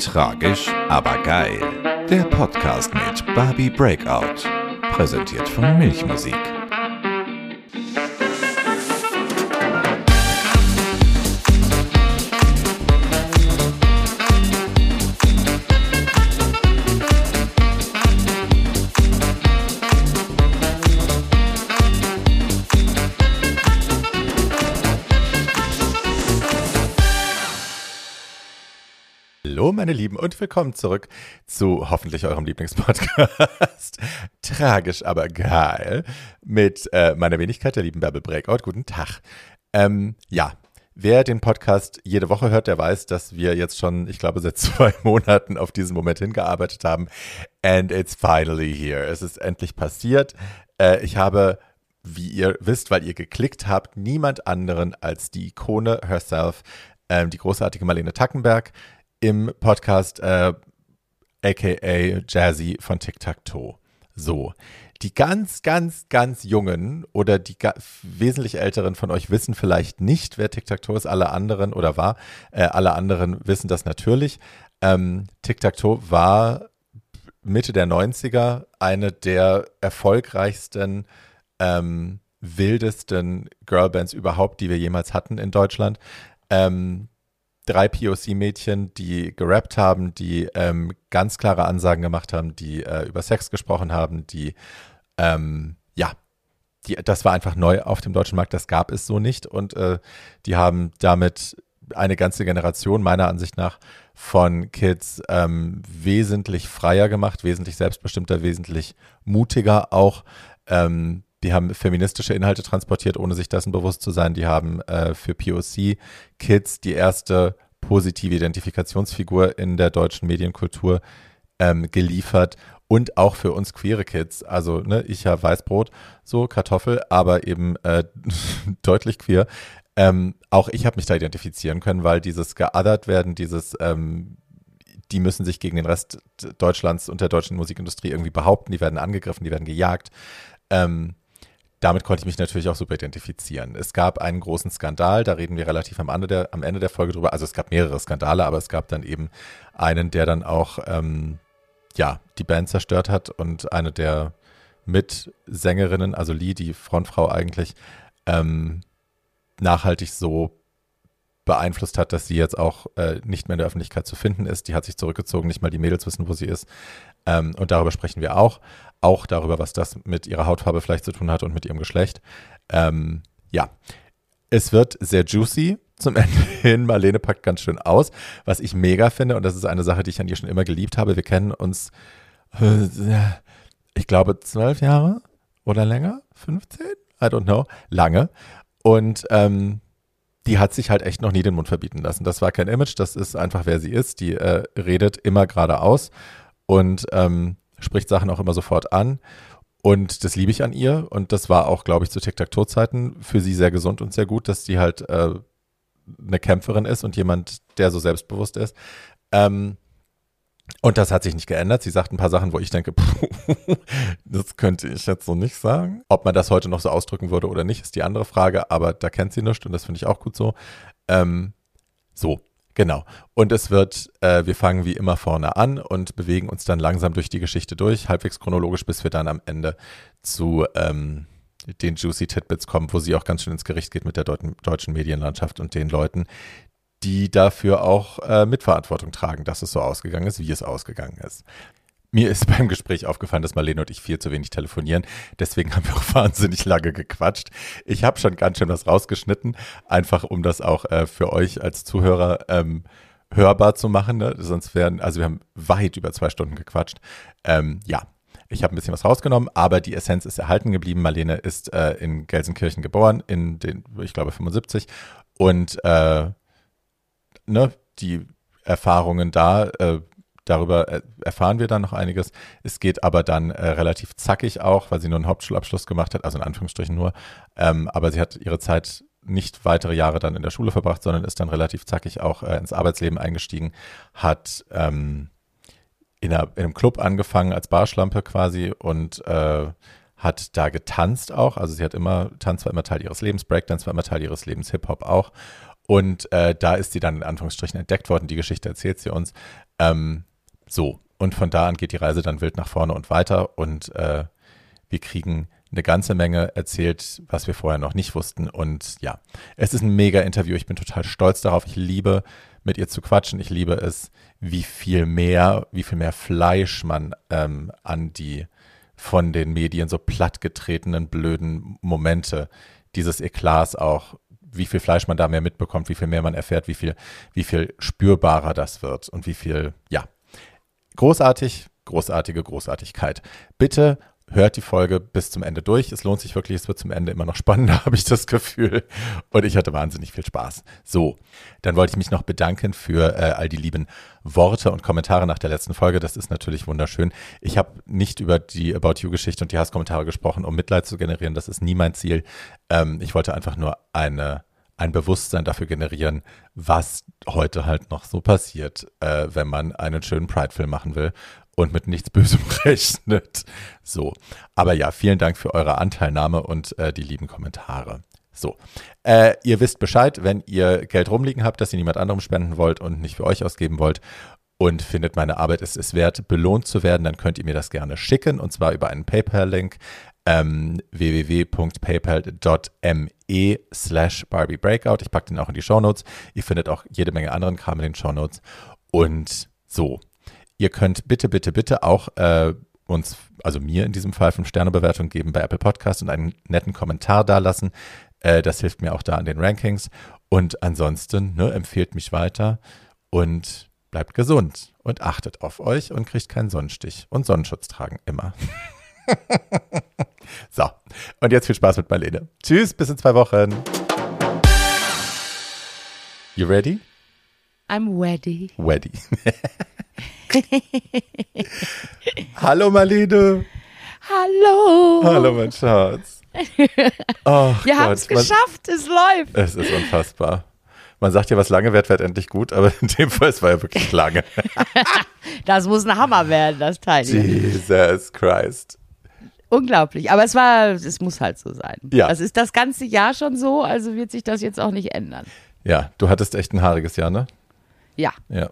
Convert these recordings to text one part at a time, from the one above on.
Tragisch, aber geil. Der Podcast mit Barbie Breakout. Präsentiert von Milchmusik. Meine Lieben, und willkommen zurück zu hoffentlich eurem Lieblingspodcast. Tragisch, aber geil. Mit äh, meiner Wenigkeit, der lieben Bärbel Breakout. Guten Tag. Ähm, ja, wer den Podcast jede Woche hört, der weiß, dass wir jetzt schon, ich glaube, seit zwei Monaten auf diesen Moment hingearbeitet haben. And it's finally here. Es ist endlich passiert. Äh, ich habe wie ihr wisst, weil ihr geklickt habt, niemand anderen als die Ikone herself, ähm, die großartige Marlene Tackenberg, im Podcast äh, aka Jazzy von Tic Tac Toe. So. Die ganz, ganz, ganz Jungen oder die wesentlich Älteren von euch wissen vielleicht nicht, wer Tic Tac Toe ist. Alle anderen oder war, äh, alle anderen wissen das natürlich. Ähm, Tic Tac Toe war Mitte der 90er eine der erfolgreichsten, ähm, wildesten Girlbands überhaupt, die wir jemals hatten in Deutschland. Ähm, drei POC-Mädchen, die gerappt haben, die ähm, ganz klare Ansagen gemacht haben, die äh, über Sex gesprochen haben, die, ähm, ja, die, das war einfach neu auf dem deutschen Markt, das gab es so nicht und äh, die haben damit eine ganze Generation meiner Ansicht nach von Kids ähm, wesentlich freier gemacht, wesentlich selbstbestimmter, wesentlich mutiger auch. Ähm, die haben feministische Inhalte transportiert, ohne sich dessen bewusst zu sein. Die haben äh, für POC-Kids die erste positive Identifikationsfigur in der deutschen Medienkultur ähm, geliefert und auch für uns queere Kids. Also ne, ich ja Weißbrot, so Kartoffel, aber eben äh, deutlich queer. Ähm, auch ich habe mich da identifizieren können, weil dieses geothert werden, dieses ähm, die müssen sich gegen den Rest Deutschlands und der deutschen Musikindustrie irgendwie behaupten, die werden angegriffen, die werden gejagt. Ähm, damit konnte ich mich natürlich auch super identifizieren. Es gab einen großen Skandal, da reden wir relativ am Ende der, am Ende der Folge drüber. Also es gab mehrere Skandale, aber es gab dann eben einen, der dann auch ähm, ja, die Band zerstört hat und eine der Mitsängerinnen, also Lee, die Frontfrau eigentlich, ähm, nachhaltig so beeinflusst hat, dass sie jetzt auch äh, nicht mehr in der Öffentlichkeit zu finden ist. Die hat sich zurückgezogen, nicht mal die Mädels wissen, wo sie ist. Ähm, und darüber sprechen wir auch. Auch darüber, was das mit ihrer Hautfarbe vielleicht zu tun hat und mit ihrem Geschlecht. Ähm, ja, es wird sehr juicy zum Ende hin. Marlene packt ganz schön aus, was ich mega finde. Und das ist eine Sache, die ich an ihr schon immer geliebt habe. Wir kennen uns, äh, ich glaube, zwölf Jahre oder länger? 15? I don't know. Lange. Und ähm, die hat sich halt echt noch nie den Mund verbieten lassen. Das war kein Image, das ist einfach, wer sie ist. Die äh, redet immer geradeaus und ähm, spricht Sachen auch immer sofort an. Und das liebe ich an ihr. Und das war auch, glaube ich, zu Tic-Tac-Toe-Zeiten für sie sehr gesund und sehr gut, dass sie halt äh, eine Kämpferin ist und jemand, der so selbstbewusst ist. Ähm, und das hat sich nicht geändert. Sie sagt ein paar Sachen, wo ich denke, das könnte ich jetzt so nicht sagen. Ob man das heute noch so ausdrücken würde oder nicht, ist die andere Frage. Aber da kennt sie nichts und das finde ich auch gut so. Ähm, so, Genau. Und es wird, äh, wir fangen wie immer vorne an und bewegen uns dann langsam durch die Geschichte durch, halbwegs chronologisch, bis wir dann am Ende zu ähm, den Juicy Titbits kommen, wo sie auch ganz schön ins Gericht geht mit der deut deutschen Medienlandschaft und den Leuten, die dafür auch äh, Mitverantwortung tragen, dass es so ausgegangen ist, wie es ausgegangen ist. Mir ist beim Gespräch aufgefallen, dass Marlene und ich viel zu wenig telefonieren. Deswegen haben wir auch wahnsinnig lange gequatscht. Ich habe schon ganz schön was rausgeschnitten, einfach um das auch äh, für euch als Zuhörer ähm, hörbar zu machen. Ne? Sonst wären, also wir haben weit über zwei Stunden gequatscht. Ähm, ja, ich habe ein bisschen was rausgenommen, aber die Essenz ist erhalten geblieben. Marlene ist äh, in Gelsenkirchen geboren, in den, ich glaube, 75. Und äh, ne, die Erfahrungen da, äh, Darüber äh, erfahren wir dann noch einiges. Es geht aber dann äh, relativ zackig auch, weil sie nur einen Hauptschulabschluss gemacht hat, also in Anführungsstrichen nur. Ähm, aber sie hat ihre Zeit nicht weitere Jahre dann in der Schule verbracht, sondern ist dann relativ zackig auch äh, ins Arbeitsleben eingestiegen, hat ähm, in, einer, in, einem Club angefangen als Barschlampe quasi und äh, hat da getanzt auch. Also sie hat immer, Tanz war immer Teil ihres Lebens, Breakdance war immer Teil ihres Lebens, Hip-Hop auch. Und äh, da ist sie dann in Anführungsstrichen entdeckt worden. Die Geschichte erzählt sie uns. Ähm, so, und von da an geht die Reise dann wild nach vorne und weiter und äh, wir kriegen eine ganze Menge erzählt, was wir vorher noch nicht wussten. Und ja, es ist ein mega Interview. Ich bin total stolz darauf. Ich liebe, mit ihr zu quatschen. Ich liebe es, wie viel mehr, wie viel mehr Fleisch man ähm, an die von den Medien so plattgetretenen, blöden Momente dieses Eklats auch, wie viel Fleisch man da mehr mitbekommt, wie viel mehr man erfährt, wie viel, wie viel spürbarer das wird und wie viel, ja, großartig, großartige Großartigkeit. Bitte hört die Folge bis zum Ende durch. Es lohnt sich wirklich, es wird zum Ende immer noch spannender, habe ich das Gefühl. Und ich hatte wahnsinnig viel Spaß. So, dann wollte ich mich noch bedanken für äh, all die lieben Worte und Kommentare nach der letzten Folge. Das ist natürlich wunderschön. Ich habe nicht über die About You-Geschichte und die Hasskommentare gesprochen, um Mitleid zu generieren. Das ist nie mein Ziel. Ähm, ich wollte einfach nur eine ein Bewusstsein dafür generieren, was heute halt noch so passiert, äh, wenn man einen schönen Pride-Film machen will und mit nichts Bösem rechnet. So. Aber ja, vielen Dank für eure Anteilnahme und äh, die lieben Kommentare. So. Äh, ihr wisst Bescheid, wenn ihr Geld rumliegen habt, das ihr niemand anderem spenden wollt und nicht für euch ausgeben wollt und findet, meine Arbeit ist es wert, belohnt zu werden, dann könnt ihr mir das gerne schicken und zwar über einen PayPal-Link ähm, www.paypal.me slash Barbie Breakout. Ich packe den auch in die Shownotes. Ihr findet auch jede Menge anderen Kram in den Shownotes. Und so, Ihr könnt bitte, bitte, bitte auch äh, uns, also mir in diesem Fall, fünf Sterne Bewertung geben bei Apple Podcast und einen netten Kommentar dalassen. Äh, das hilft mir auch da an den Rankings. Und ansonsten ne, empfehlt mich weiter und bleibt gesund und achtet auf euch und kriegt keinen Sonnenstich und Sonnenschutz tragen immer. und jetzt viel Spaß mit Marlene. Tschüss, bis in zwei Wochen. You ready? I'm ready. Ready. Hallo Marlene. Hallo. Hallo mein Schatz. Oh, Wir haben es geschafft, es läuft. Es ist unfassbar. Man sagt ja, was lange wird, wird endlich gut, aber in dem Fall, es war ja wirklich lange. das muss ein Hammer werden, das Teil. Jesus Christ. Unglaublich, aber es war, es muss halt so sein. Ja. Das ist das ganze Jahr schon so, also wird sich das jetzt auch nicht ändern. Ja, du hattest echt ein haariges Jahr, ne? Ja. Ja.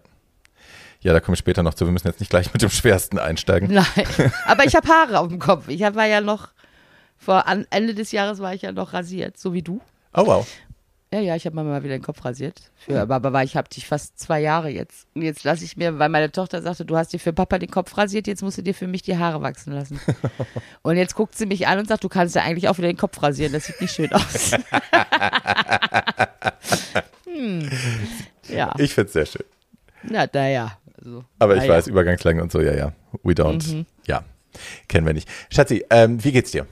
Ja, da komme ich später noch zu. Wir müssen jetzt nicht gleich mit dem Schwersten einsteigen. Nein, aber ich habe Haare auf dem Kopf. Ich war ja noch, vor Ende des Jahres war ich ja noch rasiert, so wie du. Oh, wow. Ja, ja, ich habe mir mal wieder den Kopf rasiert. Für, aber, aber ich habe dich fast zwei Jahre jetzt. Und jetzt lasse ich mir, weil meine Tochter sagte, du hast dir für Papa den Kopf rasiert, jetzt musst du dir für mich die Haare wachsen lassen. und jetzt guckt sie mich an und sagt, du kannst ja eigentlich auch wieder den Kopf rasieren, das sieht nicht schön aus. hm. Ja. Ich finde es sehr schön. Na, naja. Also, aber ich naja. weiß, Übergangslänge und so, ja, ja. We don't. Mhm. Ja. Kennen wir nicht. Schatzi, ähm, wie geht's dir?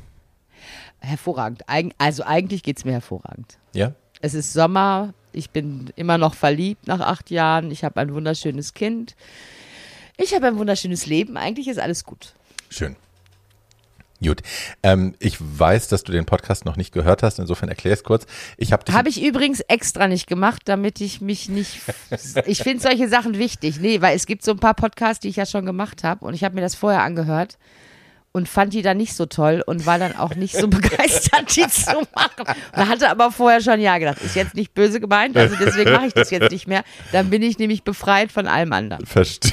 Hervorragend. Eig also eigentlich geht's mir hervorragend. Ja? Es ist Sommer, ich bin immer noch verliebt nach acht Jahren, ich habe ein wunderschönes Kind, ich habe ein wunderschönes Leben, eigentlich ist alles gut. Schön. Gut. Ähm, ich weiß, dass du den Podcast noch nicht gehört hast, insofern erklär es kurz. Ich habe Habe ich übrigens extra nicht gemacht, damit ich mich nicht. ich finde solche Sachen wichtig. Nee, weil es gibt so ein paar Podcasts, die ich ja schon gemacht habe und ich habe mir das vorher angehört und fand die dann nicht so toll und war dann auch nicht so begeistert, die zu machen. Und hatte aber vorher schon ja gedacht, ist jetzt nicht böse gemeint, also deswegen mache ich das jetzt nicht mehr. Dann bin ich nämlich befreit von allem anderen. Verstehe.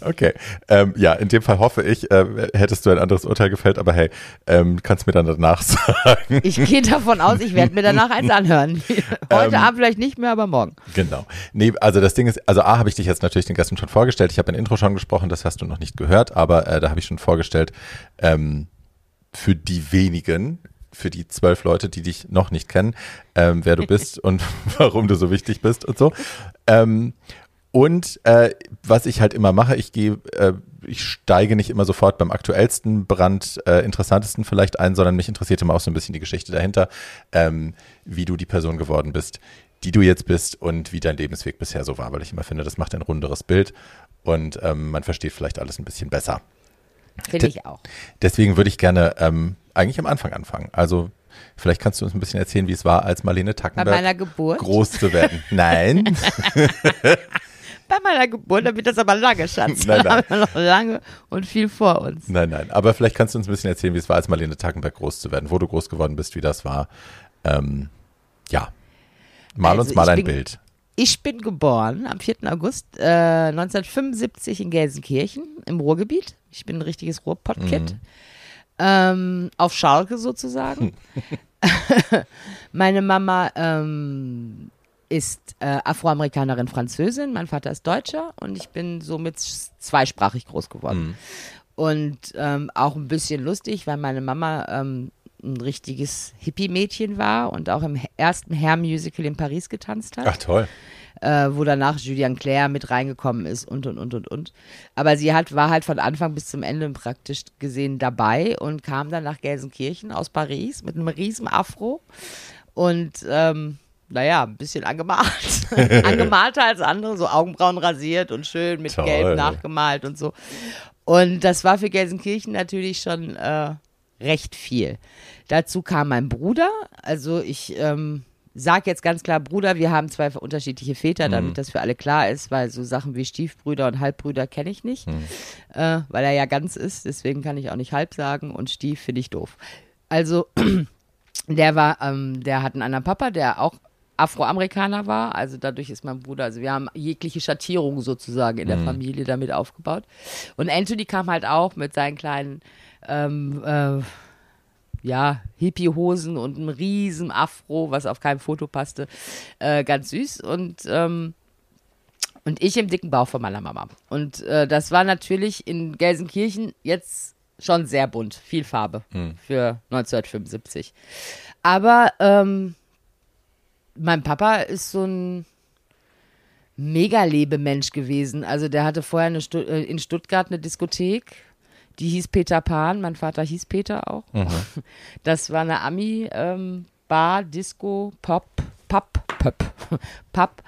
Okay. Ähm, ja, in dem Fall hoffe ich, äh, hättest du ein anderes Urteil gefällt, aber hey, ähm, kannst mir dann danach sagen. Ich gehe davon aus, ich werde mir danach eins anhören. Heute ähm, Abend vielleicht nicht mehr, aber morgen. Genau. Nee, also das Ding ist, also A, habe ich dich jetzt natürlich den Gästen schon vorgestellt. Ich habe ein Intro schon gesprochen, das hast du noch nicht gehört, aber äh, da habe ich schon vorgestellt, ähm, für die wenigen, für die zwölf Leute, die dich noch nicht kennen, ähm, wer du bist und warum du so wichtig bist und so. Ähm, und äh, was ich halt immer mache, ich gehe, äh, ich steige nicht immer sofort beim aktuellsten Brand, äh, interessantesten vielleicht ein, sondern mich interessiert immer auch so ein bisschen die Geschichte dahinter, ähm, wie du die Person geworden bist, die du jetzt bist und wie dein Lebensweg bisher so war, weil ich immer finde, das macht ein runderes Bild und ähm, man versteht vielleicht alles ein bisschen besser. Finde ich auch. Deswegen würde ich gerne ähm, eigentlich am Anfang anfangen. Also Vielleicht kannst du uns ein bisschen erzählen, wie es war, als Marlene Tackenberg groß zu werden. Nein. bei meiner Geburt, dann wird das aber lange, Schatz. Nein, nein. Haben wir noch lange und viel vor uns. Nein, nein. Aber vielleicht kannst du uns ein bisschen erzählen, wie es war, als Marlene Tackenberg groß zu werden, wo du groß geworden bist, wie das war. Ähm, ja. Mal also uns mal ein Bild. Ich bin geboren am 4. August äh, 1975 in Gelsenkirchen im Ruhrgebiet. Ich bin ein richtiges Ruhrpott-Kind. Mhm. Ähm, auf Schalke sozusagen. Meine Mama ähm, ist äh, Afroamerikanerin, Französin, mein Vater ist Deutscher und ich bin somit zweisprachig groß geworden. Mhm. Und ähm, auch ein bisschen lustig, weil meine Mama ähm, ein richtiges Hippie-Mädchen war und auch im ersten Hair-Musical in Paris getanzt hat Ach toll. äh, wo danach Julian Claire mit reingekommen ist und und und und und. Aber sie hat, war halt von Anfang bis zum Ende praktisch gesehen dabei und kam dann nach Gelsenkirchen aus Paris mit einem riesen Afro und ähm, naja, ein bisschen angemalt. Angemalter als andere, so Augenbrauen rasiert und schön mit Toll. Gelb nachgemalt und so. Und das war für Gelsenkirchen natürlich schon äh, recht viel. Dazu kam mein Bruder. Also ich ähm, sag jetzt ganz klar Bruder, wir haben zwei unterschiedliche Väter, damit das für alle klar ist, weil so Sachen wie Stiefbrüder und Halbbrüder kenne ich nicht, äh, weil er ja ganz ist, deswegen kann ich auch nicht halb sagen und Stief finde ich doof. Also der war, ähm, der hat einen anderen Papa, der auch Afroamerikaner war, also dadurch ist mein Bruder, also wir haben jegliche Schattierung sozusagen in der Familie damit aufgebaut. Und Anthony kam halt auch mit seinen kleinen ähm, äh, ja, Hippie-Hosen und einem riesen Afro, was auf keinem Foto passte. Äh, ganz süß. Und, ähm, und ich im dicken Bauch von meiner Mama. Und äh, das war natürlich in Gelsenkirchen jetzt schon sehr bunt. Viel Farbe für 1975. Aber ähm, mein Papa ist so ein Mega-Lebemensch gewesen. Also der hatte vorher eine Stu äh, in Stuttgart eine Diskothek, die hieß Peter Pan. Mein Vater hieß Peter auch. Das war eine Ami-Bar, Disco, Pop, Pop, Pop, Pop.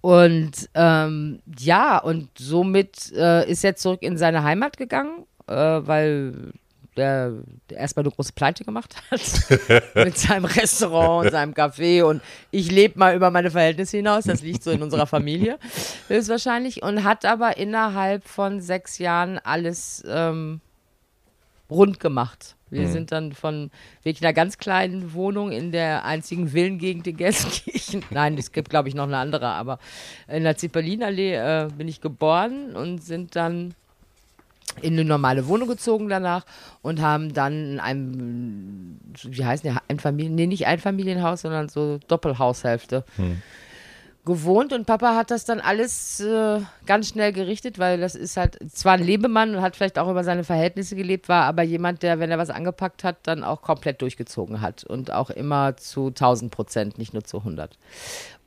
Und ähm, ja, und somit äh, ist er zurück in seine Heimat gegangen, äh, weil der, der erstmal eine große Pleite gemacht hat mit seinem Restaurant und seinem Café und ich lebe mal über meine Verhältnisse hinaus, das liegt so in unserer Familie höchstwahrscheinlich und hat aber innerhalb von sechs Jahren alles ähm, rund gemacht. Wir sind dann von wirklich einer ganz kleinen Wohnung in der einzigen Villengegend in Gelsenkirchen. Nein, es gibt, glaube ich, noch eine andere, aber in der Zipperlinallee äh, bin ich geboren und sind dann in eine normale Wohnung gezogen danach und haben dann in einem, wie heißt der, Einfamilien, nee, nicht Einfamilienhaus, sondern so Doppelhaushälfte gewohnt und Papa hat das dann alles äh, ganz schnell gerichtet, weil das ist halt zwar ein Lebemann und hat vielleicht auch über seine Verhältnisse gelebt, war aber jemand, der, wenn er was angepackt hat, dann auch komplett durchgezogen hat und auch immer zu 1000 Prozent, nicht nur zu 100.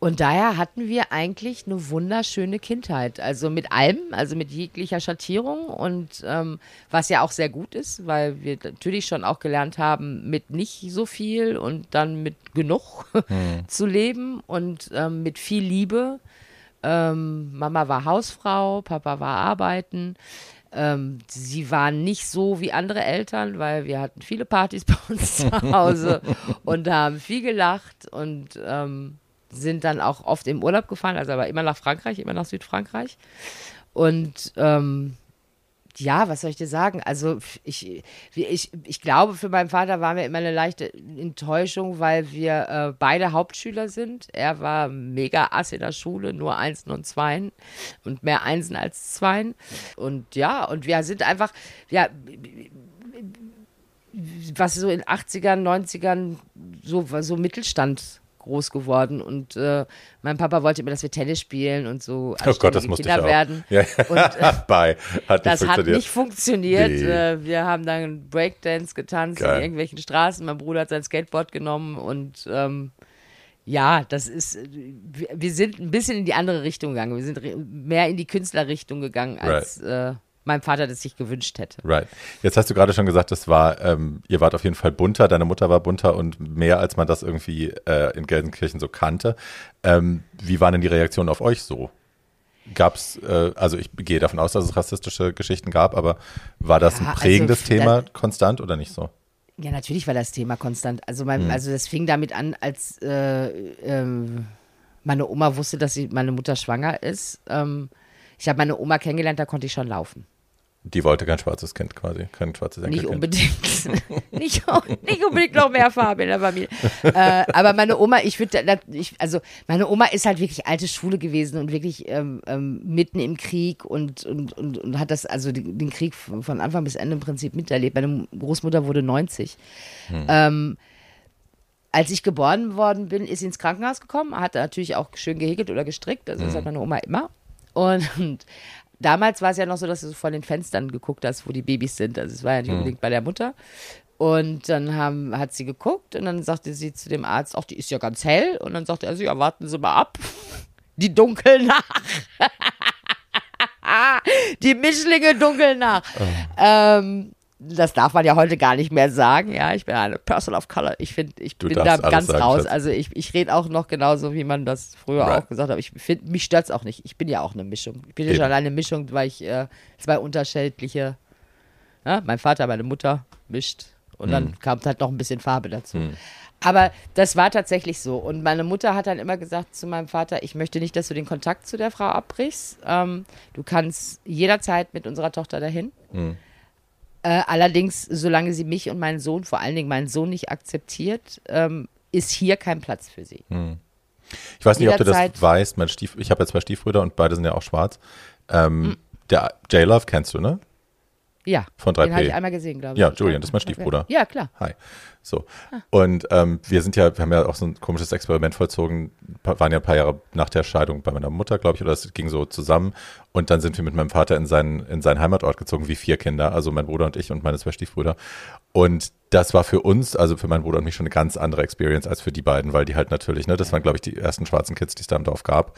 Und daher hatten wir eigentlich eine wunderschöne Kindheit. Also mit allem, also mit jeglicher Schattierung und ähm, was ja auch sehr gut ist, weil wir natürlich schon auch gelernt haben, mit nicht so viel und dann mit genug zu leben und ähm, mit viel Liebe. Ähm, Mama war Hausfrau, Papa war arbeiten. Ähm, sie waren nicht so wie andere Eltern, weil wir hatten viele Partys bei uns zu Hause und haben viel gelacht und ähm, sind dann auch oft im Urlaub gefahren, also aber immer nach Frankreich, immer nach Südfrankreich. Und ähm, ja, was soll ich dir sagen? Also ich, ich, ich glaube, für meinen Vater war mir immer eine leichte Enttäuschung, weil wir äh, beide Hauptschüler sind. Er war mega ass in der Schule, nur Einsen und Zweien und mehr Einsen als Zweien. Und ja, und wir sind einfach, ja, was so in 80ern, 90ern so, so Mittelstand groß geworden und äh, mein Papa wollte immer, dass wir Tennis spielen und so Oh Gott, das musste ich Kinder auch. werden. Ja, Und äh, Bei. Hat das hat nicht funktioniert. Nee. Äh, wir haben dann Breakdance getanzt Geil. in irgendwelchen Straßen. Mein Bruder hat sein Skateboard genommen und ähm, ja, das ist, wir, wir sind ein bisschen in die andere Richtung gegangen. Wir sind mehr in die Künstlerrichtung gegangen, als äh, mein Vater das sich gewünscht hätte. Right. Jetzt hast du gerade schon gesagt, das war, ähm, ihr wart auf jeden Fall bunter, deine Mutter war bunter und mehr, als man das irgendwie äh, in Gelsenkirchen so kannte. Ähm, wie waren denn die Reaktionen auf euch so? Gab's, äh, also ich gehe davon aus, dass es rassistische Geschichten gab, aber war das Ja, ein prägendes also, Thema da- konstant oder nicht so? Ja, natürlich war das Thema konstant. Also, Hm. mein, also das fing damit an, als äh, ähm, meine Oma wusste, dass sie, meine Mutter schwanger ist. Ähm, ich habe meine Oma kennengelernt, da konnte ich schon laufen. Die wollte kein schwarzes Kind quasi, kein schwarzes Nicht Enkelkind. unbedingt. nicht, nicht unbedingt noch mehr Farbe in der Familie. äh, aber meine Oma, ich würde, also meine Oma ist halt wirklich alte Schule gewesen und wirklich ähm, ähm, mitten im Krieg und, und, und, und hat das, also den, den Krieg von Anfang bis Ende im Prinzip miterlebt. Meine Großmutter wurde 90. Ähm, als ich geboren worden bin, ist sie ins Krankenhaus gekommen, hat natürlich auch schön gehäkelt oder gestrickt, also das hat meine Oma immer. Und, und damals war es ja noch so, dass du so vor den Fenstern geguckt hast, wo die Babys sind. Also es war ja nicht unbedingt bei der Mutter. Und dann haben, hat sie geguckt und dann sagte sie zu dem Arzt, ach, die ist ja ganz hell. Und dann sagte er, also, ja, warten Sie mal ab. Die dunkeln nach. die Mischlinge dunkeln nach. Ähm, das darf man ja heute gar nicht mehr sagen. Ja, ich bin eine Person of Color. Ich finde, ich Du bin da ganz sagen, raus. Schatz. Also ich, ich rede auch noch genauso, wie man das früher Right. auch gesagt hat. Ich finde, mich stört es auch nicht. Ich bin ja auch eine Mischung. Ich bin ja Eben. schon eine Mischung, weil ich äh, zwei unterschiedliche, ja, mein Vater, meine Mutter mischt. Und Hm. dann kam halt noch ein bisschen Farbe dazu. Aber das war tatsächlich so. Und meine Mutter hat dann immer gesagt zu meinem Vater, ich möchte nicht, dass du den Kontakt zu der Frau abbrichst. Ähm, du kannst jederzeit mit unserer Tochter dahin. Hm. Äh, allerdings, solange sie mich und meinen Sohn, vor allen Dingen meinen Sohn nicht akzeptiert, ähm, ist hier kein Platz für sie. Ich weiß nicht, ob du das weißt. Mein Stief, ich habe ja zwei Stiefbrüder und beide sind ja auch schwarz. Ähm, Hm. Der J-Love kennst du, ne? Ja, Von den 3P. habe ich einmal gesehen, glaube ich. Ja, Julian, das ist mein Stiefbruder. Ja, klar. Hi. So. Und ähm, wir sind ja, wir haben ja auch so ein komisches Experiment vollzogen, waren ja ein paar Jahre nach der Scheidung bei meiner Mutter, glaube ich, oder es ging so zusammen. Und dann sind wir mit meinem Vater in seinen, in seinen Heimatort gezogen, wie vier Kinder, also mein Bruder und ich und meine zwei Stiefbrüder. Und das war für uns, also für meinen Bruder und mich schon eine ganz andere Experience als für die beiden, weil die halt natürlich, ne, das waren, glaube ich, die ersten schwarzen Kids, die es da im Dorf gab.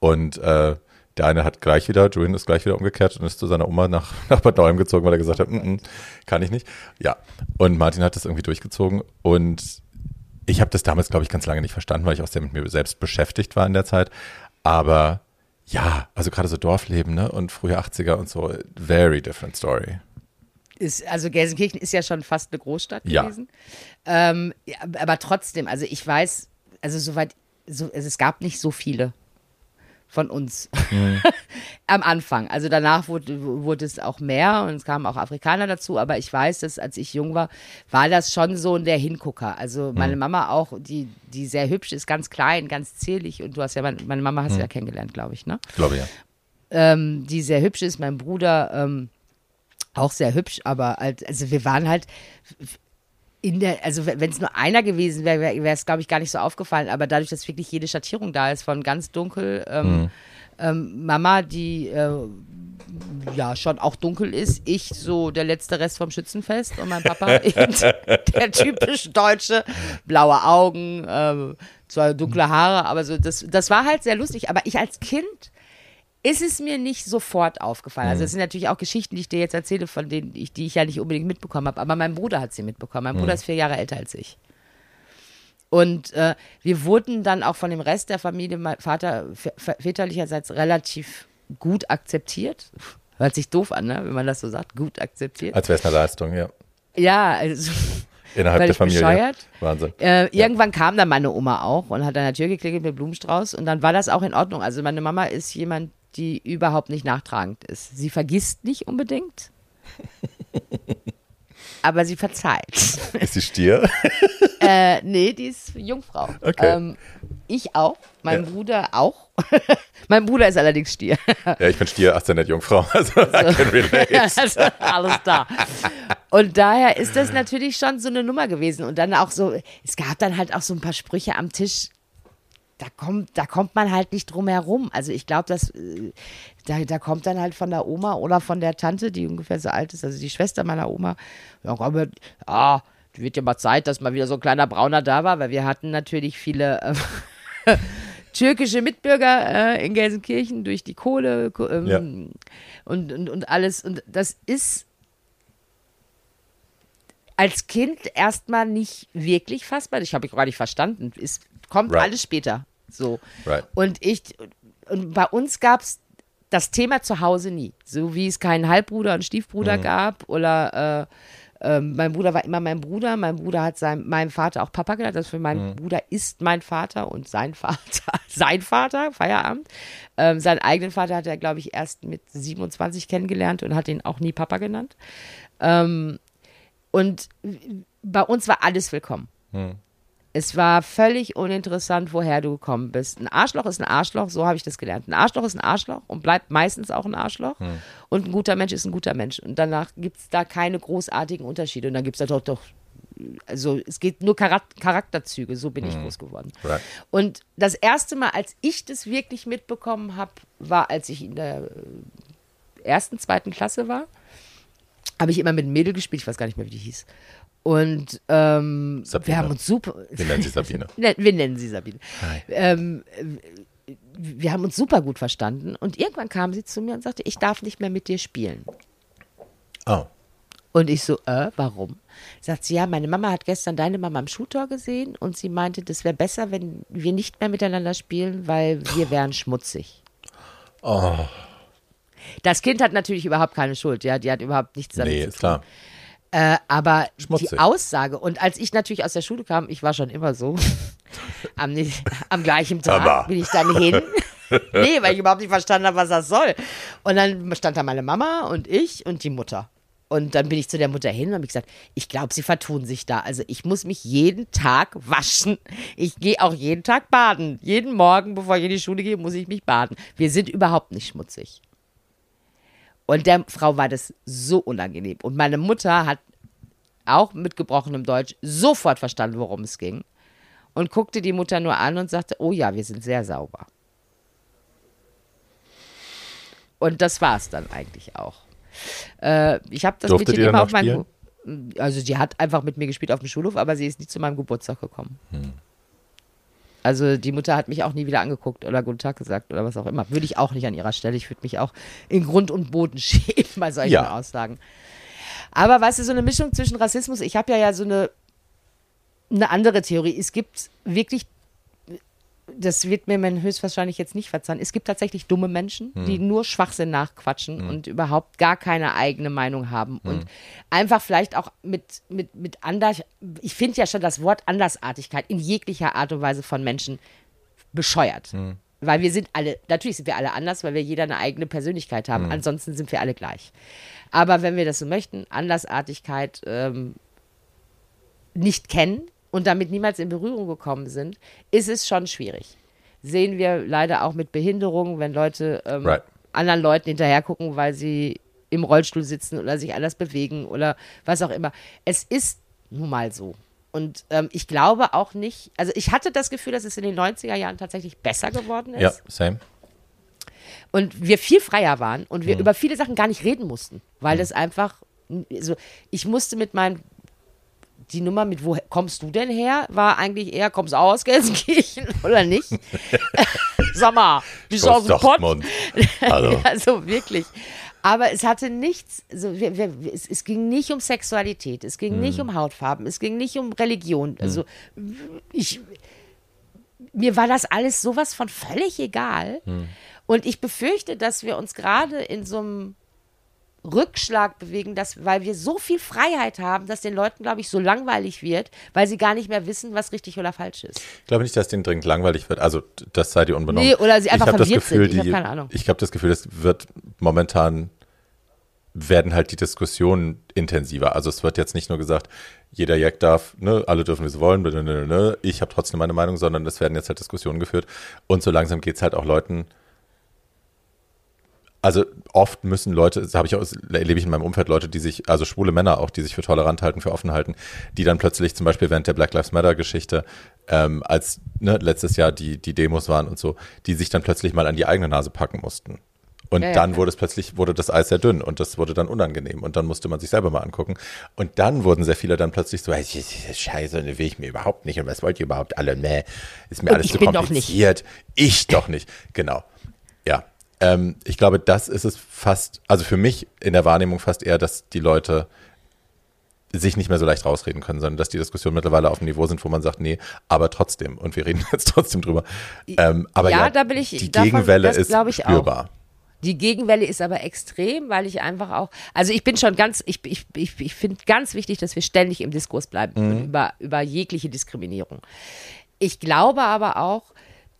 Und äh, der eine hat gleich wieder, Julian ist gleich wieder umgekehrt und ist zu seiner Oma nach, nach Bad Nauheim gezogen, weil er gesagt hat, "Mm, mm, kann ich nicht. Ja. Und Martin hat das irgendwie durchgezogen und ich habe das damals, glaube ich, ganz lange nicht verstanden, weil ich auch sehr mit mir selbst beschäftigt war in der Zeit. Aber ja, also gerade so Dorfleben, ne? Und frühe 80er und so, very different story. Ist, also Gelsenkirchen ist ja schon fast eine Großstadt Ja. gewesen. Ähm, ja, aber trotzdem, also ich weiß, also soweit, so, also es gab nicht so viele von uns am Anfang. Also danach wurde, wurde es auch mehr und es kamen auch Afrikaner dazu, aber ich weiß, dass als ich jung war, war das schon so der Hingucker. Also meine Mama auch, die, die sehr hübsch ist, ganz klein, ganz zierlich und du hast ja, meine, Mama hast du ja kennengelernt, glaube ich, ne? Glaube ja. ähm, die sehr hübsch ist, mein Bruder ähm, auch sehr hübsch, aber halt, also wir waren halt in der, also wenn es nur einer gewesen wäre, wäre es, glaube ich, gar nicht so aufgefallen, aber dadurch, dass wirklich jede Schattierung da ist, von ganz dunkel, ähm, ähm, Mama, die äh, ja schon auch dunkel ist, ich so der letzte Rest vom Schützenfest und mein Papa eben der typisch deutsche, blaue Augen, ähm, zwar dunkle Haare, aber so, das, das war halt sehr lustig, aber ich als Kind ist es mir nicht sofort aufgefallen. Also es sind natürlich auch Geschichten, die ich dir jetzt erzähle, von denen ich, die ich ja nicht unbedingt mitbekommen habe. Aber mein Bruder hat sie mitbekommen. Mein Bruder ist vier Jahre älter als ich. Und äh, wir wurden dann auch von dem Rest der Familie, mein Vater väterlicherseits relativ gut akzeptiert. Hört sich doof an, ne? wenn man das so sagt. Gut akzeptiert. Als wäre es eine Leistung, ja. Ja, also Innerhalb der Familie. bescheuert. Wahnsinn. Äh, irgendwann kam dann meine Oma auch und hat an der Tür geklingelt mit Blumenstrauß und dann war das auch in Ordnung. Also meine Mama ist jemand, die überhaupt nicht nachtragend ist. Sie vergisst nicht unbedingt, aber sie verzeiht. Ist sie Stier? äh, nee, die ist Jungfrau. Okay. Ähm, ich auch, mein Ja. Bruder auch. mein Bruder ist allerdings Stier. ja, ich bin Stier, 18 Jungfrau. Also, relate. also, alles da. Und daher ist das natürlich schon so eine Nummer gewesen. Und dann auch so, es gab dann halt auch so ein paar Sprüche am Tisch. Da kommt, da kommt man halt nicht drum herum. Also ich glaube, dass äh, da, da kommt dann halt von der Oma oder von der Tante, die ungefähr so alt ist, also die Schwester meiner Oma, ja, komm, ja, ah, wird ja mal Zeit, dass mal wieder so ein kleiner Brauner da war, weil wir hatten natürlich viele äh, türkische Mitbürger äh, in Gelsenkirchen durch die Kohle ko- ähm, Ja. und, und, und alles. Und das ist als Kind erstmal nicht wirklich fassbar. Ich habe ich gar nicht verstanden. Es kommt Right. alles später. So. Right. Und ich, und bei uns gab es das Thema zu Hause nie. So wie es keinen Halbbruder und Stiefbruder Mhm. gab oder ähm, mein Bruder war immer mein Bruder. Mein Bruder hat sein, meinem Vater auch Papa genannt. Das für mein Mhm. Bruder ist mein Vater und sein Vater, sein Vater, Feierabend. Ähm, seinen eigenen Vater hat er, glaube ich, erst mit 27 kennengelernt und hat ihn auch nie Papa genannt. Ähm, und bei uns war alles willkommen. Es war völlig uninteressant, woher du gekommen bist. Ein Arschloch ist ein Arschloch, so habe ich das gelernt. Ein Arschloch ist ein Arschloch und bleibt meistens auch ein Arschloch. Und ein guter Mensch ist ein guter Mensch. Und danach gibt es da keine großartigen Unterschiede. Und dann gibt es da doch, doch, also es geht nur Charak Charakterzüge, so bin ich groß geworden. Right. Und das erste Mal, als ich das wirklich mitbekommen habe, war, als ich in der äh, ersten, zweiten Klasse war. Habe ich immer mit einem Mädel gespielt, ich weiß gar nicht mehr, wie die hieß. Und ähm, wir haben uns super. Wir nennen sie Sabine. Ne, Wir nennen sie Sabine. Ähm, äh, wir haben uns super gut verstanden. Und irgendwann kam sie zu mir und sagte, ich darf nicht mehr mit dir spielen. Oh. Und ich so, äh, warum? Sagt sie, ja, meine Mama hat gestern deine Mama am Schultor gesehen und sie meinte, das wäre besser, wenn wir nicht mehr miteinander spielen, weil wir wären schmutzig. Oh. Das Kind hat natürlich überhaupt keine Schuld, ja, die hat überhaupt nichts damit Nee, zu ist tun. klar. Äh, aber Schmutzig. die Aussage, und als ich natürlich aus der Schule kam, ich war schon immer so, am, am gleichen Tag Aber. bin ich dann hin. nee, weil ich überhaupt nicht verstanden habe, was das soll. Und dann stand da meine Mama und ich und die Mutter. Und dann bin ich zu der Mutter hin und habe gesagt, ich glaube, sie vertun sich da. Also ich muss mich jeden Tag waschen. Ich gehe auch jeden Tag baden. Jeden Morgen, bevor ich in die Schule gehe, muss ich mich baden. Wir sind überhaupt nicht schmutzig. Und der Frau war das so unangenehm. Und meine Mutter hat auch mit gebrochenem Deutsch sofort verstanden, worum es ging. Und guckte die Mutter nur an und sagte, oh ja, wir sind sehr sauber. Und das war es dann eigentlich auch. Äh, ich habe das Durftet Mädchen immer auf meinem... Also sie hat einfach mit mir gespielt auf dem Schulhof, aber sie ist nie zu meinem Geburtstag gekommen. Hm. Also die Mutter hat mich auch nie wieder angeguckt oder Guten Tag gesagt oder was auch immer. Würde ich auch nicht an ihrer Stelle. Ich würde mich auch in Grund und Boden schämen bei solchen Ja. Aussagen. Aber weißt du, so eine Mischung zwischen Rassismus, ich habe ja ja so eine, eine andere Theorie. Es gibt wirklich, das wird mir man höchstwahrscheinlich jetzt nicht verzeihen, es gibt tatsächlich dumme Menschen, die nur Schwachsinn nachquatschen und überhaupt gar keine eigene Meinung haben. Und einfach vielleicht auch mit, mit, mit anders, ich finde ja schon das Wort Andersartigkeit in jeglicher Art und Weise von Menschen bescheuert. Weil wir sind alle, natürlich sind wir alle anders, weil wir jeder eine eigene Persönlichkeit haben. Ansonsten sind wir alle gleich. Aber wenn wir das so möchten, Andersartigkeit ähm, nicht kennen und damit niemals in Berührung gekommen sind, ist es schon schwierig. Sehen wir leider auch mit Behinderungen, wenn Leute ähm, Right. anderen Leuten hinterher gucken, weil sie im Rollstuhl sitzen oder sich anders bewegen oder was auch immer. Es ist nun mal so. Und ähm, ich glaube auch nicht, also ich hatte das Gefühl, dass es in den 90er Jahren tatsächlich besser geworden ist Ja, same. und wir viel freier waren und Mhm. wir über viele Sachen gar nicht reden mussten, weil das einfach, also ich musste mit meinen, die Nummer mit, wo kommst du denn her, war eigentlich eher, kommst du aus Gelsenkirchen oder nicht? Sag mal, bist du aus dem Pott? Hallo. Also wirklich. Aber es hatte nichts, also wir, wir, es, es ging nicht um Sexualität, es ging nicht um Hautfarben, es ging nicht um Religion. Also ich, mir war das alles sowas von völlig egal. Und ich befürchte, dass wir uns gerade in so einem Rückschlag bewegen, dass, weil wir so viel Freiheit haben, dass den Leuten, glaube ich, so langweilig wird, weil sie gar nicht mehr wissen, was richtig oder falsch ist. Ich glaube nicht, dass denen dringend langweilig wird. Also, das sei dir unbenommen. Nee, oder sie einfach ich hab das verwirrt Gefühl, sind. Ich hab die- keine Ahnung. Ich habe das Gefühl, es wird momentan werden halt die Diskussionen intensiver. Also es wird jetzt nicht nur gesagt, jeder Jack darf, ne, alle dürfen, wie sie wollen, ne, ne, ne, ich habe trotzdem meine Meinung, sondern es werden jetzt halt Diskussionen geführt. Und so langsam geht es halt auch Leuten, also oft müssen Leute, das habe ich auch, erlebe ich in meinem Umfeld Leute, die sich, also schwule Männer auch, die sich für tolerant halten, für offen halten, die dann plötzlich zum Beispiel während der Black Lives Matter Geschichte, ähm, als ne, letztes Jahr die, die Demos waren und so, die sich dann plötzlich mal an die eigene Nase packen mussten. Und Ja, ja, dann klar. wurde es plötzlich, wurde das Eis sehr dünn und das wurde dann unangenehm und dann musste man sich selber mal angucken. Und dann wurden sehr viele dann plötzlich so, hey, scheiße, ne, will ich mir überhaupt nicht und was wollt ihr überhaupt alle? Nee, ist mir Und alles zu doch nicht. kompliziert. Ich doch nicht. Genau. Ja. Ähm, ich glaube, das ist es fast, also für mich in der Wahrnehmung fast eher, dass die Leute sich nicht mehr so leicht rausreden können, sondern dass die Diskussionen mittlerweile auf einem Niveau sind, wo man sagt, nee, aber trotzdem. Und wir reden jetzt trotzdem drüber. Ähm, aber Ja, ja, da bin ich- die davon- Gegenwelle das ist glaube ich auch. spürbar. Die Gegenwelle ist aber extrem, weil ich einfach auch, also ich bin schon ganz, ich, ich, ich, ich finde ganz wichtig, dass wir ständig im Diskurs bleiben über, über jegliche Diskriminierung. Ich glaube aber auch,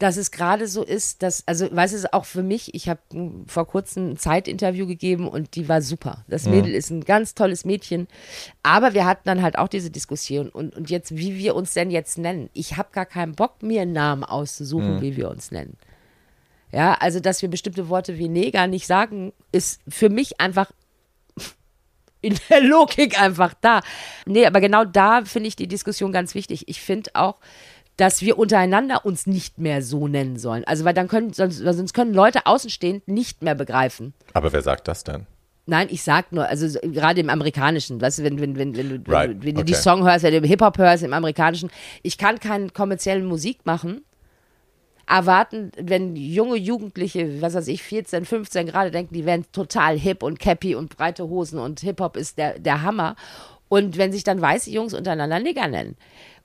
dass es gerade so ist, dass, also, weißt du, auch für mich, ich habe vor kurzem ein Zeitinterview gegeben und die war super. Das Mädel ist ein ganz tolles Mädchen. Aber wir hatten dann halt auch diese Diskussion und, und jetzt, wie wir uns denn jetzt nennen. Ich habe gar keinen Bock, mir einen Namen auszusuchen, wie wir uns nennen. Ja, also, dass wir bestimmte Worte wie Neger nicht sagen, ist für mich einfach in der Logik einfach da. Nee, aber genau da finde ich die Diskussion ganz wichtig. Ich finde auch, dass wir untereinander uns nicht mehr so nennen sollen. Also, weil dann können, sonst, sonst können Leute außenstehend nicht mehr begreifen. Aber wer sagt das denn? Nein, ich sag nur, also so- gerade im Amerikanischen, weißt du, wenn, wenn, wenn, wenn, du, Right, wenn, du- wenn du die okay. Song hörst, wenn du Hip-Hop hörst im Amerikanischen, ich kann keine kommerziellen Musik machen, erwarten, wenn junge Jugendliche, was weiß ich, 14, 15 gerade denken, die wären total hip und cappy und breite Hosen und Hip-Hop ist der, der Hammer. Und wenn sich dann weiße Jungs untereinander Nigger nennen.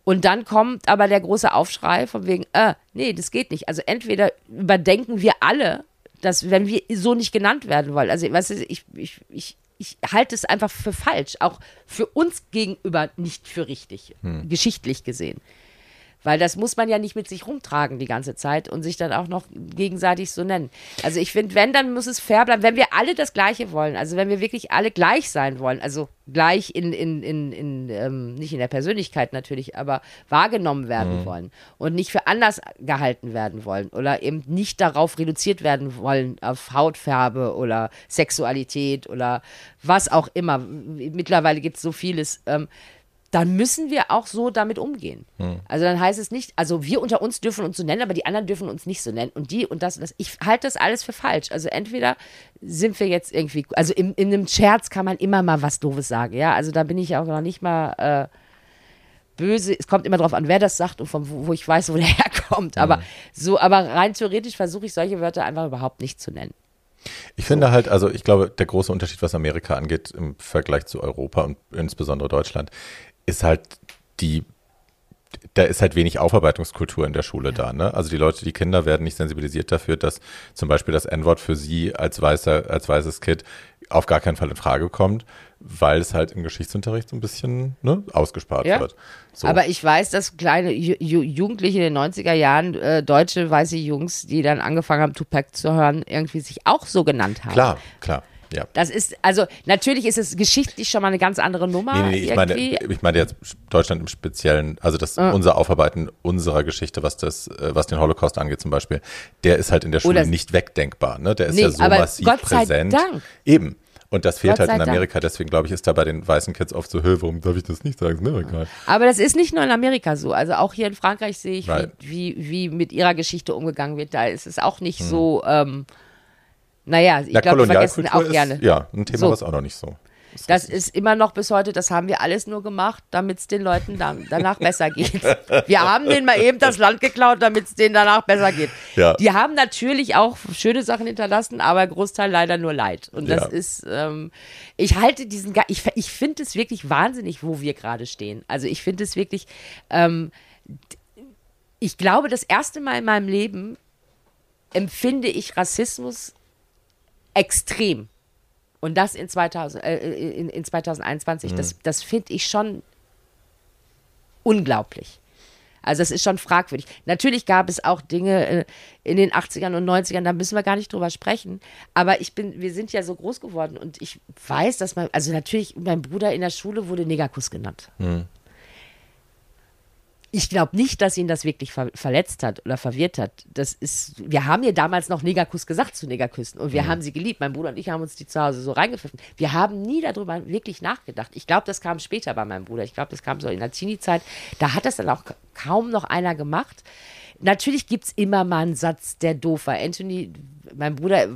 Und dann kommt aber der große Aufschrei von wegen, äh, nee, das geht nicht. Also entweder überdenken wir alle, dass wenn wir so nicht genannt werden wollen, also weißt du, ich, ich, ich, ich halte es einfach für falsch, auch für uns gegenüber nicht für richtig, geschichtlich gesehen. Weil das muss man ja nicht mit sich rumtragen die ganze Zeit und sich dann auch noch gegenseitig so nennen. Also ich finde, wenn, dann muss es fair bleiben, wenn wir alle das Gleiche wollen. Also wenn wir wirklich alle gleich sein wollen, also gleich in, in, in, in ähm, nicht in der Persönlichkeit natürlich, aber wahrgenommen werden wollen und nicht für anders gehalten werden wollen oder eben nicht darauf reduziert werden wollen auf Hautfarbe oder Sexualität oder was auch immer. Mittlerweile gibt es so vieles. Ähm, dann müssen wir auch so damit umgehen. Also dann heißt es nicht, also wir unter uns dürfen uns so nennen, aber die anderen dürfen uns nicht so nennen. Und die und das und das. Ich halte das alles für falsch. Also entweder sind wir jetzt irgendwie, also in, in einem Scherz kann man immer mal was Doofes sagen, ja. Also da bin ich auch noch nicht mal äh, böse. Es kommt immer darauf an, wer das sagt und von wo, wo ich weiß, wo der herkommt. Aber so, aber rein theoretisch versuche ich solche Wörter einfach überhaupt nicht zu nennen. Ich finde halt, also ich glaube, der große Unterschied, was Amerika angeht im Vergleich zu Europa und insbesondere Deutschland, ist halt die, da ist halt wenig Aufarbeitungskultur in der Schule da. Ne? Also die Leute, die Kinder werden nicht sensibilisiert dafür, dass zum Beispiel das N-Wort für sie als weißer, als weißes Kind auf gar keinen Fall in Frage kommt, weil es halt im Geschichtsunterricht so ein bisschen ne, ausgespart Ja. wird. So. Aber ich weiß, dass kleine Ju Jugendliche in den 90er Jahren, äh, deutsche weiße Jungs, die dann angefangen haben, Tupac zu hören, irgendwie sich auch so genannt haben. klar, klar, ja. Das ist, also natürlich ist es geschichtlich schon mal eine ganz andere Nummer. Nee, nee, nee, ich meine, ich meine jetzt Deutschland im Speziellen, also das unser Aufarbeiten unserer Geschichte, was das, äh, was den Holocaust angeht zum Beispiel, der ist halt in der Schule Oder- nicht wegdenkbar, ne? Der ist Nee, ja so massiv Gott sei präsent. Dank. Eben. Und das fehlt halt in Dank. Amerika, deswegen glaube ich, ist da bei den weißen Kids oft so, hö, warum darf ich das nicht sagen? Egal. Aber das ist nicht nur in Amerika so. Also auch hier in Frankreich sehe ich, Right. wie, wie, wie mit ihrer Geschichte umgegangen wird. Da ist es auch nicht so, ähm, naja, ich Na, glaube, wir vergessen auch ist, gerne. ja, ein Thema, So. was auch noch nicht so. ist Das richtig. ist immer noch bis heute, das haben wir alles nur gemacht, damit es den Leuten dann, danach besser geht. Wir haben denen mal eben das Land geklaut, damit es denen danach besser geht. Ja. Die haben natürlich auch schöne Sachen hinterlassen, aber Großteil leider nur Leid. Und das Ja. ist, ähm, ich halte diesen, ich, ich finde es wirklich wahnsinnig, wo wir gerade stehen. Also ich finde es wirklich, ähm, ich glaube, das erste Mal in meinem Leben empfinde ich Rassismus extrem. Und das in, 2000, äh, in, in 2021, das, das finde ich schon unglaublich. Also es ist schon fragwürdig. Natürlich gab es auch Dinge äh, in den 80ern und 90ern, da müssen wir gar nicht drüber sprechen. Aber ich bin, wir sind ja so groß geworden und ich weiß, dass mein, also natürlich, mein Bruder in der Schule wurde Negerkuss genannt. Ich glaube nicht, dass ihn das wirklich ver verletzt hat oder verwirrt hat. Das ist, wir haben ja damals noch Negerkuss gesagt zu Negerküssen und wir haben sie geliebt. Mein Bruder und ich haben uns die zu Hause so reingepfiffen. Wir haben nie darüber wirklich nachgedacht. Ich glaube, das kam später bei meinem Bruder. Ich glaube, das kam so in der Teenie-Zeit. Da hat das dann auch kaum noch einer gemacht. Natürlich gibt es immer mal einen Satz, der doof war. Anthony, mein Bruder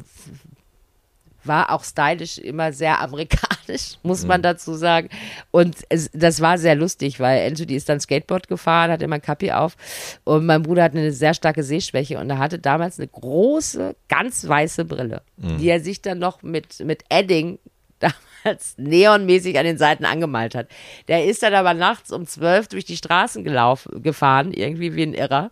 war auch stylisch immer sehr amerikanisch, muss man dazu sagen. Und es, das war sehr lustig, weil Anthony ist dann Skateboard gefahren, hatte immer ein Kappi auf und mein Bruder hatte eine sehr starke Sehschwäche und er hatte damals eine große, ganz weiße Brille, die er sich dann noch mit, mit Edding damals neonmäßig an den Seiten angemalt hat. Der ist dann aber nachts um zwölf durch die Straßen gelaufen, gefahren, irgendwie wie ein Irrer.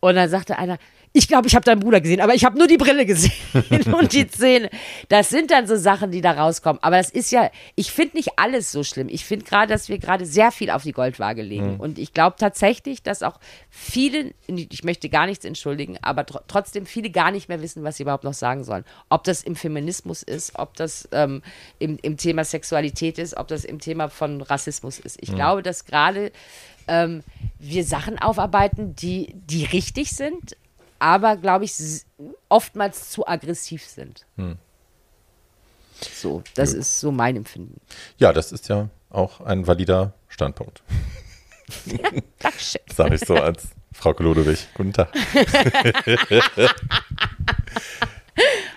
Und dann sagte einer, ich glaube, ich habe deinen Bruder gesehen, aber ich habe nur die Brille gesehen und die Zähne. Das sind dann so Sachen, die da rauskommen. Aber das ist ja, ich finde nicht alles so schlimm. Ich finde gerade, dass wir gerade sehr viel auf die Goldwaage legen. Mhm. Und ich glaube tatsächlich, dass auch viele, ich möchte gar nichts entschuldigen, aber tr trotzdem viele gar nicht mehr wissen, was sie überhaupt noch sagen sollen. Ob das im Feminismus ist, ob das ähm, im, im Thema Sexualität ist, ob das im Thema von Rassismus ist. Ich mhm. glaube, dass gerade ähm, wir Sachen aufarbeiten, die, die richtig sind, aber, glaube ich, oftmals zu aggressiv sind. Hm. So, das ja. ist so mein Empfinden. Ja, das ist ja auch ein valider Standpunkt. Ja, Dankeschön. Sage ich so als Frau Kolodowig. Guten Tag.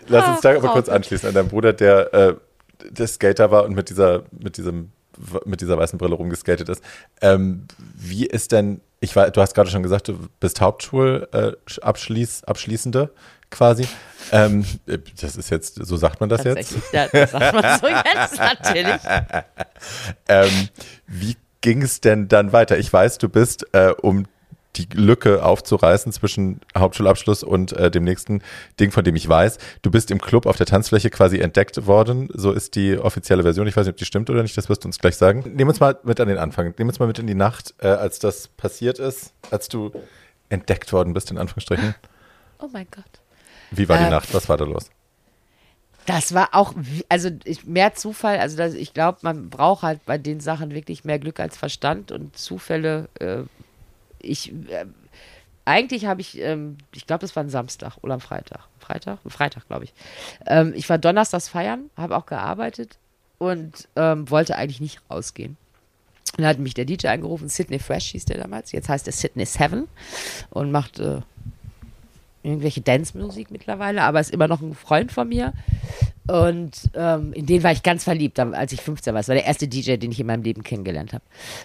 Lass uns da aber kurz anschließen an deinen Bruder, der, äh, der Skater war und mit dieser, mit diesem mit dieser weißen Brille rumgeskatet ist. Ähm, wie ist denn, ich war, du hast gerade schon gesagt, du bist Hauptschulabschließende äh, quasi. Ähm, das ist jetzt, so sagt man das jetzt? Ja, das sagt man so jetzt, natürlich. ähm, wie ging es denn dann weiter? Ich weiß, du bist äh, um die Lücke aufzureißen zwischen Hauptschulabschluss und äh, dem nächsten Ding, von dem ich weiß. Du bist im Club auf der Tanzfläche quasi entdeckt worden. So ist die offizielle Version. Ich weiß nicht, ob die stimmt oder nicht. Das wirst du uns gleich sagen. Nehmen uns mal mit an den Anfang. Nehmen uns mal mit in die Nacht, äh, als das passiert ist, als du entdeckt worden bist, in Anführungsstrichen. Oh mein Gott. Wie war die äh, Nacht? Was war da los? Das war auch, also mehr Zufall. Also das, ich glaube, man braucht halt bei den Sachen wirklich mehr Glück als Verstand und Zufälle äh, ich, äh, eigentlich habe ich, ähm, ich glaube, das war ein Samstag oder ein Freitag. Freitag? Freitag, glaube ich. Ähm, ich war donnerstags feiern, habe auch gearbeitet und ähm, wollte eigentlich nicht rausgehen. Dann hat mich der DJ angerufen, Sydney Fresh hieß der damals. Jetzt heißt er Sydney Seven und macht äh, irgendwelche Dance-Musik mittlerweile, aber ist immer noch ein Freund von mir. Und ähm, in den war ich ganz verliebt, als ich 15 war. Das war der erste DJ, den ich in meinem Leben kennengelernt habe.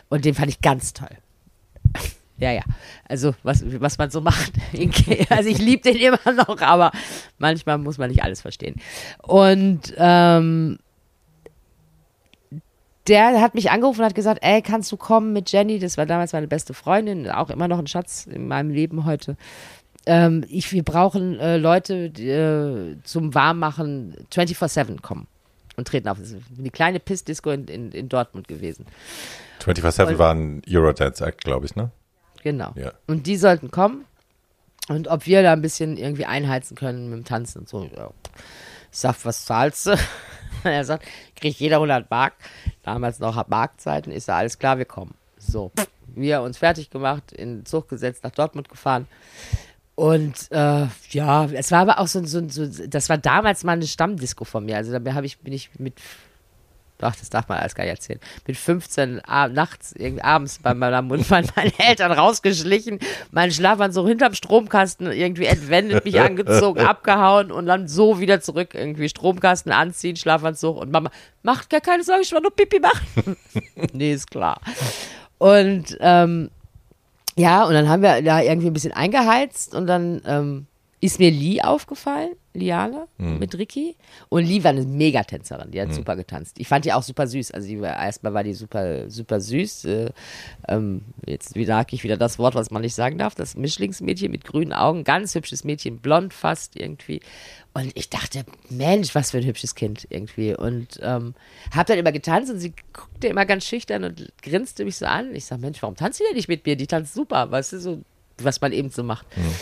Und den fand ich ganz toll. Ja, ja. Also, was, was man so macht. Also, ich liebe den immer noch, aber manchmal muss man nicht alles verstehen. Und ähm, der hat mich angerufen und hat gesagt: Ey, kannst du kommen mit Jenny? Das war damals meine beste Freundin, auch immer noch ein Schatz in meinem Leben heute. Ähm, ich, wir brauchen äh, Leute die, äh, zum Warmmachen 24-7 kommen und treten auf. Das ist eine kleine Piss-Disco in, in, in Dortmund gewesen. 24-7 war ein Eurodance-Act, glaube ich, ne? Genau. Ja. Und die sollten kommen. Und ob wir da ein bisschen irgendwie einheizen können mit dem Tanzen und so. Ja. Ich sag, was zahlst du? er sagt, kriegt jeder 100 Mark. Damals noch Markzeiten. Ich sage, alles klar, wir kommen. So, wir uns fertig gemacht, in den Zug gesetzt, nach Dortmund gefahren. Und äh, ja, es war aber auch so, so, so, das war damals mal eine Stammdisco von mir. Also da ich, bin ich mit Ach, das darf man alles gar nicht erzählen. Mit 15 ab, nachts, abends bei meiner Mutter, meinen Eltern rausgeschlichen, meinen Schlafanzug hinterm Stromkasten irgendwie entwendet, mich angezogen, abgehauen und dann so wieder zurück. Irgendwie Stromkasten anziehen, Schlafanzug und Mama, macht gar keine Sorge, ich will nur Pipi machen. nee, ist klar. Und ähm, ja, und dann haben wir da irgendwie ein bisschen eingeheizt und dann ähm, ist mir Lee aufgefallen, Liane, mhm. mit Ricky. Und Lee war eine Megatänzerin, die hat mhm. super getanzt. Ich fand die auch super süß. Also war, erstmal war die super, super süß. Äh, ähm, jetzt sage ich wieder das Wort, was man nicht sagen darf. Das Mischlingsmädchen mit grünen Augen, ganz hübsches Mädchen, blond fast irgendwie. Und ich dachte, Mensch, was für ein hübsches Kind irgendwie. Und ähm, habe dann immer getanzt und sie guckte immer ganz schüchtern und grinste mich so an. Ich sage, Mensch, warum tanzt sie denn nicht mit mir? Die tanzt super, weißt du, so, was man eben so macht. Mhm.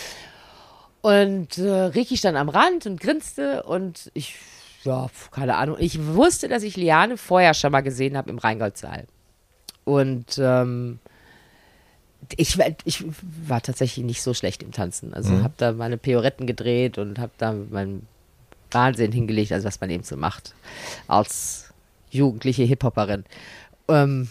Und äh, Ricky stand am Rand und grinste und ich, ja, keine Ahnung. Ich wusste, dass ich Liane vorher schon mal gesehen habe im Rheingoldssaal. Und ähm, ich, ich war tatsächlich nicht so schlecht im Tanzen. Also mhm. habe da meine Pioretten gedreht und habe da meinen Wahnsinn hingelegt, also was man eben so macht als jugendliche Hip-Hopperin. Ähm,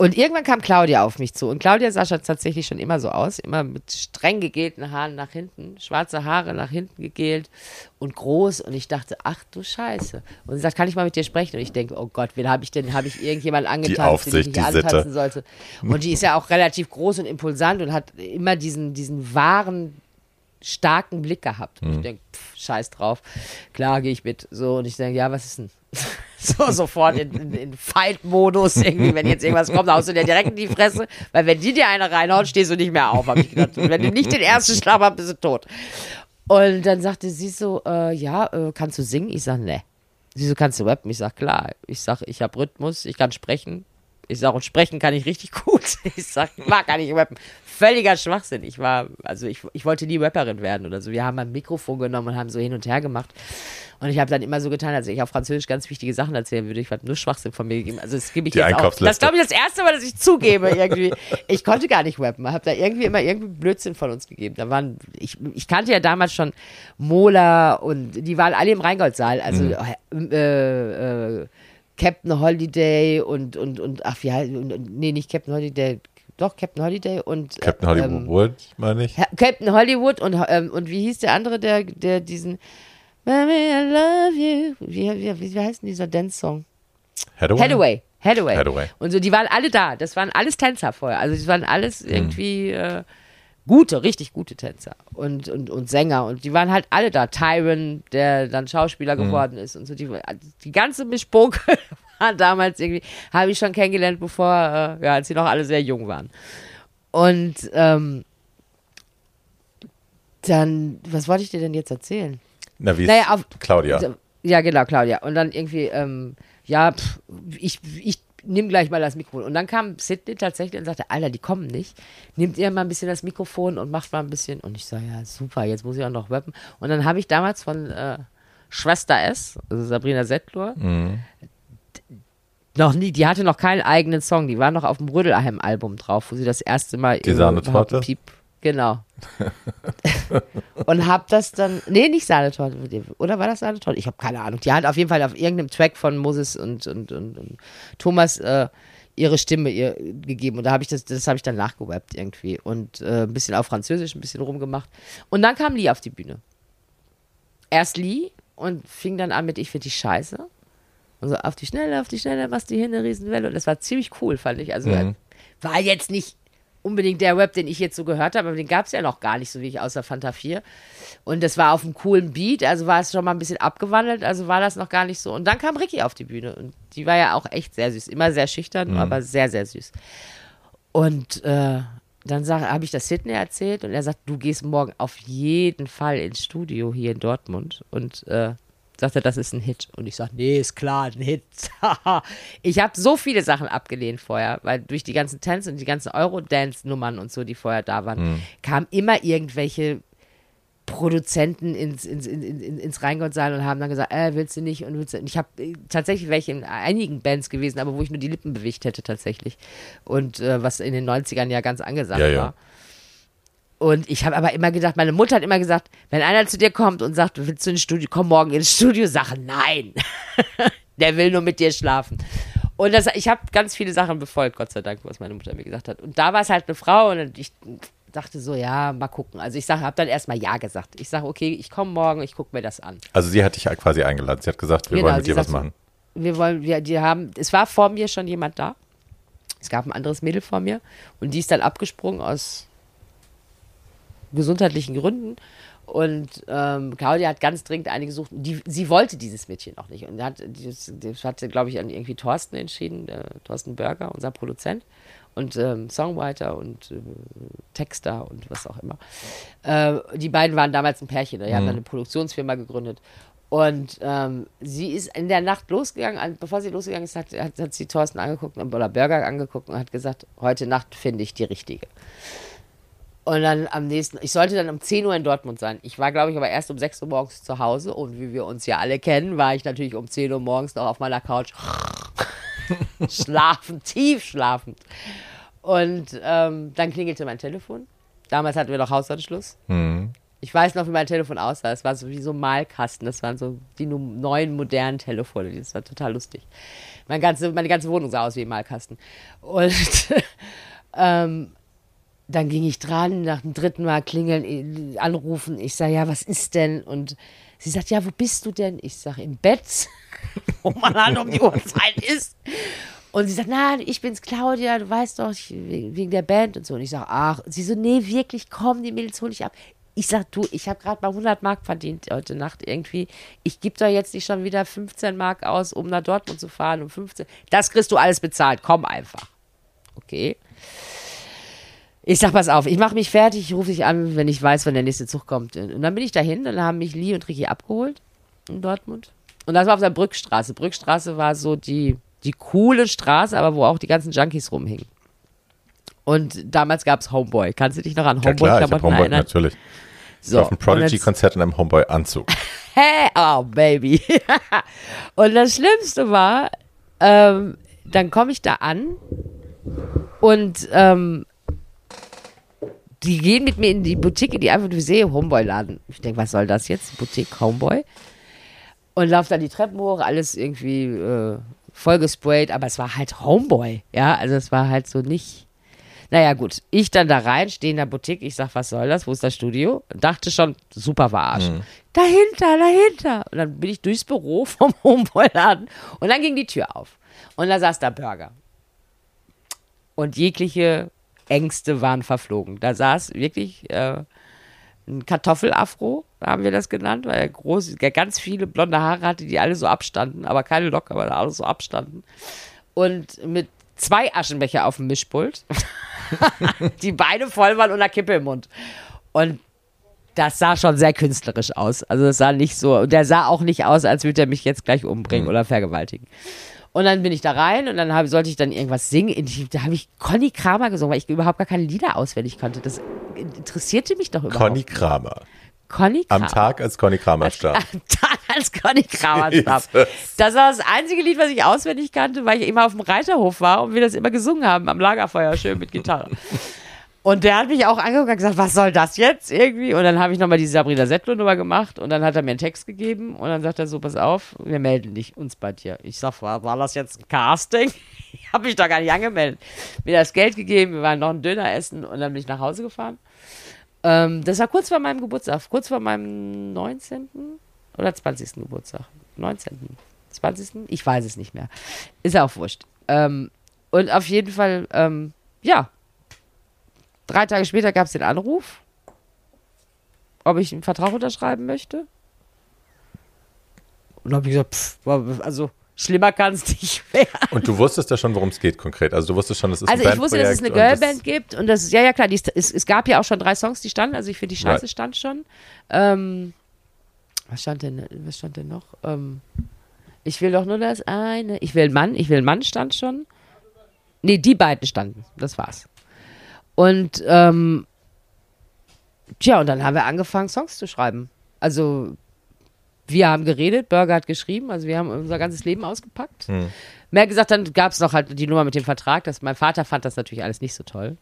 und irgendwann kam Claudia auf mich zu. Und Claudia sah schon tatsächlich schon immer so aus. Immer mit streng gegelten Haaren nach hinten. Schwarze Haare nach hinten gegelt und groß. Und ich dachte, ach du Scheiße. Und sie sagt, kann ich mal mit dir sprechen? Und ich denke, oh Gott, wen habe ich denn? Habe ich irgendjemand angetanzt, den ich nicht antanzen Sitte. sollte? Und die ist ja auch relativ groß und impulsant und hat immer diesen, diesen wahren, starken Blick gehabt. Und mhm. ich denke, scheiß drauf. Klar gehe ich mit. So. Und ich denke, ja, was ist denn? so sofort in, in, in Fight-Modus, irgendwie, wenn jetzt irgendwas kommt, haust du dir direkt in die Fresse, weil wenn die dir eine reinhaut, stehst du nicht mehr auf, habe ich gedacht. Und wenn du nicht den ersten Schlag hast, bist du tot. Und dann sagte sie so, äh, ja, äh, kannst du singen? Ich sag, ne. Sie so, kannst du rappen? Ich sag, klar. Ich sag, ich habe Rhythmus, ich kann sprechen. Ich sag, und sprechen kann ich richtig gut. Ich sag, mag kann ich rappen. Völliger Schwachsinn. Ich war, also ich, ich wollte nie Rapperin werden oder so. Wir haben ein Mikrofon genommen und haben so hin und her gemacht. Und ich habe dann immer so getan, als ich auf Französisch ganz wichtige Sachen erzählen würde. Ich habe nur Schwachsinn von mir gegeben. Also das gebe ich Die jetzt auch. Das glaube ich das erste Mal, dass ich zugebe irgendwie. Ich konnte gar nicht rappen. Ich habe da irgendwie immer irgendwie Blödsinn von uns gegeben. Da waren, ich, ich kannte ja damals schon Mola und die waren alle im Rheingoldsaal. Also äh, äh, Captain Holiday und, und, und ach, wie heißt, und, und, nee, nicht Captain Holiday, doch, Captain Holiday und Captain äh, Hollywood, meine ich. Captain Hollywood und, ähm, und wie hieß der andere, der, der diesen Mommy, I love you. Wie, wie, wie, wie heißt denn dieser Dance-Song? Hathaway? Hathaway. Hathaway. Hathaway. Und so, die waren alle da. Das waren alles Tänzer vorher. Also, das waren alles irgendwie äh, gute, richtig gute Tänzer und, und, und Sänger. Und die waren halt alle da. Tyron, der dann Schauspieler geworden ist und so. Die, die ganze Mischpoke war damals irgendwie, habe ich schon kennengelernt, bevor, äh, ja, als sie noch alle sehr jung waren. Und ähm, dann, was wollte ich dir denn jetzt erzählen? Na, wie Naja, auf- Claudia? Ja, genau, Claudia. Und dann irgendwie, ähm, ja, pff, ich, ich nehme gleich mal das Mikrofon. Und dann kam Sidney tatsächlich und sagte, Alter, die kommen nicht. Nehmt ihr mal ein bisschen das Mikrofon und macht mal ein bisschen. Und ich sage, ja, super, jetzt muss ich auch noch rappen. Und dann habe ich damals von äh, Schwester S, also Sabrina Settlur, Mhm. noch nie, die hatte noch keinen eigenen Song. Die war noch auf dem Rödelheim-Album drauf, wo sie das erste Mal Sahnetorte? Piep, genau. und hab das dann, nee, nicht Sahnetorte, oder war das Sahnetorte? Ich habe keine Ahnung. Die hat auf jeden Fall auf irgendeinem Track von Moses und, und, und, und Thomas äh, ihre Stimme ihr gegeben und da habe ich das, das habe ich dann nachgewappt irgendwie und äh, ein bisschen auf Französisch, ein bisschen rumgemacht und dann kam Lee auf die Bühne. Erst Lee und fing dann an mit Ich finde die scheiße. Und so auf die Schnelle, auf die Schnelle, machst du hier eine Riesenwelle. Und das war ziemlich cool, fand ich. Also Mhm. war jetzt nicht unbedingt der Rap, den ich jetzt so gehört habe, aber den gab es ja noch gar nicht so wie ich außer Fanta 4. Und das war auf einem coolen Beat, also war es schon mal ein bisschen abgewandelt, also war das noch gar nicht so. Und dann kam Ricky auf die Bühne und die war ja auch echt sehr süß. Immer sehr schüchtern, aber sehr, sehr süß. Und äh, dann habe ich das Sidney erzählt und er sagt, du gehst morgen auf jeden Fall ins Studio hier in Dortmund. Und äh, sagte, das ist ein Hit. Und ich sage, nee, ist klar, ein Hit. ich habe so viele Sachen abgelehnt vorher, weil durch die ganzen Tänze und die ganzen Eurodance-Nummern und so, die vorher da waren, kamen immer irgendwelche Produzenten ins, ins, in, in, ins Rheingoldsaal und haben dann gesagt, äh, willst du nicht und willst du nicht. Ich habe äh, tatsächlich welche in einigen Bands gewesen, aber wo ich nur die Lippen bewegt hätte tatsächlich. Und äh, was in den 90ern ja ganz angesagt Ja, ja. Und ich habe aber immer gedacht, meine Mutter hat immer gesagt, wenn einer zu dir kommt und sagt, willst du ins Studio, komm morgen ins Studio, sag nein. Der will nur mit dir schlafen. Und das, ich habe ganz viele Sachen befolgt, Gott sei Dank, was meine Mutter mir gesagt hat. Und da war es halt eine Frau und ich dachte so, ja, mal gucken. Also ich habe dann erstmal ja gesagt. Ich sage, okay, ich komme morgen, ich gucke mir das an. Also sie hat dich quasi eingeladen. Sie hat gesagt, wir Genau, wollen mit dir was so, machen. Wir wollen, wir, die haben, es war vor mir schon jemand da. Es gab ein anderes Mädel vor mir und die ist dann abgesprungen aus gesundheitlichen Gründen. Und ähm, Claudia hat ganz dringend eine gesucht. Die, sie wollte dieses Mädchen auch nicht. Und hat, das, das hatte, glaube ich, an irgendwie Thorsten entschieden, der, Thorsten Berger, unser Produzent und ähm, Songwriter und äh, Texter und was auch immer. Äh, die beiden waren damals ein Pärchen. Die haben dann eine Produktionsfirma gegründet. Und ähm, sie ist in der Nacht losgegangen, an, bevor sie losgegangen ist, hat, hat, hat sie Thorsten angeguckt oder Berger angeguckt und hat gesagt, heute Nacht finde ich die richtige. Und dann am nächsten, ich sollte dann um 10 Uhr in Dortmund sein. Ich war, glaube ich, aber erst um 6 Uhr morgens zu Hause und wie wir uns ja alle kennen, war ich natürlich um 10 Uhr morgens noch auf meiner Couch schlafen, tief schlafend. Und ähm, dann klingelte mein Telefon. Damals hatten wir noch Haushaltsschluss. Mhm. Ich weiß noch, wie mein Telefon aussah. Es war so wie so ein Malkasten. Das waren so die neuen modernen Telefone. Das war total lustig. Mein ganze, meine ganze Wohnung sah aus wie ein Malkasten. Und ähm, dann ging ich dran, nach dem dritten Mal klingeln, äh, anrufen. Ich sage, ja, was ist denn? Und sie sagt, ja, wo bist du denn? Ich sage, im Bett, wo man halt um die Uhrzeit ist. Und sie sagt, na, ich bin's Claudia, du weißt doch, ich, wegen der Band und so. Und ich sage, ach, sie so, nee, wirklich, komm, die Mädels hol ich ab. Ich sag, du, ich habe gerade mal 100 Mark verdient heute Nacht irgendwie. Ich gebe da jetzt nicht schon wieder 15 Mark aus, um nach Dortmund zu fahren. Um 15. Das kriegst du alles bezahlt. Komm einfach. Okay. Ich sag, pass auf, ich mache mich fertig, ich rufe dich an, wenn ich weiß, wann der nächste Zug kommt. Und dann bin ich dahin, dann haben mich Lee und Ricky abgeholt in Dortmund. Und das war auf der Brückstraße. Brückstraße war so die, die coole Straße, aber wo auch die ganzen Junkies rumhingen. Und damals gab es Homeboy. Kannst du dich noch an Ja klar, ich hab Homeboy erinnern? natürlich. So, auf einem Prodigy-Konzert in einem Homeboy-Anzug. Hä? Oh, Baby. und das Schlimmste war, ähm, dann komme ich da an und ähm, die gehen mit mir in die Boutique, in die einfach nur sehe, Homeboy-Laden. Ich denke, was soll das jetzt? Boutique Homeboy. Und laufe dann die Treppen hoch, alles irgendwie äh, voll gesprayt, aber es war halt Homeboy. Ja, also es war halt so nicht. Naja, gut. Ich dann da rein, stehe in der Boutique, ich sag, was soll das? Wo ist das Studio? Dachte schon, super verarschen. Dahinter, dahinter. Und dann bin ich durchs Büro vom Homeboy-Laden und dann ging die Tür auf. Und da saß da Burger. Und jegliche Ängste waren verflogen. Da saß wirklich äh, ein Kartoffelafro, haben wir das genannt, weil er groß, der ganz viele blonde Haare hatte, die alle so abstanden, aber keine Locke, aber alle so abstanden. Und mit zwei Aschenbecher auf dem Mischpult, die beide voll waren und eine Kippe im Mund. Und das sah schon sehr künstlerisch aus. Also es sah nicht so, und der sah auch nicht aus, als würde er mich jetzt gleich umbringen oder vergewaltigen. Und dann bin ich da rein und dann hab, sollte ich dann irgendwas singen. Ich, da habe ich Conny Kramer gesungen, weil ich überhaupt gar keine Lieder auswendig konnte. Das interessierte mich doch überhaupt. Conny Kramer. Conny Am Kramer. Tag, als Conny Kramer starb. Am Tag, als Conny Kramer starb. Das war das einzige Lied, was ich auswendig kannte, weil ich immer auf dem Reiterhof war und wir das immer gesungen haben am Lagerfeuer, schön mit Gitarre. Und der hat mich auch angeguckt und gesagt, was soll das jetzt irgendwie? Und dann habe ich nochmal die Sabrina Settler-Nummer gemacht und dann hat er mir einen Text gegeben und dann sagt er so, pass auf, wir melden dich, uns bei dir. Ich sag, war, war das jetzt ein Casting? Ich habe mich da gar nicht angemeldet. Mir das Geld gegeben, wir waren noch einen Döner essen und dann bin ich nach Hause gefahren. Ähm, das war kurz vor meinem Geburtstag, kurz vor meinem 19. oder 20. Geburtstag. 19. 20. Ich weiß es nicht mehr. Ist ja auch wurscht. Ähm, und auf jeden Fall, ähm, ja. Drei Tage später gab es den Anruf, ob ich einen Vertrag unterschreiben möchte. Und dann habe ich gesagt, pff, also schlimmer kann es nicht werden. Und du wusstest ja schon, worum es geht konkret. Also du wusstest schon, es ist Also ein ich wusste, dass es eine Girlband gibt und das, ja, ja, klar, die, es, es gab ja auch schon drei Songs, die standen, also ich finde, die Scheiße Right. stand schon. Ähm, was stand denn, was stand denn noch? Ähm, ich will doch nur das eine, ich will Mann, ich will Mann stand schon. Nee, die beiden standen, das war's. Und, ähm, tja, und dann haben wir angefangen, Songs zu schreiben. Also, wir haben geredet, Burger hat geschrieben, also wir haben unser ganzes Leben ausgepackt. Mehr gesagt, dann gab es noch halt die Nummer mit dem Vertrag. Das, mein Vater fand das natürlich alles nicht so toll.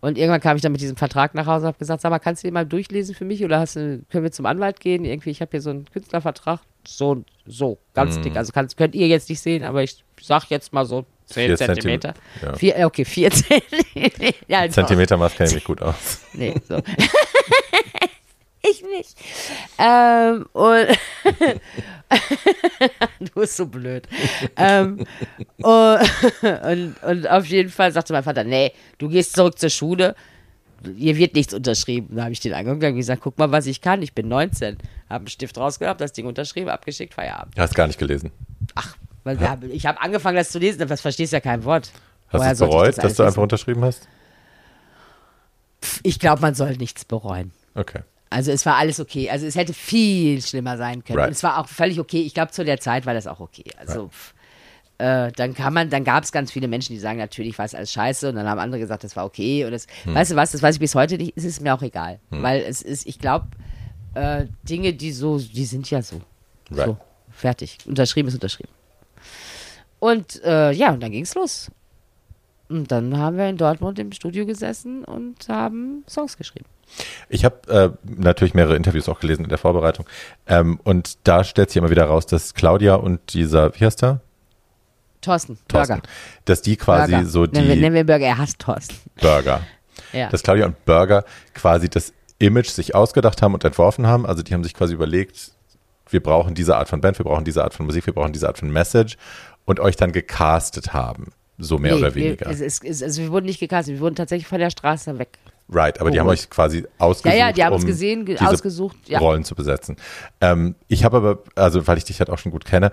Und irgendwann kam ich dann mit diesem Vertrag nach Hause und habe gesagt, sag mal, kannst du den mal durchlesen für mich oder hast können wir zum Anwalt gehen? Irgendwie, ich habe hier so einen Künstlervertrag, so und so, ganz dick. Also kannst, könnt ihr jetzt nicht sehen, aber ich sag jetzt mal so 10 Vier Zentimeter. Zentimeter, ja. Vier, äh, okay, vier Zentimeter. ja. Zentimeter Maß kenne ich mich gut aus. Nee, so. ich nicht. Ähm, und du bist so blöd. ähm, und, und, und auf jeden Fall sagte mein Vater, nee, du gehst zurück zur Schule. Hier wird nichts unterschrieben. Da habe ich den angeguckt und gesagt, guck mal, was ich kann. Ich bin 19. Habe einen Stift rausgehabt, das Ding unterschrieben, abgeschickt, Feierabend. Du hast gar nicht gelesen. Ach, weil wir haben, ich habe angefangen, das zu lesen, aber das verstehst ja kein Wort. Hast Woher du bereut, das dass du einfach unterschrieben hast? Ich glaube, man soll nichts bereuen. Okay. Also es war alles okay. Also es hätte viel schlimmer sein können. Right. Und es war auch völlig okay. Ich glaube, zu der Zeit war das auch okay. Also pff, äh, dann kann man, dann gab es ganz viele Menschen, die sagen, natürlich war es alles scheiße und dann haben andere gesagt, das war okay. Und das, Hm. weißt du was, das weiß ich bis heute nicht, es ist mir auch egal. Weil es ist, ich glaube, äh, Dinge, die so, die sind ja so. Right. So, fertig. Unterschrieben ist unterschrieben. Und äh, ja, und dann ging es los. Und dann haben wir in Dortmund im Studio gesessen und haben Songs geschrieben. Ich habe äh, natürlich mehrere Interviews auch gelesen in der Vorbereitung. Ähm, und da stellt sich immer wieder raus, dass Claudia und dieser, wie heißt der? Thorsten, Thorsten. Burger. Dass die quasi Burger. so die Nennen wir, nennen wir Burger, er hasst Thorsten. Burger. Ja. Dass Claudia und Burger quasi das Image sich ausgedacht haben und entworfen haben. Also die haben sich quasi überlegt, wir brauchen diese Art von Band, wir brauchen diese Art von Musik, wir brauchen diese Art von Message und euch dann gecastet haben. So mehr Nee, oder weniger. Wir, es, es, es, also wir wurden nicht gecastet, wir wurden tatsächlich von der Straße weg. Right, aber die haben euch quasi ausgesucht, Ja, ja, die haben um gesehen, ge- ausgesucht, ja. Rollen zu besetzen. Ähm, ich habe aber, also weil ich dich halt auch schon gut kenne,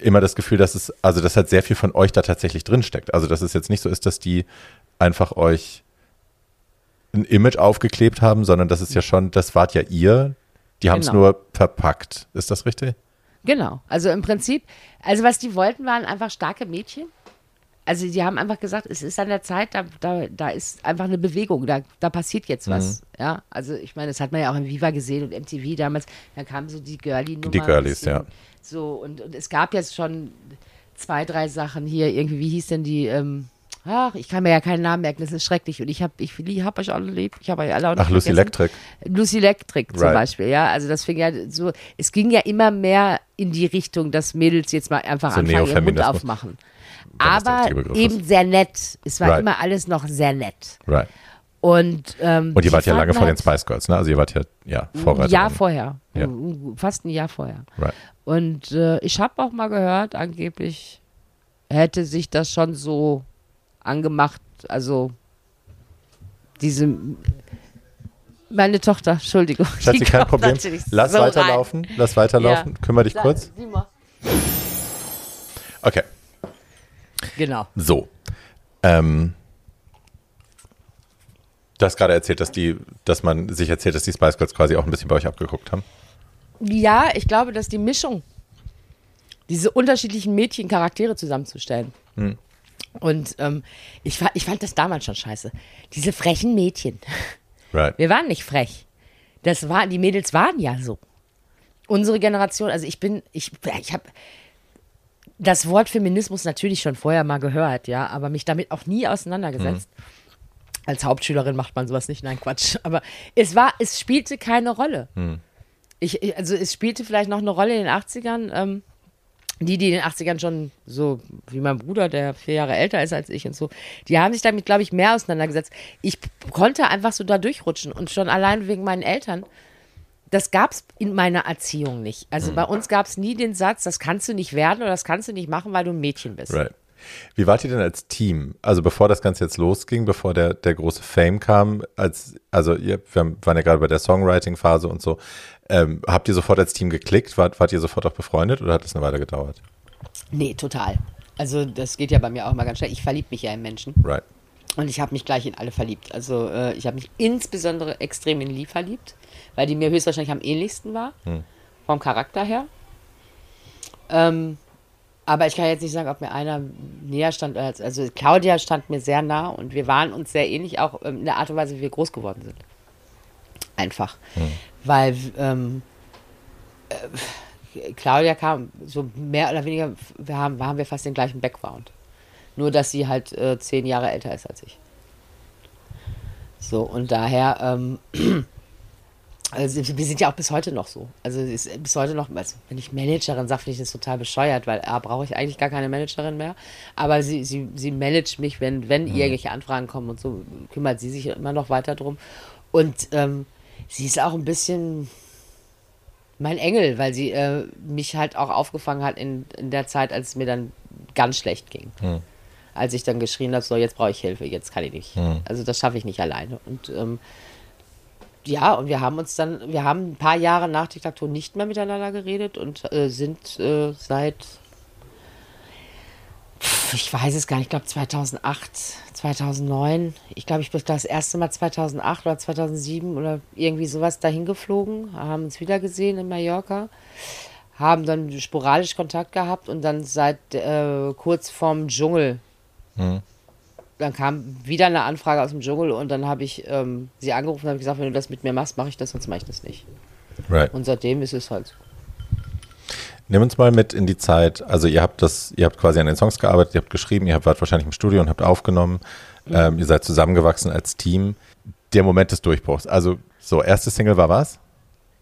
immer das Gefühl, dass es, also dass halt sehr viel von euch da tatsächlich drinsteckt. Also dass es jetzt nicht so ist, dass die einfach euch ein Image aufgeklebt haben, sondern das ist ja schon, das wart ja ihr, die haben es Genau. nur verpackt. Ist das richtig? Genau. Also im Prinzip, also was die wollten, waren einfach starke Mädchen. Also die haben einfach gesagt, es ist an der Zeit, da, da, da ist einfach eine Bewegung, da, da passiert jetzt was. Mhm. Ja, also ich meine, das hat man ja auch in Viva gesehen und MTV damals, da kamen so die Girlie-Nummer. Die Girlies, ja. So, und, und es gab jetzt schon zwei, drei Sachen hier, irgendwie, wie hieß denn die, ähm, ach, ich kann mir ja keinen Namen merken, das ist schrecklich und ich habe ich, hab euch alle lieb, ich habe euch alle auch Ach, Lucy. Electric. Lucy Electric zum Right. Beispiel, ja. Also das fing ja so, es ging ja immer mehr in die Richtung, dass Mädels jetzt mal einfach So anfangen, ihren Mund aufmachen. Aber eben ist. sehr nett. Es war Right. immer alles noch sehr nett. Right. Und, ähm, Und ihr wart ja lange vor den Spice Girls, ne? Also ihr wart ja, ja, Vorreiter. Ein Jahr vorher. Ja. Fast ein Jahr vorher. Right. Und äh, ich habe auch mal gehört, angeblich hätte sich das schon so angemacht, also diese meine Tochter, Entschuldigung. Schatzi, kein Problem. Lass so weiterlaufen. Lass weiterlaufen. Ja. Kümmer dich rein. kurz. Okay. Genau. So. Ähm, du hast gerade erzählt, dass die, dass man sich erzählt, dass die Spice Girls quasi auch ein bisschen bei euch abgeguckt haben. Ja, ich glaube, dass die Mischung, diese unterschiedlichen Mädchencharaktere zusammenzustellen. Hm. Und ähm, ich, ich fand das damals schon scheiße. Diese frechen Mädchen. Right. Wir waren nicht frech. Das war, die Mädels waren ja so. Unsere Generation, also ich bin, ich, ich habe das Wort Feminismus natürlich schon vorher mal gehört, ja, aber mich damit auch nie auseinandergesetzt. Als Hauptschülerin macht man sowas nicht, nein, Quatsch. Aber es war, es spielte keine Rolle. Ich, ich- also es spielte vielleicht noch eine Rolle in den 80ern. Ähm, die, die in den 80ern schon so, wie mein Bruder, der vier Jahre älter ist als ich und so, die haben sich damit, glaube ich, mehr auseinandergesetzt. Ich konnte einfach so da durchrutschen und schon allein wegen meinen Eltern. Das gab es in meiner Erziehung nicht. Also bei uns gab es nie den Satz, das kannst du nicht werden oder das kannst du nicht machen, weil du ein Mädchen bist. Right. Wie wart ihr denn als Team? Also bevor das Ganze jetzt losging, bevor der, der große Fame kam, als, also ihr wir waren ja gerade bei der Songwriting-Phase und so, ähm, habt ihr sofort als Team geklickt? Wart, wart ihr sofort auch befreundet oder hat das eine Weile gedauert? Nee, total. Also das geht ja bei mir auch immer ganz schnell. Ich verliebe mich ja in Menschen. Right. Und ich habe mich gleich in alle verliebt. Also äh, ich habe mich insbesondere extrem in Lee verliebt, weil die mir höchstwahrscheinlich am ähnlichsten war, vom Charakter her. Ähm, aber ich kann jetzt nicht sagen, ob mir einer näher stand als. Also Claudia stand mir sehr nah und wir waren uns sehr ähnlich, auch ähm, in der Art und Weise, wie wir groß geworden sind. Einfach. Weil ähm, äh, Claudia kam so mehr oder weniger, wir haben, haben wir fast den gleichen Background. Nur, dass sie halt äh, zehn Jahre älter ist als ich. So, und daher, ähm, also wir sind ja auch bis heute noch so. Also ist bis heute noch, also wenn ich Managerin sage, finde ich das total bescheuert, weil A, brauche ich eigentlich gar keine Managerin mehr. Aber sie, sie, sie managt mich, wenn, wenn irgendwelche Anfragen kommen und so, kümmert sie sich immer noch weiter drum. Und ähm, sie ist auch ein bisschen mein Engel, weil sie äh, mich halt auch aufgefangen hat in, in der Zeit, als es mir dann ganz schlecht ging. Als ich dann geschrien habe, so jetzt brauche ich Hilfe, jetzt kann ich nicht. Also das schaffe ich nicht alleine. Und ähm, ja, und wir haben uns dann, wir haben ein paar Jahre nach Diktatur nicht mehr miteinander geredet und äh, sind äh, seit, ich weiß es gar nicht, ich glaube 2008, 2009, ich glaube, ich bin das erste Mal 2008 oder 2007 oder irgendwie sowas dahin geflogen, haben uns wieder gesehen in Mallorca, haben dann sporadisch Kontakt gehabt und dann seit äh, kurz vorm Dschungel dann kam wieder eine Anfrage aus dem Dschungel und dann habe ich ähm, sie angerufen und habe gesagt, wenn du das mit mir machst, mache ich das, sonst mache ich das nicht. Right. Und seitdem ist es halt so. Nimm uns mal mit in die Zeit. Also ihr habt das, ihr habt quasi an den Songs gearbeitet, ihr habt geschrieben, ihr habt wart wahrscheinlich im Studio und habt aufgenommen. Ähm, ihr seid zusammengewachsen als Team. Der Moment des Durchbruchs. Also so, erste Single war was?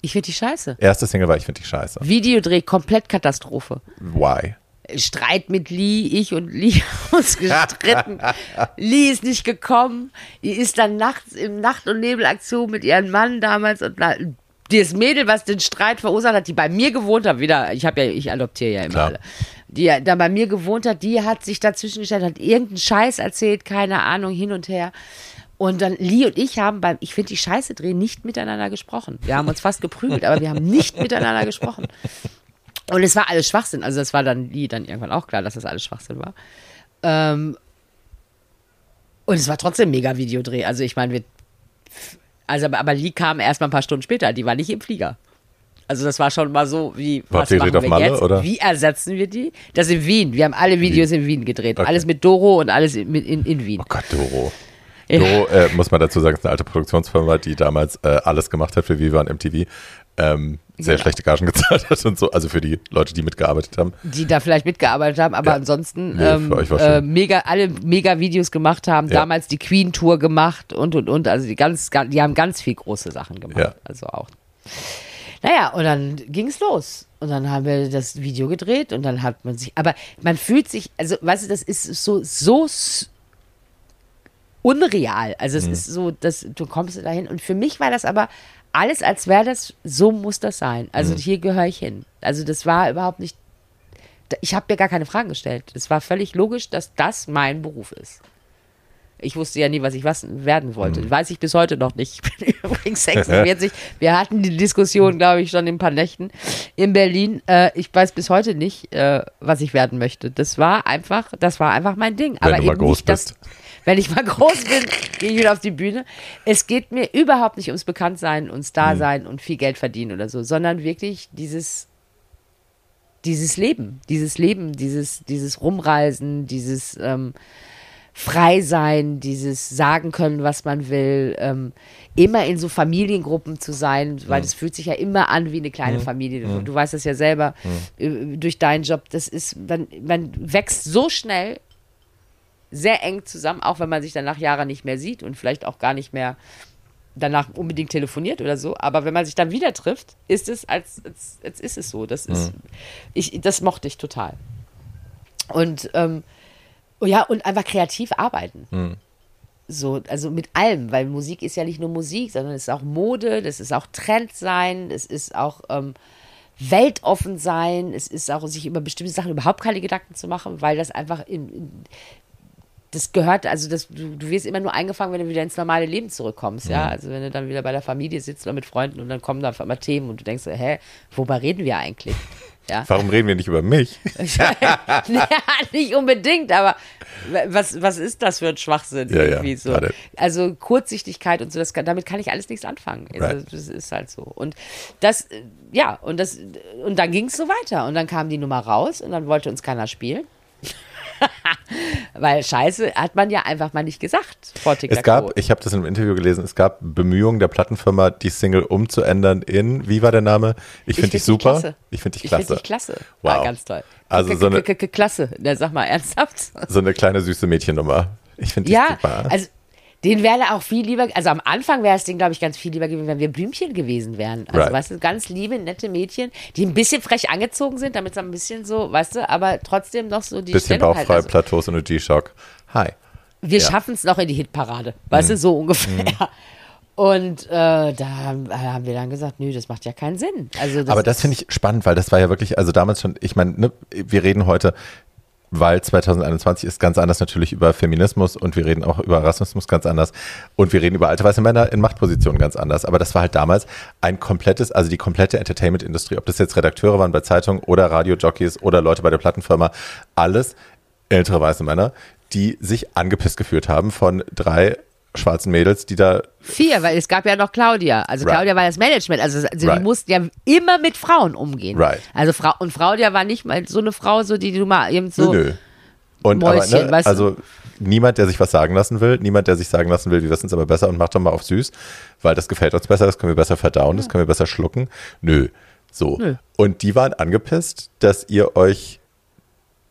Ich finde die scheiße. Erste Single war Ich finde dich scheiße. Videodreh, komplett Katastrophe. Why? Streit mit Lee, ich und Lee haben uns gestritten. Lee ist nicht gekommen. Die ist dann nachts im Nacht- und Nebelaktion mit ihrem Mann damals und das Mädel, was den Streit verursacht hat, die bei mir gewohnt hat, wieder, ich habe ja, ich adoptiere ja immer Klar. alle, die da bei mir gewohnt hat, die hat sich dazwischen gestellt, hat irgendeinen Scheiß erzählt, keine Ahnung, hin und her. Und dann Lee und ich haben beim, ich finde die Scheiße drehen, nicht miteinander gesprochen. Wir haben uns fast geprügelt, aber wir haben nicht miteinander gesprochen. Und es war alles Schwachsinn. Also das war dann Lee dann irgendwann auch klar, dass das alles Schwachsinn war. Ähm, und es war trotzdem mega Videodreh. Also ich meine, wir, also aber, Lee kam erst mal ein paar Stunden später. Die war nicht im Flieger. Also das war schon mal so, wie War was die machen wir Malle, jetzt? oder? Wie ersetzen wir die? Das in Wien. Wir haben alle Videos in Wien gedreht. Okay. Alles mit Doro und alles in, in, in Wien. Oh Gott, Doro. Ja. Doro, äh, muss man dazu sagen, ist eine alte Produktionsfirma, die damals äh, alles gemacht hat für Viva und MTV. Ähm, sehr Genau. schlechte Gagen gezahlt hat und so, also für die Leute, die mitgearbeitet haben. die da vielleicht mitgearbeitet haben, aber Ja. ansonsten Nee, ähm, äh, mega, alle mega Videos gemacht haben, Ja. damals die Queen Tour gemacht und und und. Also die ganz, die haben ganz viel große Sachen gemacht. Ja. Also auch. Naja, und dann ging's los. Und dann haben wir das Video gedreht und dann hat man sich, aber man fühlt sich, also weißt du, das ist so, so unreal. Also Mhm. es ist so, dass du kommst dahin. Und für mich war das aber alles, als wäre das, so muss das sein. Mhm. Also hier gehöre ich hin. Also das war überhaupt nicht, ich habe mir gar keine Fragen gestellt. Es war völlig logisch, dass das mein Beruf ist. Ich wusste ja nie, was ich was werden wollte. Mhm. Weiß ich bis heute noch nicht. Ich bin übrigens 46. Wir hatten die Diskussion, glaube ich, schon in ein paar Nächten in Berlin. Äh, ich weiß bis heute nicht, äh, was ich werden möchte. Das war einfach, das war einfach mein Ding. Wenn Aber du mal eben groß nicht das, bist. Wenn ich mal groß bin, gehe ich wieder auf die Bühne. Es geht mir überhaupt nicht ums Bekanntsein und Starsein und viel Geld verdienen oder so, sondern wirklich dieses, dieses Leben, dieses Leben, dieses, dieses Rumreisen, dieses ähm, frei sein, dieses sagen können, was man will, ähm, immer in so Familiengruppen zu sein, weil es fühlt sich ja immer an wie eine kleine Familie. Du, du weißt das ja selber äh, durch deinen Job. Das ist, man, man wächst so schnell sehr eng zusammen, auch wenn man sich dann nach Jahren nicht mehr sieht und vielleicht auch gar nicht mehr danach unbedingt telefoniert oder so. Aber wenn man sich dann wieder trifft, ist es als, als, als ist es so. Das ist, ich, das mochte ich total. Und ähm, oh ja, und einfach kreativ arbeiten. So, also mit allem, weil Musik ist ja nicht nur Musik, sondern es ist auch Mode, das ist auch Trend sein, es ist auch ähm, weltoffen sein, es ist auch sich über bestimmte Sachen überhaupt keine Gedanken zu machen, weil das einfach in, in das gehört, also das, du, du wirst immer nur eingefangen, wenn du wieder ins normale Leben zurückkommst, ja. Also wenn du dann wieder bei der Familie sitzt oder mit Freunden und dann kommen da auf einmal Themen und du denkst, so, hä, worüber reden wir eigentlich? Ja. Warum reden wir nicht über mich? ja, nicht unbedingt, aber was, was ist das für ein Schwachsinn Ja, ja, irgendwie so? gerade. Also Kurzsichtigkeit und so, das kann, damit kann ich alles nichts anfangen. Also, Right. Das ist halt so. Und das, ja, und das, und dann ging es so weiter. Und dann kam die Nummer raus und dann wollte uns keiner spielen. Weil Scheiße hat man ja einfach mal nicht gesagt Es gab, ich habe das in einem Interview gelesen, es gab Bemühungen der Plattenfirma, die Single umzuändern in, wie war der Name? Ich finde dich super. klasse. Ich finde dich Ich klasse. finde dich klasse. Wow. War ganz toll. Also so eine- Klasse. Sag mal ernsthaft. So eine kleine süße Mädchennummer. Ich finde dich Ja, super. also den wäre auch viel lieber, also am Anfang wäre es denen, glaube ich, ganz viel lieber gewesen, wenn wir Blümchen gewesen wären. Also, Right. weißt du, ganz liebe, nette Mädchen, die ein bisschen frech angezogen sind, damit es ein bisschen so, weißt du, aber trotzdem noch so die Bisschen Stellung bauchfrei, halt, also, Plateaus und eine G-Shock. Hi. Wir ja. Mhm. schaffen es noch in die Hitparade, weißt du, so ungefähr. Und äh, da haben, haben wir dann gesagt, nö, das macht ja keinen Sinn. Also das Aber das finde ich spannend, weil das war ja wirklich, also damals schon, ich meine, ne, wir reden heute, weil 2021 ist ganz anders natürlich über Feminismus und wir reden auch über Rassismus ganz anders und wir reden über alte weiße Männer in Machtpositionen ganz anders. Aber das war halt damals ein komplettes, also die komplette Entertainment-Industrie, ob das jetzt Redakteure waren bei Zeitungen oder Radiojockeys oder Leute bei der Plattenfirma, alles ältere weiße Männer, die sich angepisst gefühlt haben von drei schwarzen Mädels, die da Vier, weil es gab ja noch Claudia. Also Right. Claudia war das Management. Also, also Right. die mussten ja immer mit Frauen umgehen. Right. Also Frau und Claudia war nicht mal so eine Frau, so die du mal eben so. Nö. Und Mäuschen, aber, ne, weißt du? also niemand, der sich was sagen lassen will, niemand, der sich sagen lassen will, wir wissen es aber besser und macht doch mal auf süß, weil das gefällt uns besser, das können wir besser verdauen, das können wir besser schlucken. Nö. So. Nö. Und die waren angepisst, dass ihr euch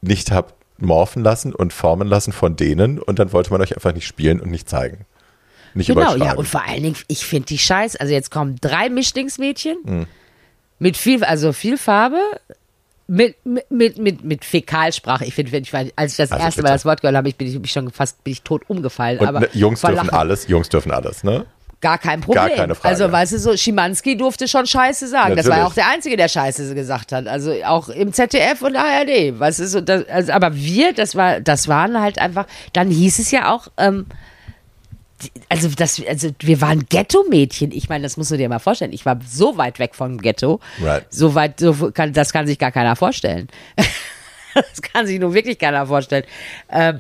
nicht habt morphen lassen und formen lassen von denen und dann wollte man euch einfach nicht spielen und nicht zeigen. Nicht Genau, ja, und vor allen Dingen, ich finde die scheiße. Also jetzt kommen drei Mischlingsmädchen Hm. mit viel, also viel Farbe, mit, mit, mit, mit, Fäkalsprache. Ich finde, ich, als ich das Also erste bitte. Mal das Wort gehört habe, ich bin ich bin schon fast bin ich tot umgefallen. und aber ne, Jungs dürfen Lachen. alles, Jungs dürfen alles, ne? Gar kein Problem. Gar keine Frage. Also, weißt du, so, Schimanski durfte schon Scheiße sagen. Das war ja Natürlich. auch der Einzige, der Scheiße gesagt hat. Also auch im ZDF und ARD. Weißt du, so, das, also, aber wir, das war, das waren halt einfach, dann hieß es ja auch, ähm, also, das, also wir waren Ghetto-Mädchen. Ich meine, das musst du dir mal vorstellen. Ich war so weit weg vom Ghetto. Right. So weit, so kann, das kann sich gar keiner vorstellen. das kann sich nur wirklich keiner vorstellen. Ähm,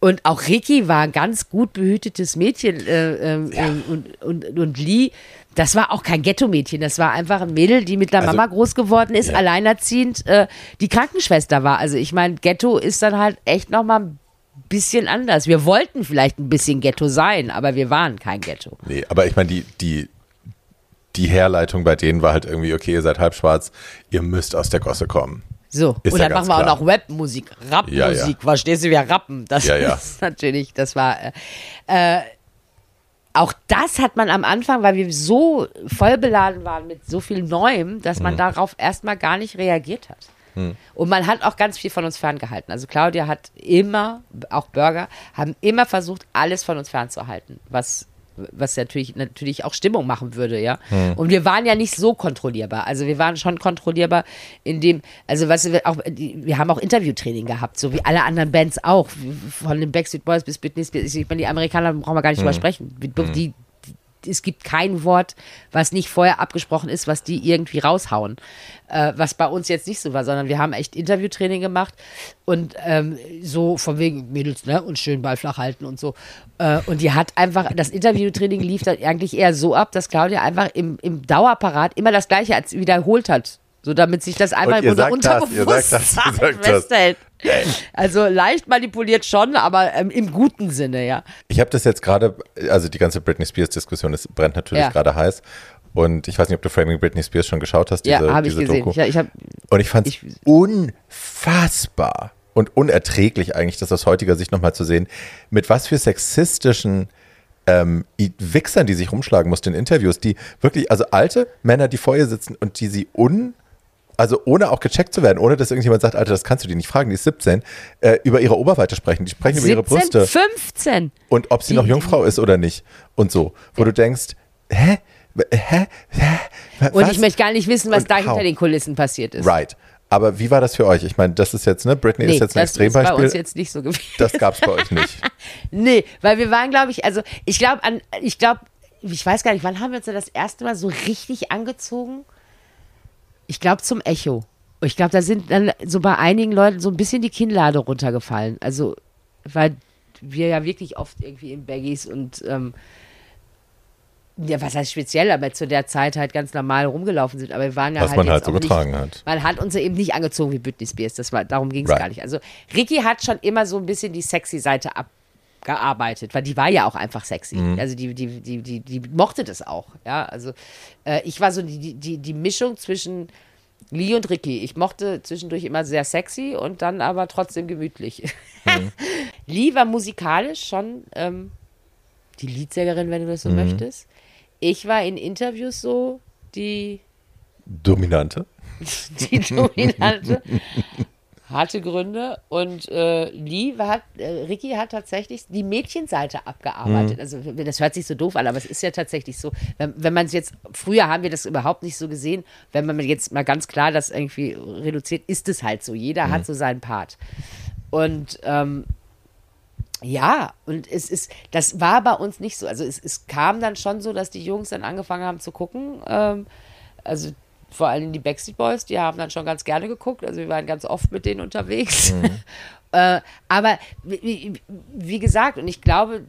und auch Ricky war ein ganz gut behütetes Mädchen äh, ähm, Ja. und, und, und Lee, das war auch kein Ghetto-Mädchen, das war einfach ein Mädel, die mit der Also- Mama groß geworden ist, Ja. alleinerziehend, äh, die Krankenschwester war. Also ich meine, Ghetto ist dann halt echt nochmal ein bisschen anders. Wir wollten vielleicht ein bisschen Ghetto sein, aber wir waren kein Ghetto. Nee, aber ich meine, die, die, die Herleitung bei denen war halt irgendwie, okay, ihr seid halb schwarz, ihr müsst aus der Gosse kommen. So, Ist und ja dann machen wir auch klar. noch Webmusik, Rapmusik, Ja, ja. verstehst du, wir rappen. Das Ja, ja. ist natürlich, das war, äh, äh, auch das hat man am Anfang, weil wir so voll beladen waren mit so viel Neuem, dass Mhm. man darauf erstmal gar nicht reagiert hat. Und man hat auch ganz viel von uns ferngehalten. Also Claudia hat immer, auch Burger, haben immer versucht, alles von uns fernzuhalten, was was natürlich natürlich auch Stimmung machen würde, ja. Und wir waren ja nicht so kontrollierbar. Also wir waren schon kontrollierbar in dem, also was wir auch, wir haben auch Interviewtraining gehabt, so wie alle anderen Bands auch, von den Backstreet Boys bis Britney Spears. Ich meine, die Amerikaner brauchen wir gar nicht drüber sprechen. Die, die, es gibt kein Wort, was nicht vorher abgesprochen ist, was die irgendwie raushauen. Äh, was bei uns jetzt nicht so war, sondern wir haben echt Interviewtraining gemacht und ähm, so von wegen Mädels, ne? Und schön Ball flach halten und so. Äh, und die hat einfach, das Interviewtraining lief dann eigentlich eher so ab, dass Claudia einfach im, im Dauerparat immer das Gleiche als wiederholt hat. So damit sich das ihr im Unterbewusstsein festhält. Also leicht manipuliert schon, aber ähm, im guten Sinne, ja. Ich habe das jetzt gerade, also die ganze Britney Spears-Diskussion brennt natürlich Ja. gerade heiß. Und ich weiß nicht, ob du Framing Britney Spears schon geschaut hast, diese, ja, habe ich gesehen. Doku. Ich, ich hab, Und ich fand es unfassbar und unerträglich eigentlich, das aus heutiger Sicht nochmal zu sehen, mit was für sexistischen ähm, Wichsern, die sich rumschlagen mussten in Interviews, die wirklich, also alte Männer, die vor ihr sitzen und die sie un, also ohne auch gecheckt zu werden, ohne dass irgendjemand sagt, Alter, das kannst du dir nicht fragen, die ist 17, äh, über ihre Oberweite sprechen, die sprechen über ihre 17, Brüste 15. und ob sie Die- noch Jungfrau ist oder nicht und so, wo du denkst, hä? Hä? Hä? Und Was? ich möchte gar nicht wissen, was Und da how? hinter den Kulissen passiert ist. Right. Aber wie war das für euch? Ich meine, das ist jetzt, ne, Britney Nee, ist jetzt ein das ist bei uns Extrembeispiel. jetzt nicht so gewesen. Das gab es bei euch nicht. Nee, weil wir waren, glaube ich, also ich glaube an, ich glaube, ich weiß gar nicht, wann haben wir uns das erste Mal so richtig angezogen? Ich glaube zum Echo. Ich glaube, da sind dann so bei einigen Leuten so ein bisschen die Kinnlade runtergefallen. Also, weil wir ja wirklich oft irgendwie in Baggies und ähm, ja, was heißt speziell, aber zu der Zeit halt ganz normal rumgelaufen sind. Aber wir waren ja Was halt man jetzt halt so getragen nicht, hat. Man hat uns ja eben nicht angezogen wie Britney Spears. Das war, darum ging es Right. gar nicht. Also Ricky hat schon immer so ein bisschen die sexy Seite abgearbeitet, weil die war ja auch einfach sexy. Mhm. Also die, die, die, die, die mochte das auch. Ja, also äh, ich war so die, die- die, Mischung zwischen Lee und Ricky. Ich mochte zwischendurch immer sehr sexy und dann aber trotzdem gemütlich. Mhm. Lee war musikalisch schon ähm, die Leadsängerin, wenn du das so möchtest. Ich war in Interviews so die Dominante. die dominante, hatte Gründe und äh, Lee hat, äh, Ricky hat tatsächlich die Mädchenseite abgearbeitet. Also das hört sich so doof an, aber es ist ja tatsächlich so. Wenn, wenn man es jetzt, früher haben wir das überhaupt nicht so gesehen, wenn man jetzt mal ganz klar das irgendwie reduziert, ist es halt so. Jeder hat so seinen Part. Und ähm, ja, und es ist, das war bei uns nicht so. Also es, es kam dann schon so, dass die Jungs dann angefangen haben zu gucken. Ähm, also vor allem die Backstreet Boys, die haben dann schon ganz gerne geguckt. Also wir waren ganz oft mit denen unterwegs. äh, aber wie, wie- gesagt, und ich glaube,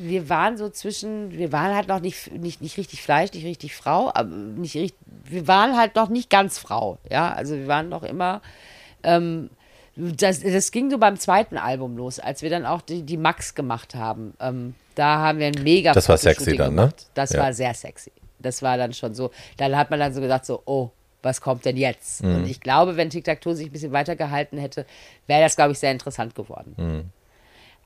wir waren so zwischen, wir waren halt noch nicht, nicht, nicht richtig Fleisch, nicht richtig Frau, aber nicht richtig, wir waren halt noch nicht ganz Frau. Ja, also wir waren noch immer ähm, das, das ging so beim zweiten Album los, als wir dann auch die, die Max gemacht haben. Ähm, da haben wir ein mega Das war sexy dann, ne? gemacht. Das Ja. war sehr sexy. Das war dann schon so. Dann hat man dann so gesagt, so, oh, was kommt denn jetzt? Mhm. Und ich glaube, wenn Tic Tac Toe sich ein bisschen weitergehalten hätte, wäre das, glaube ich, sehr interessant geworden. Mhm.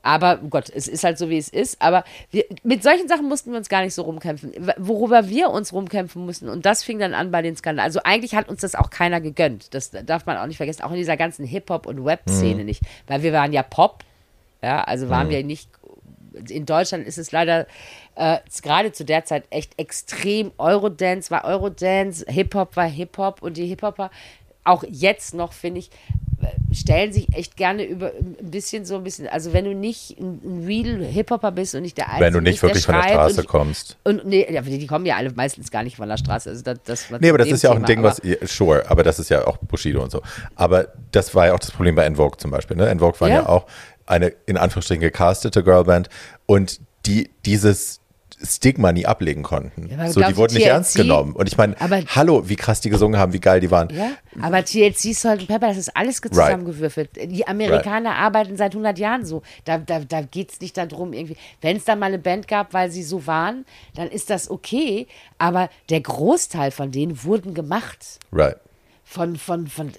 Aber oh Gott, es ist halt so, wie es ist. Aber wir, mit solchen Sachen mussten wir uns gar nicht so rumkämpfen. Worüber wir uns rumkämpfen mussten, und das fing dann an bei den Skandalen. Also eigentlich hat uns das auch keiner gegönnt. Das darf man auch nicht vergessen. Auch in dieser ganzen Hip-Hop- und Web-Szene nicht. Weil wir waren ja Pop. Ja, also waren wir nicht. In Deutschland ist es leider äh, gerade zu der Zeit echt extrem. Eurodance war Eurodance, Hip-Hop war Hip-Hop und die Hip-Hopper, auch jetzt noch, finde ich, stellen sich echt gerne über ein bisschen so ein bisschen, also wenn du nicht ein, real Hip-Hopper bist und nicht der Einzige Wenn du nicht bist, wirklich von der Straße und, kommst. Und nee, ja, die kommen ja alle meistens gar nicht von der Straße. Also das, das Nee, aber das ist ja auch ein Thema, Ding, was, ja, sure, aber das ist ja auch Bushido und so. Aber das war ja auch das Problem bei En Vogue zum Beispiel. Ne? En Vogue war ja. Ja. auch eine in Anführungsstrichen gecastete Girlband und die dieses Stigma nie ablegen konnten. Ja, so, die wurden nicht TLC ernst genommen. Und ich meine, hallo, wie krass die gesungen haben, wie geil die waren. Ja, aber TLC, Salt and Pepper, das ist alles ge- Right. zusammengewürfelt. Die Amerikaner arbeiten seit 100 Jahren so. Da, da, da geht es nicht darum, irgendwie. Wenn es da mal eine Band gab, weil sie so waren, dann ist das okay. Aber der Großteil von denen wurden gemacht. Right. Von, von, von,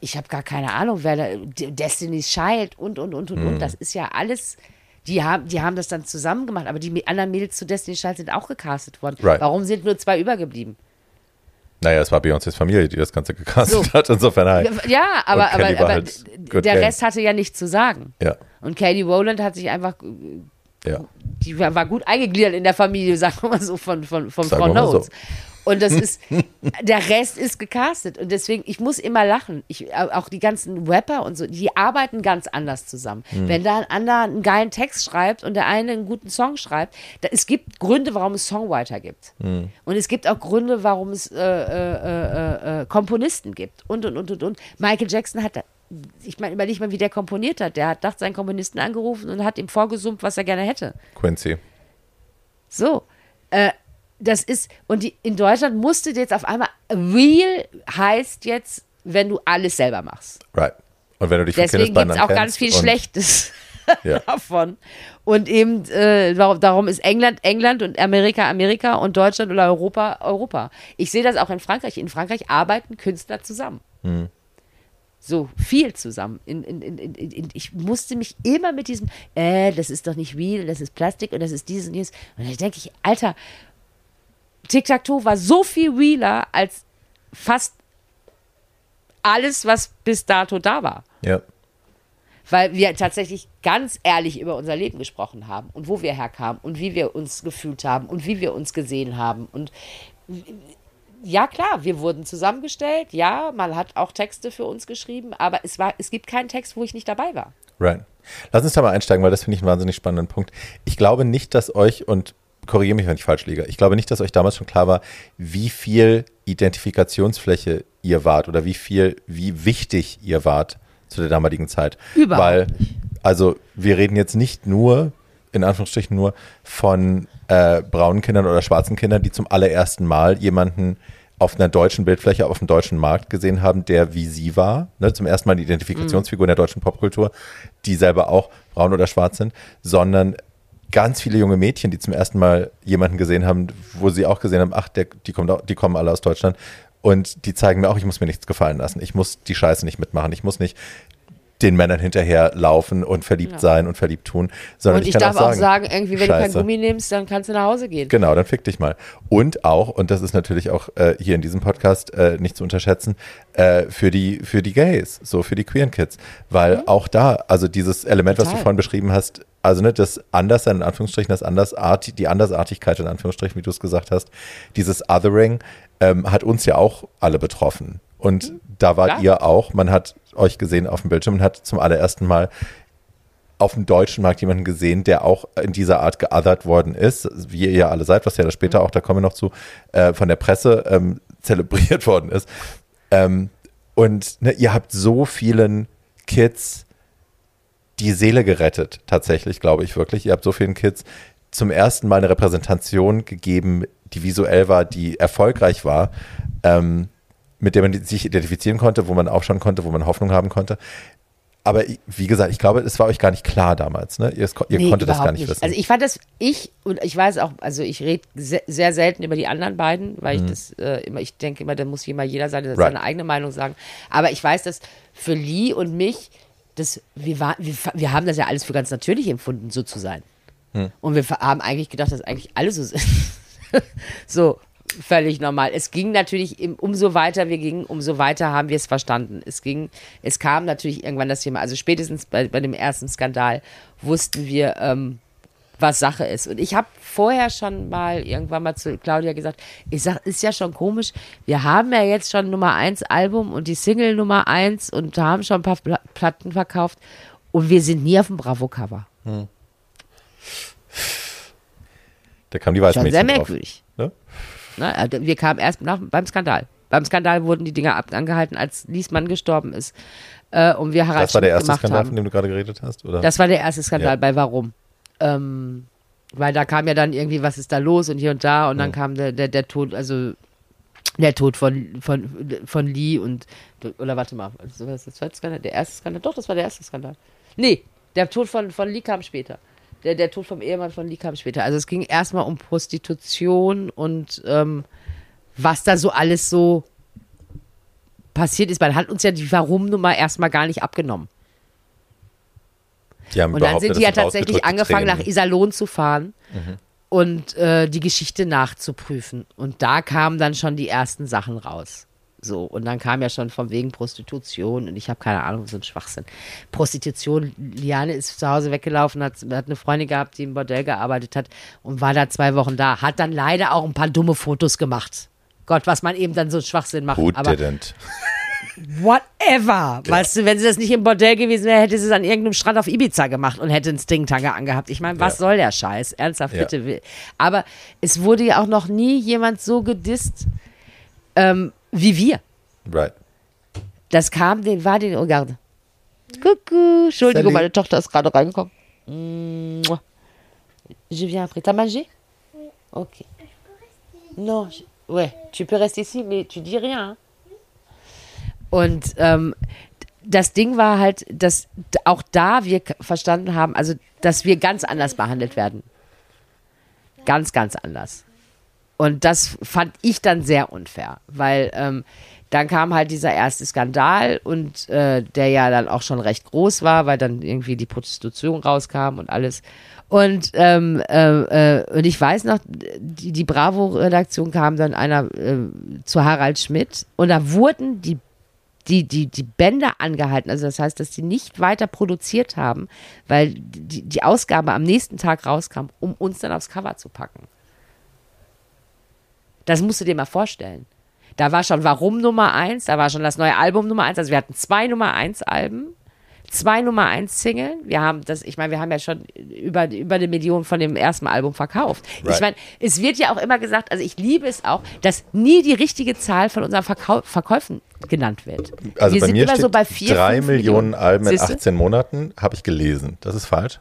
ich habe gar keine Ahnung, wer da, Destiny's Child und, und, und, und, Mhm. und. Das ist ja alles. Die haben, die haben das dann zusammen gemacht, aber die anderen Mädels zu Destiny's Child sind auch gecastet worden. Right. Warum sind nur zwei übergeblieben? Naja, es war Beyoncés Familie, die das Ganze gecastet So. hat. Insofern halt. Ja, aber, aber, aber halt der game. Rest hatte ja nichts zu sagen. Ja, Und Katie Rowland hat sich einfach, ja. die war, war gut eingegliedert in der Familie, sagen wir mal so, von, von, von Frau mal so. Und das ist, der Rest ist gecastet. Und deswegen, ich muss immer lachen. Ich, auch die ganzen Rapper und so, die arbeiten ganz anders zusammen. Hm. Wenn da ein anderer einen geilen Text schreibt und der eine einen guten Song schreibt, da, es gibt Gründe, warum es Songwriter gibt. Hm. Und es gibt auch Gründe, warum es äh, äh, äh, äh, Komponisten gibt. Und, und, und, und, und. Michael Jackson hat, da- ich meine, überleg mal, wie der komponiert hat. Der hat nachts seinen Komponisten angerufen und hat ihm vorgesummt, was er gerne hätte. Quincy. So. Äh, das ist, und die, in Deutschland musste jetzt auf einmal, real heißt jetzt, wenn du alles selber machst. Right. Und wenn du dich Deswegen gibt es auch ganz viel Schlechtes Ja. davon. Und eben, äh, darum, ist England England und Amerika Amerika und Deutschland oder Europa Europa. Ich sehe das auch in Frankreich. In Frankreich arbeiten Künstler zusammen. Hm. So viel zusammen. In, in, in, ich musste mich immer mit diesem, äh, das ist doch nicht real, das ist Plastik und das ist dieses und jenes. Und dann denke ich, Alter, Tic-Tac-Toe war so viel realer als fast alles, was bis dato da war Ja. weil wir tatsächlich ganz ehrlich über unser Leben gesprochen haben und wo wir herkamen und wie wir uns gefühlt haben und wie wir uns gesehen haben. Und ja, klar, wir wurden zusammengestellt. Ja, man hat auch Texte für uns geschrieben, aber es, war, es gibt keinen Text, wo ich nicht dabei war. Right. Lass uns da mal einsteigen, weil das finde ich einen wahnsinnig spannenden Punkt. Ich glaube nicht, dass euch, und korrigiere mich, wenn ich falsch liege, ich glaube nicht, dass euch damals schon klar war, wie viel Identifikationsfläche ihr wart oder wie viel, wie wichtig ihr wart zu der damaligen Zeit. Überhaupt Weil, also wir reden jetzt nicht nur, in Anführungsstrichen nur, von äh, braunen Kindern oder schwarzen Kindern, die zum allerersten Mal jemanden auf einer deutschen Bildfläche auf dem deutschen Markt gesehen haben, der wie sie war, ne, zum ersten Mal die Identifikationsfigur in der deutschen Popkultur, die selber auch braun oder schwarz sind, sondern ganz viele junge Mädchen, die zum ersten Mal jemanden gesehen haben, wo sie auch gesehen haben, ach, der, die, auch- die kommen alle aus Deutschland und die zeigen mir auch, ich muss mir nichts gefallen lassen, ich muss die Scheiße nicht mitmachen, ich muss nicht den Männern hinterherlaufen und verliebt Ja. sein und verliebt tun, sondern Und ich kann darf auch sagen, sagen, irgendwie, wenn du kein Scheiße. Gummi nimmst, dann kannst du nach Hause gehen. Genau, dann fick dich mal. Und auch, und das ist natürlich auch äh, hier in diesem Podcast äh, nicht zu unterschätzen, äh, für, die, für die Gays, so für die queeren Kids. Weil auch da, also dieses Element, was du Total. vorhin beschrieben hast, also ne, das Anderssein in Anführungsstrichen, das Andersart, die Andersartigkeit in Anführungsstrichen, wie du es gesagt hast, dieses Othering ähm, hat uns ja auch alle betroffen. Und da wart Klar. ihr auch, man hat euch gesehen auf dem Bildschirm und hat zum allerersten Mal auf dem deutschen Markt jemanden gesehen, der auch in dieser Art geothert worden ist, wie ihr ja alle seid, was ja das später auch, da kommen wir noch zu, äh, von der Presse ähm, zelebriert worden ist. Ähm, und ne, ihr habt so vielen Kids die Seele gerettet, tatsächlich, glaube ich wirklich. Ihr habt so vielen Kids zum ersten Mal eine Repräsentation gegeben, die visuell war, die erfolgreich war, ähm, mit der man sich identifizieren konnte, wo man aufschauen konnte, wo man Hoffnung haben konnte. Aber wie gesagt, ich glaube, es war euch gar nicht klar damals. Ne? Ihr, ihr Nee, konntet das gar überhaupt nicht, wissen. Also ich fand das, ich, und ich weiß auch, also ich rede sehr, sehr selten über die anderen beiden, weil ich das äh, immer, ich denke immer, da muss immer jeder seine, Mhm. Right. seine eigene Meinung sagen. Aber ich weiß, dass für Lee und mich, das, wir, war, wir, wir haben das ja alles für ganz natürlich empfunden, so zu sein. Hm. Und wir haben eigentlich gedacht, dass eigentlich alle so sind. so, völlig normal. Es ging natürlich, im, umso weiter wir gingen, umso weiter haben wir es verstanden. Es ging, es kam natürlich irgendwann das Thema, also spätestens bei, bei dem ersten Skandal wussten wir, ähm, was Sache ist. Und ich habe vorher schon mal irgendwann mal zu Claudia gesagt, ich sag, ist ja schon komisch, wir haben ja jetzt schon Nummer 1 Album und die Single Nummer 1 und haben schon ein paar Pla- Platten verkauft und wir sind nie auf dem Bravo-Cover. Da kam die Schon Weißmädchen sehr drauf. merkwürdig. Ne? Ne? also Wir kamen erst nach, beim Skandal. Beim Skandal wurden die Dinger angehalten, als Liesmann gestorben ist. Äh, und wir Harald Das war der erste Skandal, haben. von dem du gerade geredet hast? Oder? Das war der erste Skandal Ja. bei Warum. Ähm, weil da kam ja dann irgendwie, was ist da los und hier und da und dann Mhm. kam der, der, der Tod, also der Tod von, von, von Lee und, oder warte mal, also war das der zweite Skandal? Der erste Skandal? Doch, das war der erste Skandal. Nee, der Tod von, von Lee kam später. Der, der Tod vom Ehemann von Lee kam später. Also es ging erstmal um Prostitution und ähm, was da so alles so passiert ist. Man hat uns ja die Warum-Nummer erstmal gar nicht abgenommen. Und dann sind die ja tatsächlich angefangen, nach Tränen. Iserlohn zu fahren und äh, die Geschichte nachzuprüfen. Und da kamen dann schon die ersten Sachen raus. So, und dann kam ja schon von wegen Prostitution und ich habe keine Ahnung, so ein Schwachsinn. Prostitution, Liane ist zu Hause weggelaufen, hat, hat eine Freundin gehabt, die im Bordell gearbeitet hat und war da zwei Wochen da. Hat dann leider auch ein paar dumme Fotos gemacht. Gott, was man eben dann so Schwachsinn macht. Who Aber didn't? Whatever. Weißt du, wenn sie das nicht im Bordell gewesen wäre, hätte sie es an irgendeinem Strand auf Ibiza gemacht und hätte einen Stingtanger angehabt. Ich meine, was Ja. soll der Scheiß? Ernsthaft, Ja. bitte. Aber es wurde ja auch noch nie jemand so gedisst ähm, wie wir. Right. Das kam, den war den, oh Garde. Coucou. Entschuldigung, meine Tochter ist gerade reingekommen. Je viens après. T'as mangé Ok. Non, je- ouais, tu peux rester ici, mais tu dis rien. hein? Und ähm, das Ding war halt, dass auch da wir verstanden haben, also dass wir ganz anders behandelt werden. Ganz, ganz anders. Und das fand ich dann sehr unfair, weil ähm, dann kam halt dieser erste Skandal und äh, der ja dann auch schon recht groß war, weil dann irgendwie die Prostitution rauskam und alles. Und, ähm, äh, äh, und ich weiß noch, die, die Bravo-Redaktion kam dann einer äh, zu Harald Schmidt und da wurden die die, die, die Bänder angehalten. Also das heißt, dass die nicht weiter produziert haben, weil die, die Ausgabe am nächsten Tag rauskam, um uns dann aufs Cover zu packen. Das musst du dir mal vorstellen. Da war schon Warum Nummer eins, da war schon das neue Album Nummer eins. Also wir hatten zwei Nummer eins Alben, zwei Nummer eins Single. Wir haben das, ich meine, wir haben ja schon über, über eine Million von dem ersten Album verkauft. Right. Ich meine, es wird ja auch immer gesagt, also ich liebe es auch, dass nie die richtige Zahl von unseren Verkau Verkäufen genannt wird. Also wir bei sind mir immer steht so bei vier, drei fünf Millionen Alben in Siehste? 18 Monaten, habe ich gelesen. Das ist falsch.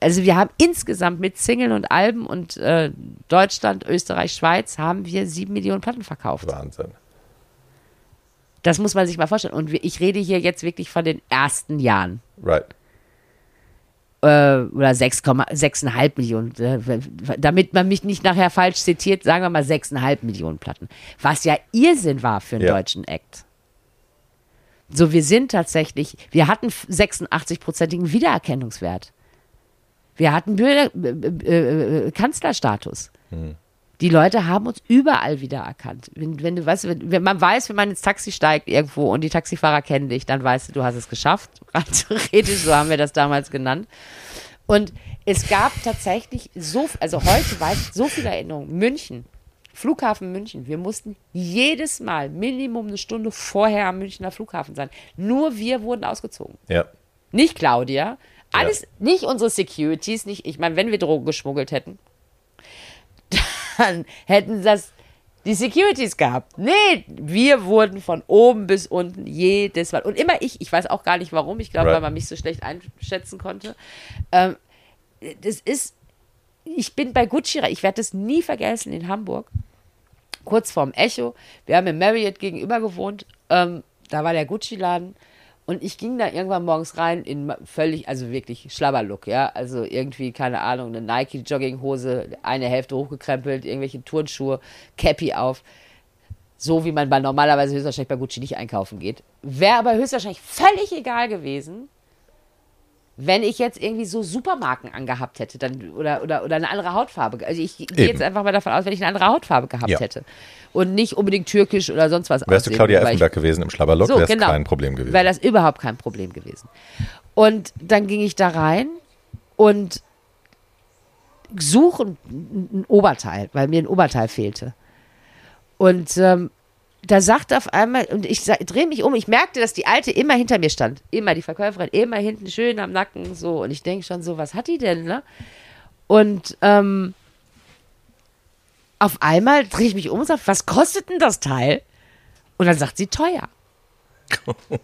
Also wir haben insgesamt mit Single und Alben und äh, Deutschland, Österreich, Schweiz haben wir sieben Millionen Platten verkauft. Wahnsinn. Das muss man sich mal vorstellen. Und ich rede hier jetzt wirklich von den ersten Jahren. Right. Äh, oder 6,6,5 Millionen. Äh, Damit man mich nicht nachher falsch zitiert, sagen wir mal 6,5 Millionen Platten. Was ja Irrsinn war für einen Ja. deutschen Act. So, wir sind tatsächlich, wir hatten 86-prozentigen Wiedererkennungswert. Wir hatten Bürger, äh, äh, Kanzlerstatus. Die Leute haben uns überall wiedererkannt. Wenn, wenn du weißt, wenn, wenn man weiß, wenn man ins Taxi steigt irgendwo und die Taxifahrer kennen dich, dann weißt du, du hast es geschafft. Rein theoretisch, so haben wir das damals genannt. Und es gab tatsächlich so, also heute weiß ich so viele Erinnerungen. München, Flughafen München. Wir mussten jedes Mal Minimum eine Stunde vorher am Münchner Flughafen sein. Nur wir wurden ausgezogen. Ja. Nicht Claudia. Alles, nicht unsere Securities, nicht, ich meine, wenn wir Drogen geschmuggelt hätten, dann hätten das die Securities gehabt. Nee, wir wurden von oben bis unten jedes Mal. Und immer ich, ich weiß auch gar nicht warum, ich glaube, Right. weil man mich so schlecht einschätzen konnte. Ähm, das ist, ich bin bei Gucci, ich werde das nie vergessen in Hamburg kurz vorm Echo. Wir haben im Marriott gegenüber gewohnt. Ähm, da war der Gucci-Laden. Und ich ging da irgendwann morgens rein in völlig, also wirklich Schlabberlook, ja. Also irgendwie, keine Ahnung, eine Nike-Jogginghose, eine Hälfte hochgekrempelt, irgendwelche Turnschuhe, Cappy auf. So wie man bei normalerweise höchstwahrscheinlich bei Gucci nicht einkaufen geht. Wäre aber höchstwahrscheinlich völlig egal gewesen, wenn ich jetzt irgendwie so Supermarken angehabt hätte dann, oder, oder, oder eine andere Hautfarbe. Also ich gehe jetzt einfach mal davon aus, wenn ich eine andere Hautfarbe gehabt Ja. hätte. Und nicht unbedingt türkisch oder sonst was. Wärst du aussehen Claudia weil ich- Effenberg gewesen im Schlabberlock, So, wäre genau. kein Problem gewesen. Wäre das überhaupt kein Problem gewesen. Und dann ging ich da rein und suche ein, ein Oberteil, weil mir ein Oberteil fehlte. Und ähm, da sagt auf einmal, und ich drehe mich um, ich merkte, dass die Alte immer hinter mir stand. Immer, die Verkäuferin, immer hinten schön am Nacken, so. Und ich denke schon so, was hat die denn, ne? Und ähm, auf einmal drehe ich mich um und sage, was kostet denn das Teil? Und dann sagt sie teuer.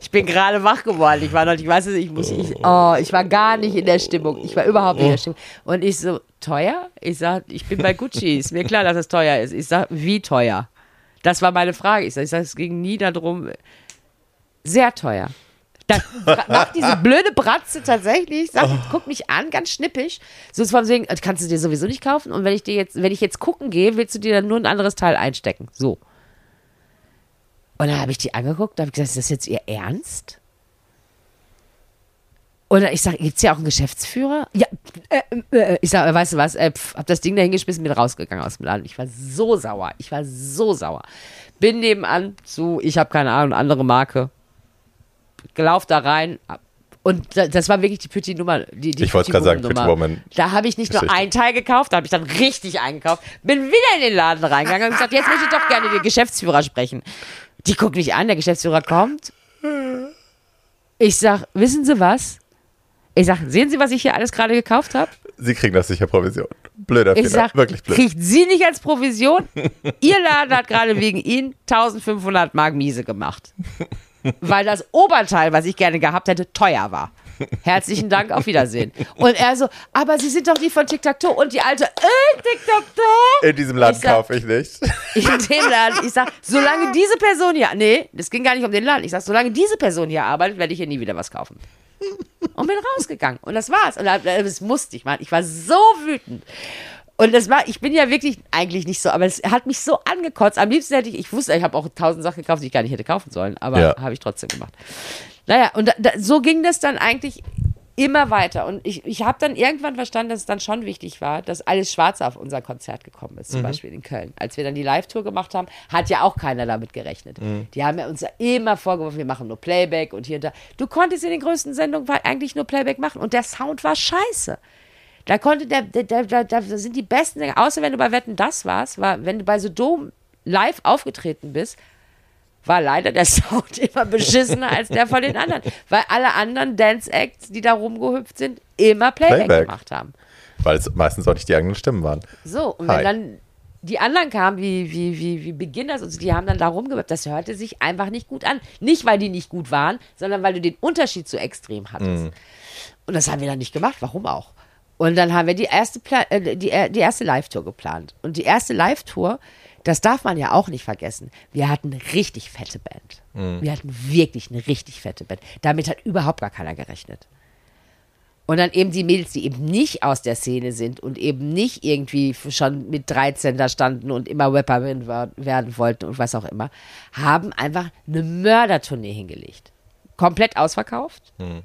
ich bin gerade wach geworden. Ich war noch, ich weiß es, ich muss, ich, oh, ich war gar nicht in der Stimmung. Ich war überhaupt nicht in der Stimmung. Und ich so, teuer? Ich sag, ich bin bei Gucci. Ist mir klar, dass es teuer ist. Ich sag, wie teuer? Das war meine Frage. Ich sag, ich sag es ging nie darum, sehr teuer. Dann macht diese blöde Bratze tatsächlich, sagt, oh. guck mich an, ganz schnippisch. So ist von wegen, kannst du dir sowieso nicht kaufen. Und wenn ich dir jetzt, wenn ich jetzt gucken gehe, willst du dir dann nur ein anderes Teil einstecken. So. Und dann habe ich die angeguckt und habe gesagt, ist das jetzt ihr Ernst? Und ich sage, gibt es ja auch einen Geschäftsführer? Ja, äh, äh, äh ich sage, weißt du was, äh, pf, hab das Ding da hingeschmissen, bin rausgegangen aus dem Laden. Ich war so sauer, ich war so sauer. Bin nebenan zu, ich habe keine Ahnung, andere Marke. Gelauf da rein, und das war wirklich die Petit Nummer. Die, die ich wollte gerade sagen, Petit Woman. Da habe ich nicht nur ein Teil gekauft, da habe ich dann richtig eingekauft. Bin wieder in den Laden reingegangen und gesagt, jetzt möchte ich doch gerne den Geschäftsführer sprechen. Die guckt mich an, der Geschäftsführer kommt. Ich sag, wissen Sie was? Ich sag, sehen Sie, was ich hier alles gerade gekauft habe? Sie kriegen das sicher Provision. Blöder ich Fehler, sag, wirklich blöd. Kriegt Sie nicht als Provision? Ihr Laden hat gerade wegen Ihnen 1500 Mark Miese gemacht. Weil das Oberteil, was ich gerne gehabt hätte, teuer war. Herzlichen Dank, auf Wiedersehen. Und er so, aber Sie sind doch die von Tic-Tac-Toe. Und die alte, äh, Tic-Tac-Toe. In diesem Laden kaufe ich nicht. In dem Laden. Ich sag, solange diese Person hier, nee, das ging gar nicht um den Laden. Ich sag, solange diese Person hier arbeitet, werde ich hier nie wieder was kaufen. Und bin rausgegangen. Und das war's. Und das musste ich, Mann. Ich war so wütend. Und das war, ich bin ja wirklich eigentlich nicht so, aber es hat mich so angekotzt. Am liebsten hätte ich, ich wusste, ich habe auch tausend Sachen gekauft, die ich gar nicht hätte kaufen sollen, aber ja. habe ich trotzdem gemacht. Naja, und da, da, so ging das dann eigentlich immer weiter. Und ich, ich habe dann irgendwann verstanden, dass es dann schon wichtig war, dass alles Schwarze auf unser Konzert gekommen ist, zum mhm. Beispiel in Köln. Als wir dann die Live-Tour gemacht haben, hat ja auch keiner damit gerechnet. Mhm. Die haben ja uns ja immer vorgeworfen, wir machen nur Playback und hier und da. Du konntest in den größten Sendungen eigentlich nur Playback machen und der Sound war scheiße. Da konnte der, der, der, da sind die besten Sänger, außer wenn du bei Wetten das warst, war, wenn du bei so Dom live aufgetreten bist, war leider der Sound immer beschissener als der von den anderen. Weil alle anderen Dance-Acts, die da rumgehüpft sind, immer Playback, Playback. gemacht haben. Weil es meistens auch nicht die eigenen Stimmen waren. So, und Hi. wenn dann die anderen kamen, wie, wie, wie, wie Beginners und so, die haben dann da rumgewippt. Das hörte sich einfach nicht gut an. Nicht, weil die nicht gut waren, sondern weil du den Unterschied so extrem hattest. Mm. Und das haben wir dann nicht gemacht. Warum auch? Und dann haben wir die erste, Pla äh, die, äh, die erste Live-Tour geplant. Und die erste Live-Tour, das darf man ja auch nicht vergessen. Wir hatten eine richtig fette Band. Mhm. Wir hatten wirklich eine richtig fette Band. Damit hat überhaupt gar keiner gerechnet. Und dann eben die Mädels, die eben nicht aus der Szene sind und eben nicht irgendwie schon mit 13 da standen und immer Rapperin werden wollten und was auch immer, haben einfach eine Mördertournee hingelegt. Komplett ausverkauft. Mhm.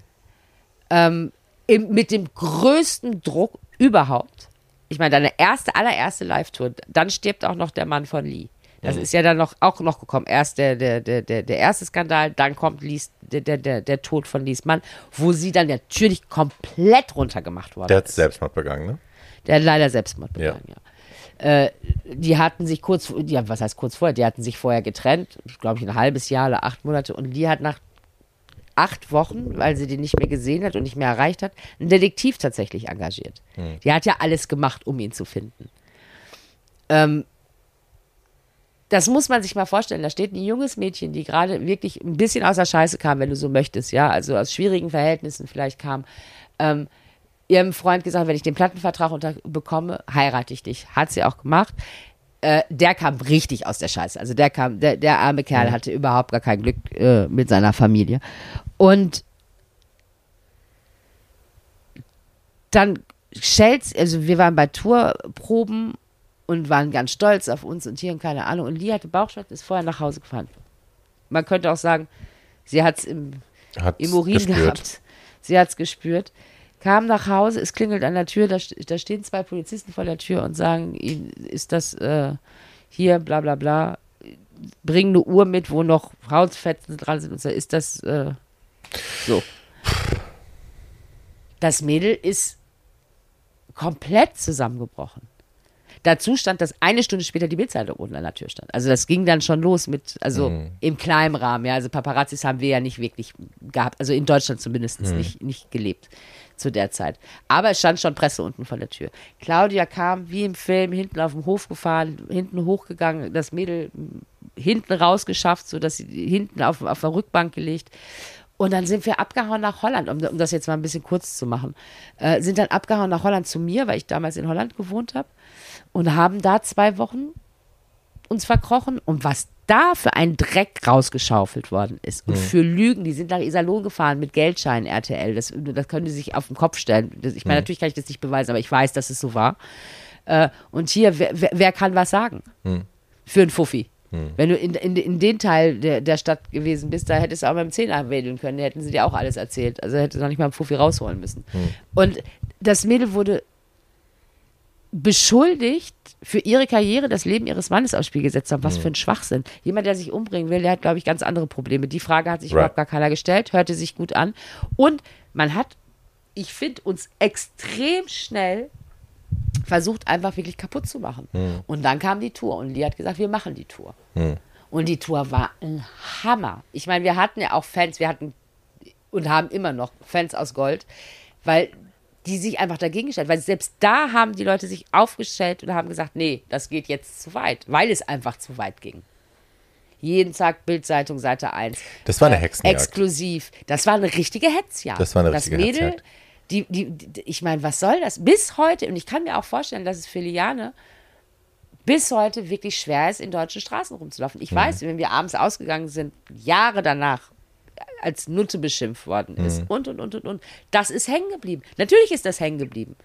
Ähm, im, mit dem größten Druck überhaupt. Ich meine, deine erste, allererste Live-Tour, dann stirbt auch noch der Mann von Lee. Das mhm. ist ja dann noch, auch noch gekommen. Erst der, der, der, der, der erste Skandal, dann kommt Lies, der, der, der, der Tod von Lies Mann, wo sie dann natürlich komplett runtergemacht worden Der hat Selbstmord begangen, ne? Der hat leider Selbstmord begangen, ja. ja. Äh, die hatten sich kurz, ja, was heißt kurz vorher? Die hatten sich vorher getrennt, glaube ich, ein halbes Jahr oder acht Monate. Und die hat nach acht Wochen, weil sie den nicht mehr gesehen hat und nicht mehr erreicht hat, einen Detektiv tatsächlich engagiert. Mhm. Die hat ja alles gemacht, um ihn zu finden. Ähm, das muss man sich mal vorstellen. Da steht ein junges Mädchen, die gerade wirklich ein bisschen aus der Scheiße kam, wenn du so möchtest, ja, also aus schwierigen Verhältnissen vielleicht kam. Ähm, ihrem Freund gesagt, wenn ich den Plattenvertrag unter bekomme, heirate ich dich. Hat sie auch gemacht. Äh, der kam richtig aus der Scheiße. Also der kam, der, der arme Kerl mhm. hatte überhaupt gar kein Glück äh, mit seiner Familie. Und dann Shells, also wir waren bei Tourproben und waren ganz stolz auf uns und hier und keine Ahnung. Und Lee hatte Bauchschmerzen, ist vorher nach Hause gefahren. Man könnte auch sagen, sie hat es im, im Urin gespürt. gehabt. Sie hat es gespürt. Kam nach Hause, es klingelt an der Tür, da, da, stehen zwei Polizisten vor der Tür und sagen, ist das äh, hier, bla bla bla, bringen eine Uhr mit, wo noch Hautfetzen dran sind und so, ist das äh, so. Das Mädel ist komplett zusammengebrochen. Dazu stand, dass eine Stunde später die Bildzeitung unten an der Tür stand. Also das ging dann schon los mit, also Mhm. im kleinen Rahmen, ja. Also Paparazzis haben wir ja nicht wirklich gehabt, also in Deutschland zumindest Mhm. nicht, nicht gelebt zu der Zeit. Aber es stand schon Presse unten vor der Tür. Claudia kam wie im Film hinten auf dem Hof gefahren, hinten hochgegangen, das Mädel hinten rausgeschafft, sodass sie hinten auf, auf der Rückbank gelegt. Und dann sind wir abgehauen nach Holland, um, um das jetzt mal ein bisschen kurz zu machen. Äh, sind dann abgehauen nach Holland zu mir, weil ich damals in Holland gewohnt habe. Und haben da zwei Wochen uns verkrochen. Und was da für ein Dreck rausgeschaufelt worden ist. Und für Lügen, die sind nach Iserlohn gefahren mit Geldscheinen RTL. Das, das können die sich auf den Kopf stellen. Das, ich meine, natürlich kann ich das nicht beweisen, aber ich weiß, dass es so war. Äh, und hier, wer, wer, wer kann was sagen? Für einen Fuffi. Wenn du in, in, in den Teil der, der Stadt gewesen bist, da hättest du auch mit dem Zehner wedeln können, da hätten sie dir auch alles erzählt. Also hättest du noch nicht mal einen Fuffi rausholen müssen. Und das Mädel wurde beschuldigt, für ihre Karriere das Leben ihres Mannes aufs Spiel gesetzt haben. Was für ein Schwachsinn. Jemand, der sich umbringen will, der hat, glaube ich, ganz andere Probleme. Die Frage hat sich Right. überhaupt gar keiner gestellt, hörte sich gut an. Und man hat, ich finde, uns extrem schnell versucht, einfach wirklich kaputt zu machen. Und dann kam die Tour und Lee hat gesagt, wir machen die Tour. Und die Tour war ein Hammer. Ich meine, wir hatten ja auch Fans, wir hatten und haben immer noch Fans aus Gold, weil die sich einfach dagegen gestellt, weil selbst da haben die Leute sich aufgestellt und haben gesagt, nee, das geht jetzt zu weit, weil es einfach zu weit ging. Jeden Tag Bildzeitung Seite 1. Das war eine Hexenjagd. Exklusiv. Das war eine richtige Hetzjagd. Das war eine das richtige Mädel, Hetzjagd. Die, die, die, ich meine, was soll das? Bis heute, und ich kann mir auch vorstellen, dass es für Liane bis heute wirklich schwer ist, in deutschen Straßen rumzulaufen. Mhm. Ich weiß, wenn wir abends ausgegangen sind, Jahre danach, als Nutte beschimpft worden ist Mhm. und, und, und, und, und. Das ist hängen geblieben. Natürlich ist das hängen geblieben,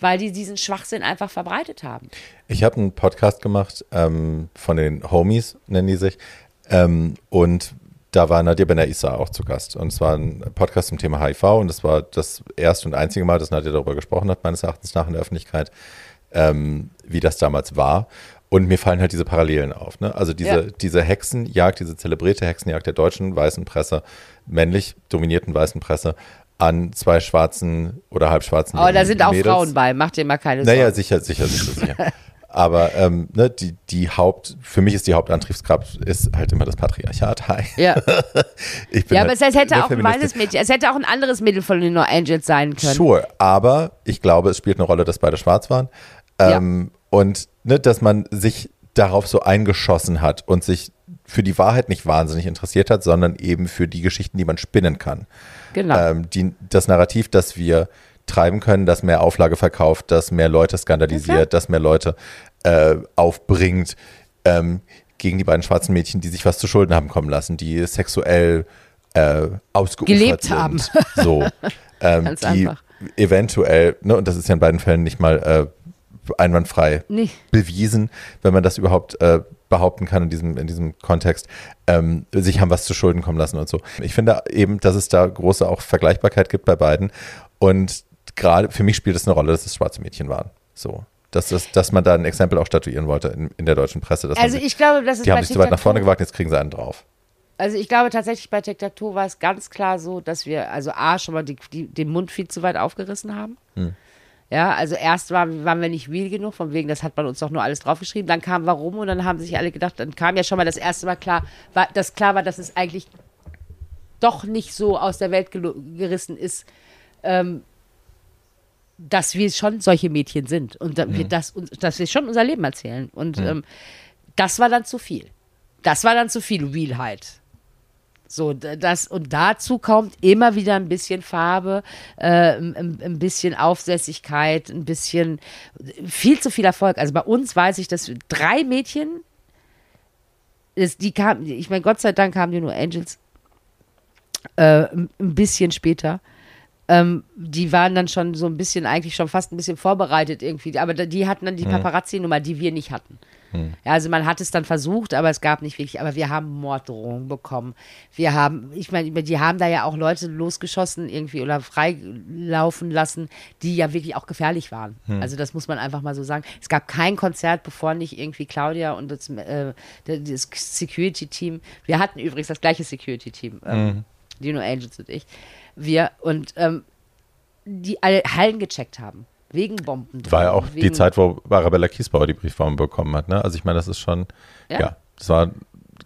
weil die diesen Schwachsinn einfach verbreitet haben. Ich habe einen Podcast gemacht ähm, von den Homies, nennen die sich. Ähm, und da war Nadia Benaissa auch zu Gast. Und es war ein Podcast zum Thema HIV. Und das war das erste und einzige Mal, dass Nadia darüber gesprochen hat, meines Erachtens nach in der Öffentlichkeit, ähm, wie das damals war. Und mir fallen halt diese Parallelen auf. Ne? Also diese, Ja. diese Hexenjagd, diese zelebrierte Hexenjagd der deutschen weißen Presse, männlich dominierten weißen Presse, an zwei schwarzen oder halbschwarzen Aber da sind auch Mädels. Frauen bei, macht dir mal keine Naja, Sorgen. sicher, sicher, sicher, sicher. Aber ähm, ne, die, die Haupt, für mich ist die Hauptantriebskraft ist halt immer das Patriarchat. Hi. Ja, Ich bin ja aber halt es hätte auch ein weißes Mädchen, es hätte auch ein anderes Mädel von den No Angels sein können. Sure, aber ich glaube, es spielt eine Rolle, dass beide schwarz waren. Ähm, Und ne, dass man sich darauf so eingeschossen hat und sich für die Wahrheit nicht wahnsinnig interessiert hat, sondern eben für die Geschichten, die man spinnen kann. Genau. Ähm, die, das Narrativ, das wir treiben können, das mehr Auflage verkauft, das mehr Leute skandalisiert, das mehr Leute äh, aufbringt ähm, gegen die beiden schwarzen Mädchen, die sich was zu Schulden haben kommen lassen, die sexuell äh, ausgeufert Gelebt sind. haben. So. Ähm, Ganz die einfach. eventuell, ne, und das ist ja in beiden Fällen nicht mal äh, einwandfrei Nee. bewiesen, wenn man das überhaupt äh, behaupten kann in diesem, in diesem Kontext, ähm, sich haben was zu Schulden kommen lassen und so. Ich finde eben, dass es da große auch Vergleichbarkeit gibt bei beiden. Und gerade für mich spielt es eine Rolle, dass es schwarze Mädchen waren. So. Dass, das, dass man da ein Exempel auch statuieren wollte in, in der deutschen Presse. Also man, ich glaube, das ist die haben sich zu weit nach vorne gewagt, jetzt kriegen sie einen drauf. Also ich glaube tatsächlich bei Tic-Tac-Toe war es ganz klar so, dass wir also A, schon mal die, die, den Mund viel zu weit aufgerissen haben. Ja, also erst waren, waren wir nicht real genug, von wegen, das hat man uns doch nur alles draufgeschrieben. Dann kam warum und dann haben sich alle gedacht, dann kam ja schon mal das erste Mal klar, war, dass klar war, dass es eigentlich doch nicht so aus der Welt gerissen ist, ähm, dass wir schon solche Mädchen sind und da, wir das, dass wir schon unser Leben erzählen. Und ähm, das war dann zu viel. Das war dann zu viel Realheit. So, das, und dazu kommt immer wieder ein bisschen Farbe, äh, ein, ein bisschen Aufsässigkeit, ein bisschen, viel zu viel Erfolg. Also bei uns weiß ich, dass drei Mädchen, das, die kamen, ich meine, Gott sei Dank kamen die nur Angels äh, ein bisschen später. Ähm, die waren dann schon so ein bisschen, eigentlich schon fast ein bisschen vorbereitet irgendwie. Aber die hatten dann die Paparazzi-Nummer, die wir nicht hatten. Ja, also man hat es dann versucht, aber es gab nicht wirklich. Aber wir haben Morddrohungen bekommen. Wir haben, ich meine, die haben da ja auch Leute losgeschossen irgendwie oder freilaufen lassen, die ja wirklich auch gefährlich waren. Also das muss man einfach mal so sagen. Es gab kein Konzert, bevor nicht irgendwie Claudia und das, äh, das Security-Team. Wir hatten übrigens das gleiche Security-Team, ähm, Dino Angels und ich. Wir und ähm, die alle Hallen gecheckt haben. wegen Bomben. War ja auch die Zeit, wo Arabella Kiesbauer die Briefform bekommen hat. Ne? Also ich meine, das ist schon, ja. Ja. das war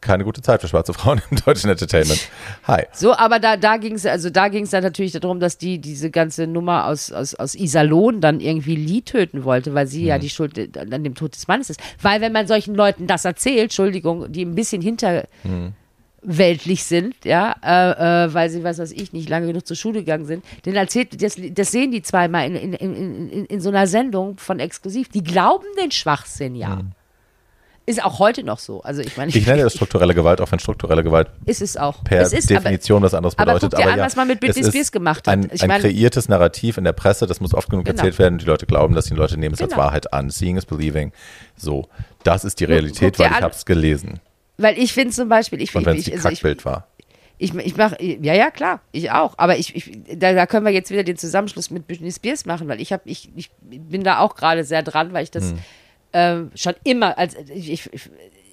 keine gute Zeit für schwarze Frauen im deutschen Entertainment. Hi. So, aber da, da ging es, also da ging es dann natürlich darum, dass die diese ganze Nummer aus, aus, aus Iserlohn dann irgendwie Lee töten wollte, weil sie Mhm. ja die Schuld an dem Tod des Mannes ist. Weil wenn man solchen Leuten das erzählt, Entschuldigung, die ein bisschen hinter Mhm. Weltlich sind, ja, äh, äh, weil sie, was weiß ich, nicht lange genug zur Schule gegangen sind, denn erzählt, das, das sehen die zweimal in, in, in, in, in so einer Sendung von Exklusiv. Die glauben den Schwachsinn ja. Ist auch heute noch so. Also ich meine, Mhm. Ich nenne das strukturelle Gewalt, auch wenn strukturelle Gewalt ist es auch. per es ist, Definition was anderes aber bedeutet. guck dir aber an, ja, was man mit Britney es ist Spears gemacht hat. Ein, Ich ein mein- kreiertes Narrativ in der Presse, das muss oft genug Genau. erzählt werden. Die Leute glauben, dass die Leute nehmen es als Genau. Wahrheit an. Seeing is believing. So, das ist die Realität, weil ich habe es gelesen. Weil ich finde zum Beispiel, ich, Und ich, wenn es also Kackbild war. ich, ich mache, ja, ja, klar, ich auch. Aber ich, ich da, da können wir jetzt wieder den Zusammenschluss mit Britney Spears machen, weil ich habe, ich, ich bin da auch gerade sehr dran, weil ich das Hm. ähm, schon immer, als ich, ich, ich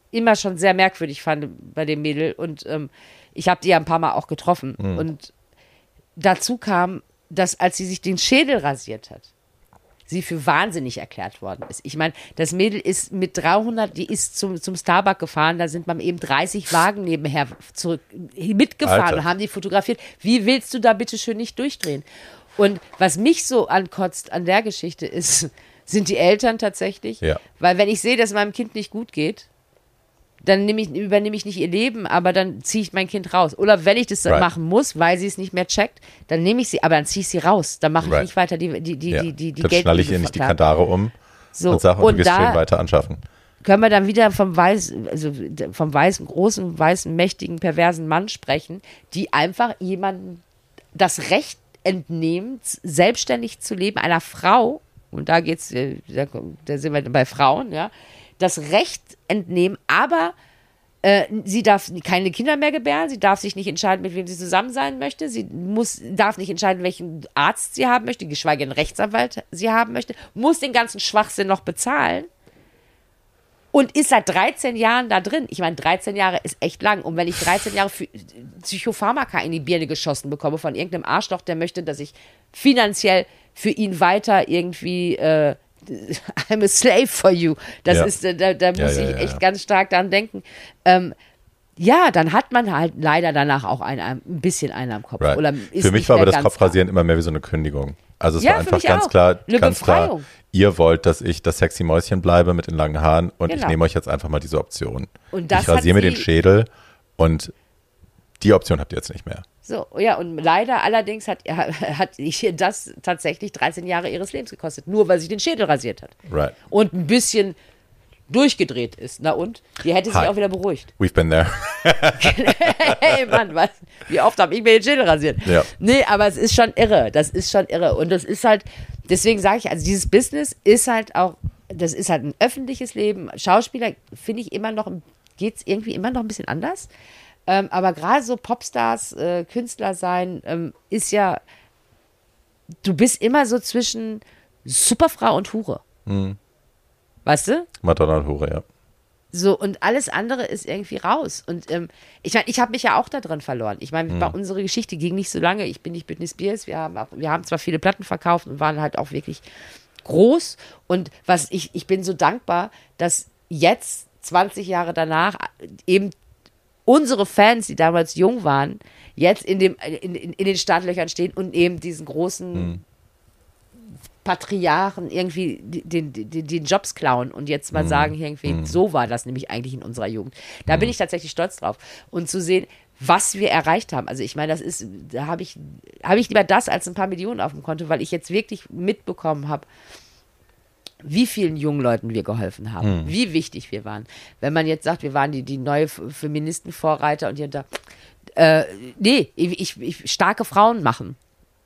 immer schon sehr merkwürdig fand bei dem Mädel und ähm, ich habe die ja ein paar Mal auch getroffen Hm. und dazu kam, dass als sie sich den Schädel rasiert hat, sie für wahnsinnig erklärt worden ist. Ich meine, das Mädel ist mit 300, die ist zum, zum Starbucks gefahren, da sind man eben 30 Wagen nebenher zurück mitgefahren Alter. und haben die fotografiert. Wie willst du da bitte schön nicht durchdrehen? Und was mich so ankotzt an der Geschichte ist, sind die Eltern tatsächlich. Ja. Weil wenn ich sehe, dass meinem Kind nicht gut geht, dann nehme ich, übernehme ich nicht ihr Leben, aber dann ziehe ich mein Kind raus. Oder wenn ich das Right. machen muss, weil sie es nicht mehr checkt, dann nehme ich sie, aber dann ziehe ich sie raus. Dann mache ich Right. nicht weiter die, die, die, Ja. die, die, die Dann Geld- schnalle ich ihr nicht die. Kandare um So, und sage, und, du gehst schön weiter anschaffen. können wir dann wieder vom weißen, also vom weißen, großen, weißen, mächtigen, perversen Mann sprechen, die einfach jemanden das Recht entnehmen, selbstständig zu leben, einer Frau, und da geht's, äh, da, da sind wir bei Frauen, ja, das Recht entnehmen, aber äh, sie darf keine Kinder mehr gebären, sie darf sich nicht entscheiden, mit wem sie zusammen sein möchte, sie muss, darf nicht entscheiden, welchen Arzt sie haben möchte, geschweige denn Rechtsanwalt sie haben möchte, muss den ganzen Schwachsinn noch bezahlen und ist seit 13 Jahren da drin. Ich meine, 13 Jahre ist echt lang. Und wenn ich 13 Jahre für Psychopharmaka in die Birne geschossen bekomme von irgendeinem Arschloch, der möchte, dass ich finanziell für ihn weiter irgendwie äh, I'm a slave for you. Das Ja. ist, äh, da, da muss ich echt ganz stark daran denken. Ähm, ja, dann hat man halt leider danach auch ein, ein bisschen einen am Kopf. Right. Oder Für mich war aber das Kopfrasieren immer mehr wie so eine Kündigung. Also es Ja, war einfach ganz auch. klar, Eine ganz klar, Befreiung. ihr wollt, dass ich das sexy Mäuschen bleibe mit den langen Haaren und ich Genau. nehme euch jetzt einfach mal diese Option. Ich rasiere mir den Schädel und die Option habt ihr jetzt nicht mehr. So, ja, und leider allerdings hat, hat ihr das tatsächlich 13 Jahre ihres Lebens gekostet, nur weil sie den Schädel rasiert hat. Right. Und ein bisschen durchgedreht ist. Na und? Die hätte sich auch wieder beruhigt. We've been there. hey Mann, was? Wie oft habe ich mir den Schädel rasiert? Ja. Nee, aber es ist schon irre. Das ist schon irre. Und das ist halt, deswegen sage ich, also dieses Business ist halt auch, das ist halt ein öffentliches Leben. Schauspieler finde ich immer noch, geht es irgendwie immer noch ein bisschen anders. Ähm, aber gerade so Popstars, äh, Künstler sein, ähm, ist ja, du bist immer so zwischen Superfrau und Hure. Weißt du? Madonna und Hure, ja. So, und alles andere ist irgendwie raus. Und ähm, ich meine, ich habe mich ja auch da drin verloren. Ich meine, bei unsere Geschichte ging nicht so lange. Ich bin nicht Britney Spears. Wir haben, auch, wir haben zwar viele Platten verkauft und waren halt auch wirklich groß. Und was ich, ich bin so dankbar, dass jetzt, 20 Jahre danach, eben unsere Fans, die damals jung waren, jetzt in, dem, in, in, in den Startlöchern stehen und eben diesen großen Patriarchen irgendwie den, den, den Jobs klauen und jetzt mal sagen, irgendwie, so war das nämlich eigentlich in unserer Jugend. Da bin ich tatsächlich stolz drauf. Und zu sehen, was wir erreicht haben. Also ich meine, das ist, da habe ich, habe ich lieber das als ein paar Millionen auf dem Konto, weil ich jetzt wirklich mitbekommen habe, wie vielen jungen Leuten wir geholfen haben, wie wichtig wir waren. Wenn man jetzt sagt, wir waren die, die neue Feministenvorreiter und hier und da, äh, nee, ich, ich, starke Frauen machen.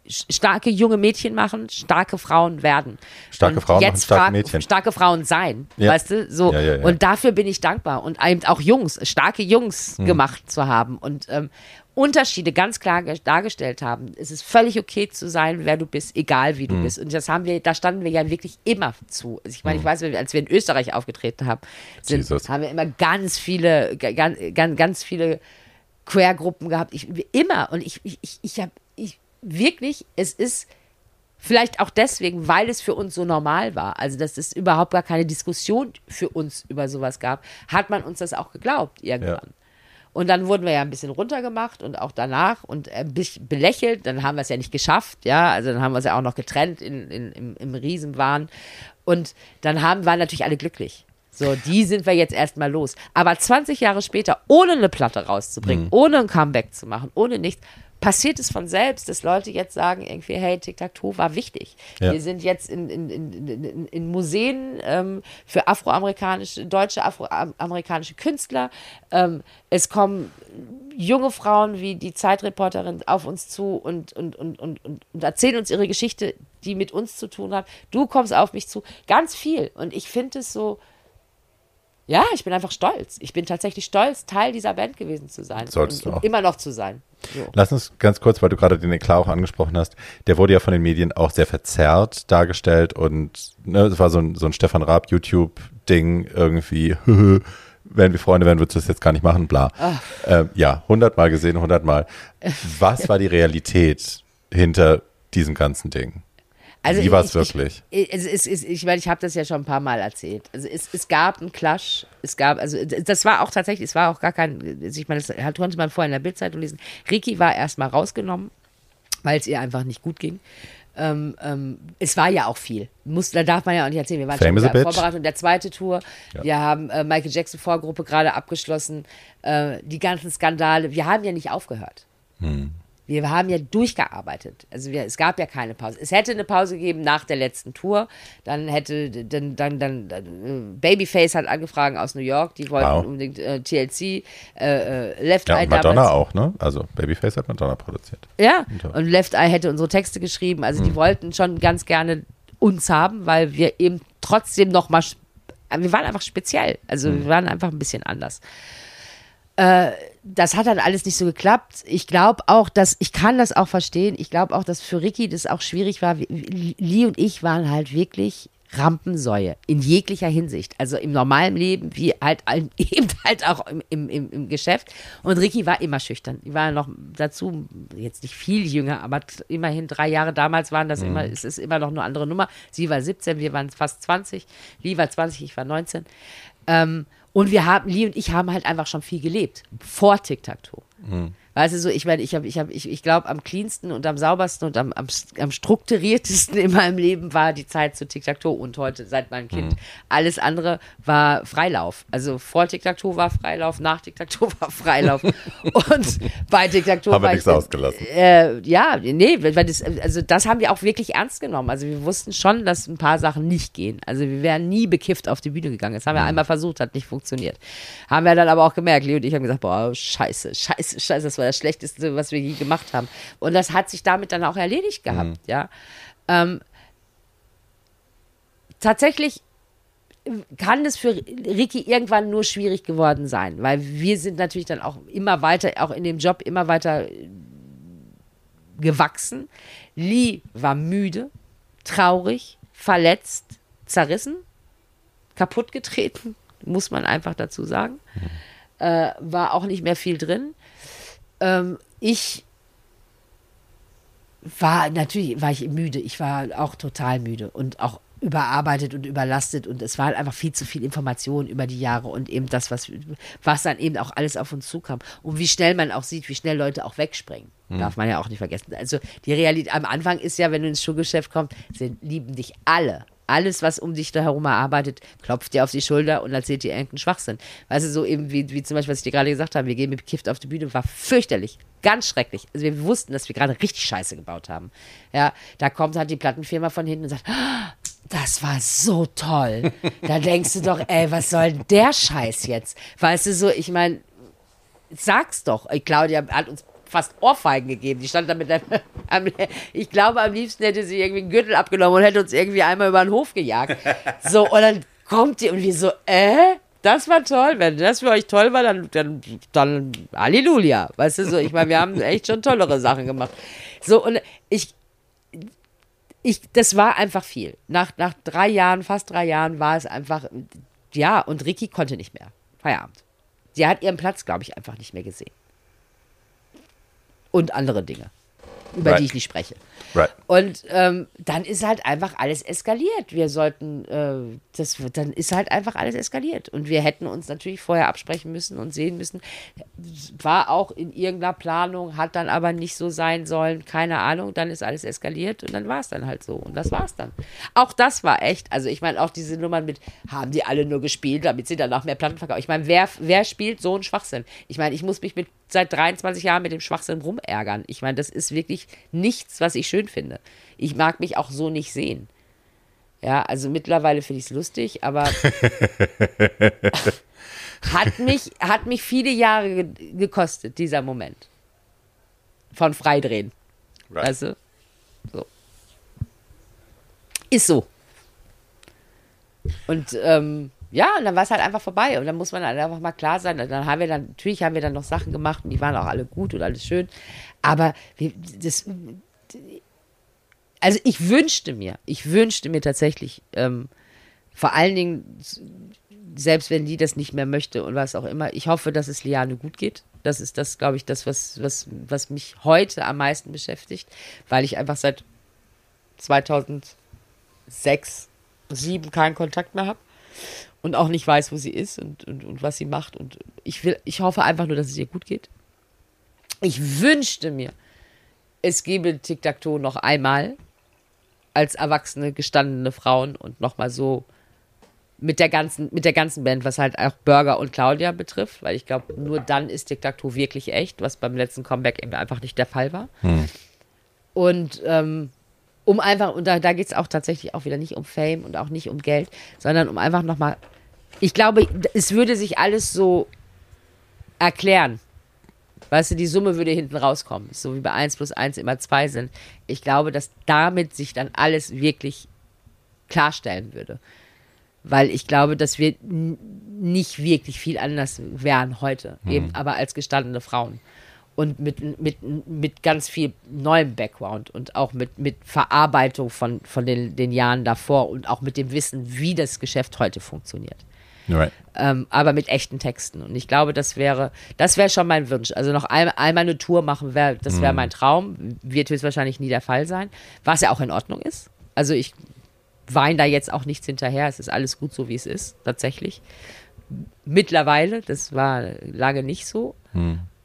Starke junge Mädchen machen, starke Frauen werden. Starke Und Frauen machen jetzt starke frag- Mädchen. Starke Frauen sein, Ja. weißt du? So. Ja, ja. Und dafür bin ich dankbar. Und eben auch Jungs, starke Jungs Hm. gemacht zu haben und ähm, Unterschiede ganz klar ge- dargestellt haben. Es ist völlig okay zu sein, wer du bist, egal wie du Hm. bist. Und das haben wir, da standen wir ja wirklich immer zu. Also ich meine, Hm. ich weiß, als wir in Österreich aufgetreten haben, sind, Jesus. haben wir immer ganz viele, ganz, ganz, ganz viele Queer-Gruppen gehabt. Ich, immer. Und ich, ich, ich, ich habe ich, wirklich, es ist Vielleicht auch deswegen, weil es für uns so normal war. Also, dass es überhaupt gar keine Diskussion für uns über sowas gab, hat man uns das auch geglaubt irgendwann. Ja. Und dann wurden wir ja ein bisschen runtergemacht und auch danach und ein bisschen belächelt. Dann haben wir es ja nicht geschafft, ja. Also dann haben wir es ja auch noch getrennt in, in, im, im Riesenwahn. Und dann haben, waren natürlich alle glücklich. So, die sind wir jetzt erstmal los. Aber 20 Jahre später, ohne eine Platte rauszubringen, ohne ein Comeback zu machen, ohne nichts, passiert es von selbst, dass Leute jetzt sagen, irgendwie, hey, Tic-Tac-Toe war wichtig. Ja. Wir sind jetzt in, in, in, in, Museen ähm, für afroamerikanische, deutsche afroamerikanische Künstler. Ähm, es kommen junge Frauen wie die Zeitreporterin auf uns zu und, und, und, und, und, erzählen uns ihre Geschichte, die mit uns zu tun hat. Du kommst auf mich zu. Ganz viel. Und ich finde es so, ja, ich bin einfach stolz. Ich bin tatsächlich stolz, Teil dieser Band gewesen zu sein. Solltest und, du auch. immer noch zu sein. So. Lass uns ganz kurz, weil du gerade den Eklat auch angesprochen hast, der wurde ja von den Medien auch sehr verzerrt dargestellt und ne, es war so ein, so ein Stefan Raab YouTube-Ding irgendwie, wenn wir Freunde wären, würdest du das jetzt gar nicht machen, bla. Ähm, ja, hundertmal gesehen, hundertmal. Was war die Realität hinter diesem ganzen Ding? Also Wie war es ich- wirklich? Ich, es ist, ist, ich meine, ich habe das ja schon ein paar Mal erzählt. Also es, es gab einen Clash. Es gab, also das war auch tatsächlich, es war auch gar kein, also ich meine, das hat- konnte man vorher in der Bildzeitung lesen. Ricky war erstmal rausgenommen, weil es ihr einfach nicht gut ging. Ähm, ähm, es war ja auch viel. Muss, da darf man ja auch nicht erzählen. Wir waren Fame schon in der. Vorbereitung der zweite Tour. Ja. Wir haben äh, Michael Jackson Vorgruppe gerade abgeschlossen. Äh, die ganzen Skandale. Wir haben ja nicht aufgehört. Wir haben ja durchgearbeitet. Also wir, es gab ja keine Pause. Es hätte eine Pause gegeben nach der letzten Tour. Dann hätte dann dann dann, dann äh, Babyface hat angefragt aus New York. Die wollten Wow. unbedingt äh, TLC, äh, äh, Left Ja, Eye und Madonna damals. auch, ne? Also Babyface hat Madonna produziert. Ja. Und Left Eye hätte unsere Texte geschrieben. Also die wollten schon ganz gerne uns haben, weil wir eben trotzdem noch mal wir waren einfach speziell. Also wir waren einfach ein bisschen anders. Äh, das hat dann alles nicht so geklappt. Ich glaube auch, dass, ich kann das auch verstehen. Ich glaube auch, dass für Ricky das auch schwierig war. Lee und ich waren halt wirklich Rampensäue in jeglicher Hinsicht. Also im normalen Leben, wie halt eben halt auch im, im, im, Geschäft. Und Ricky war immer schüchtern. Die war noch dazu jetzt nicht viel jünger, aber immerhin drei Jahre damals waren das immer, es ist immer noch eine andere Nummer. Sie war 17, wir waren fast 20. Lee war 20, ich war 19. Ähm, und wir haben, Lee und ich haben halt einfach schon viel gelebt. Vor Tic-Tac-Toe. Weißt du so, ich meine, ich habe, ich habe, ich, ich glaube, am cleansten und am saubersten und am, am, am strukturiertesten in meinem Leben war die Zeit zu Tic-Tac-Toe und heute seit meinem Kind. Alles andere war Freilauf. Also vor Tic-Tac-Toe war Freilauf, nach Tic-Tac-Toe war Freilauf. und bei Tic-Tac-Toe Haben wir war nichts ich, ausgelassen. äh, ja, nee, weil das, also das haben wir auch wirklich ernst genommen. Also wir wussten schon, dass ein paar Sachen nicht gehen. Also wir wären nie bekifft auf die Bühne gegangen. Das haben wir einmal versucht, hat nicht funktioniert. Haben wir dann aber auch gemerkt, Leo und ich haben gesagt, boah, scheiße, scheiße, scheiße, das war das Schlechteste, was wir je gemacht haben. Und das hat sich damit dann auch erledigt gehabt, ja. Ähm, tatsächlich kann es für Ricky irgendwann nur schwierig geworden sein, weil wir sind natürlich dann auch immer weiter, auch in dem Job immer weiter gewachsen. Lee war müde, traurig, verletzt, zerrissen, kaputtgetreten, muss man einfach dazu sagen. Äh, war auch nicht mehr viel drin. Ähm, ich war natürlich war ich müde. Ich war auch total müde und auch überarbeitet und überlastet und es war einfach viel zu viel Information über die Jahre und eben das, was, was dann eben auch alles auf uns zukam. Und wie schnell man auch sieht, wie schnell Leute auch wegspringen. Darf man ja auch nicht vergessen. Also die Realität am Anfang ist ja, wenn du ins Schuhgeschäft kommst, sind, lieben dich alle. Alles, was um dich da herum arbeitet, klopft dir auf die Schulter und erzählt dir irgendeinen Schwachsinn. Weißt du, so eben wie, wie zum Beispiel, was ich dir gerade gesagt habe, wir gehen mit Kift auf die Bühne, war fürchterlich, ganz schrecklich. Also wir wussten, dass wir gerade richtig Scheiße gebaut haben. Ja, da kommt halt die Plattenfirma von hinten und sagt, "Ah, das war so toll. Da denkst du doch, ey, was soll denn der Scheiß jetzt? Weißt du, so, ich meine, sag's doch. Ey, Claudia hat uns fast Ohrfeigen gegeben. Die stand da mit der, ich glaube, am liebsten hätte sie irgendwie einen Gürtel abgenommen und hätte uns irgendwie einmal über den Hof gejagt. So, und dann kommt die und wir so, äh? Das war toll. Wenn das für euch toll war, dann, dann, dann Halleluja. Weißt du so, ich meine, wir haben echt schon tollere Sachen gemacht. So, und ich, ich, das war einfach viel. Nach, nach drei Jahren, fast drei Jahren war es einfach, ja, und Ricky konnte nicht mehr. Feierabend. Sie hat ihren Platz, glaube ich, einfach nicht mehr gesehen. Und andere Dinge. über Right. die ich nicht spreche. Right. Und ähm, dann ist halt einfach alles eskaliert. Wir sollten, äh, das, dann ist halt einfach alles eskaliert. Und wir hätten uns natürlich vorher absprechen müssen und sehen müssen. War auch in irgendeiner Planung, hat dann aber nicht so sein sollen, keine Ahnung. Dann ist alles eskaliert und dann war es dann halt so. Und das war es dann. Auch das war echt, also ich meine, auch diese Nummern mit, haben die alle nur gespielt, damit sie danach mehr Platten verkaufen. Ich meine, wer, wer spielt so einen Schwachsinn? Ich meine, ich muss mich mit seit 23 Jahren mit dem Schwachsinn rumärgern. Ich meine, das ist wirklich nichts, was ich schön finde. Ich mag mich auch so nicht sehen. Ja, also mittlerweile finde ich es lustig, aber hat, mich, hat mich viele Jahre ge gekostet, dieser Moment. Von Freidrehen. Right. Weißt du? So. Ist so. Und ähm, ja, und dann war es halt einfach vorbei. Und dann muss man halt einfach mal klar sein. Und dann haben wir dann, natürlich haben wir dann noch Sachen gemacht und die waren auch alle gut und alles schön. Aber wir, das, also ich wünschte mir, ich wünschte mir tatsächlich, ähm, vor allen Dingen, selbst wenn die das nicht mehr möchte und was auch immer, ich hoffe, dass es Liane gut geht. Das ist das, glaube ich, das, was, was, was mich heute am meisten beschäftigt, weil ich einfach seit 2006, 2007 keinen Kontakt mehr habe und auch nicht weiß, wo sie ist und, und, und was sie macht. Und ich will, ich hoffe einfach nur, dass es ihr gut geht. Ich wünschte mir, es gäbe Tic-Tac-Toe noch einmal als erwachsene, gestandene Frauen und nochmal so mit der ganzen, mit der ganzen Band, was halt auch Burger und Claudia betrifft, weil ich glaube, nur dann ist Tic-Tac-Toe wirklich echt, was beim letzten Comeback eben einfach nicht der Fall war. Und ähm, um einfach, und da, da geht es auch tatsächlich auch wieder nicht um Fame und auch nicht um Geld, sondern um einfach nochmal, ich glaube, es würde sich alles so erklären. Weißt du, die Summe würde hinten rauskommen. So wie bei 1 plus 1 immer 2 sind. Ich glaube, dass damit sich dann alles wirklich klarstellen würde. Weil ich glaube, dass wir nicht wirklich viel anders wären heute. Eben aber als gestandene Frauen. Und mit, mit, mit ganz viel neuem Background und auch mit, mit Verarbeitung von, von den, den Jahren davor und auch mit dem Wissen, wie das Geschäft heute funktioniert Right. ähm, aber mit echten Texten. Und ich glaube, das wäre, das wäre schon mein Wunsch. Also noch ein, einmal eine Tour machen, wär, das wäre mein Traum. Wird höchstwahrscheinlich nie der Fall sein, was ja auch in Ordnung ist. Also ich weine da jetzt auch nichts hinterher. Es ist alles gut so, wie es ist, tatsächlich. Mittlerweile, das war lange nicht so.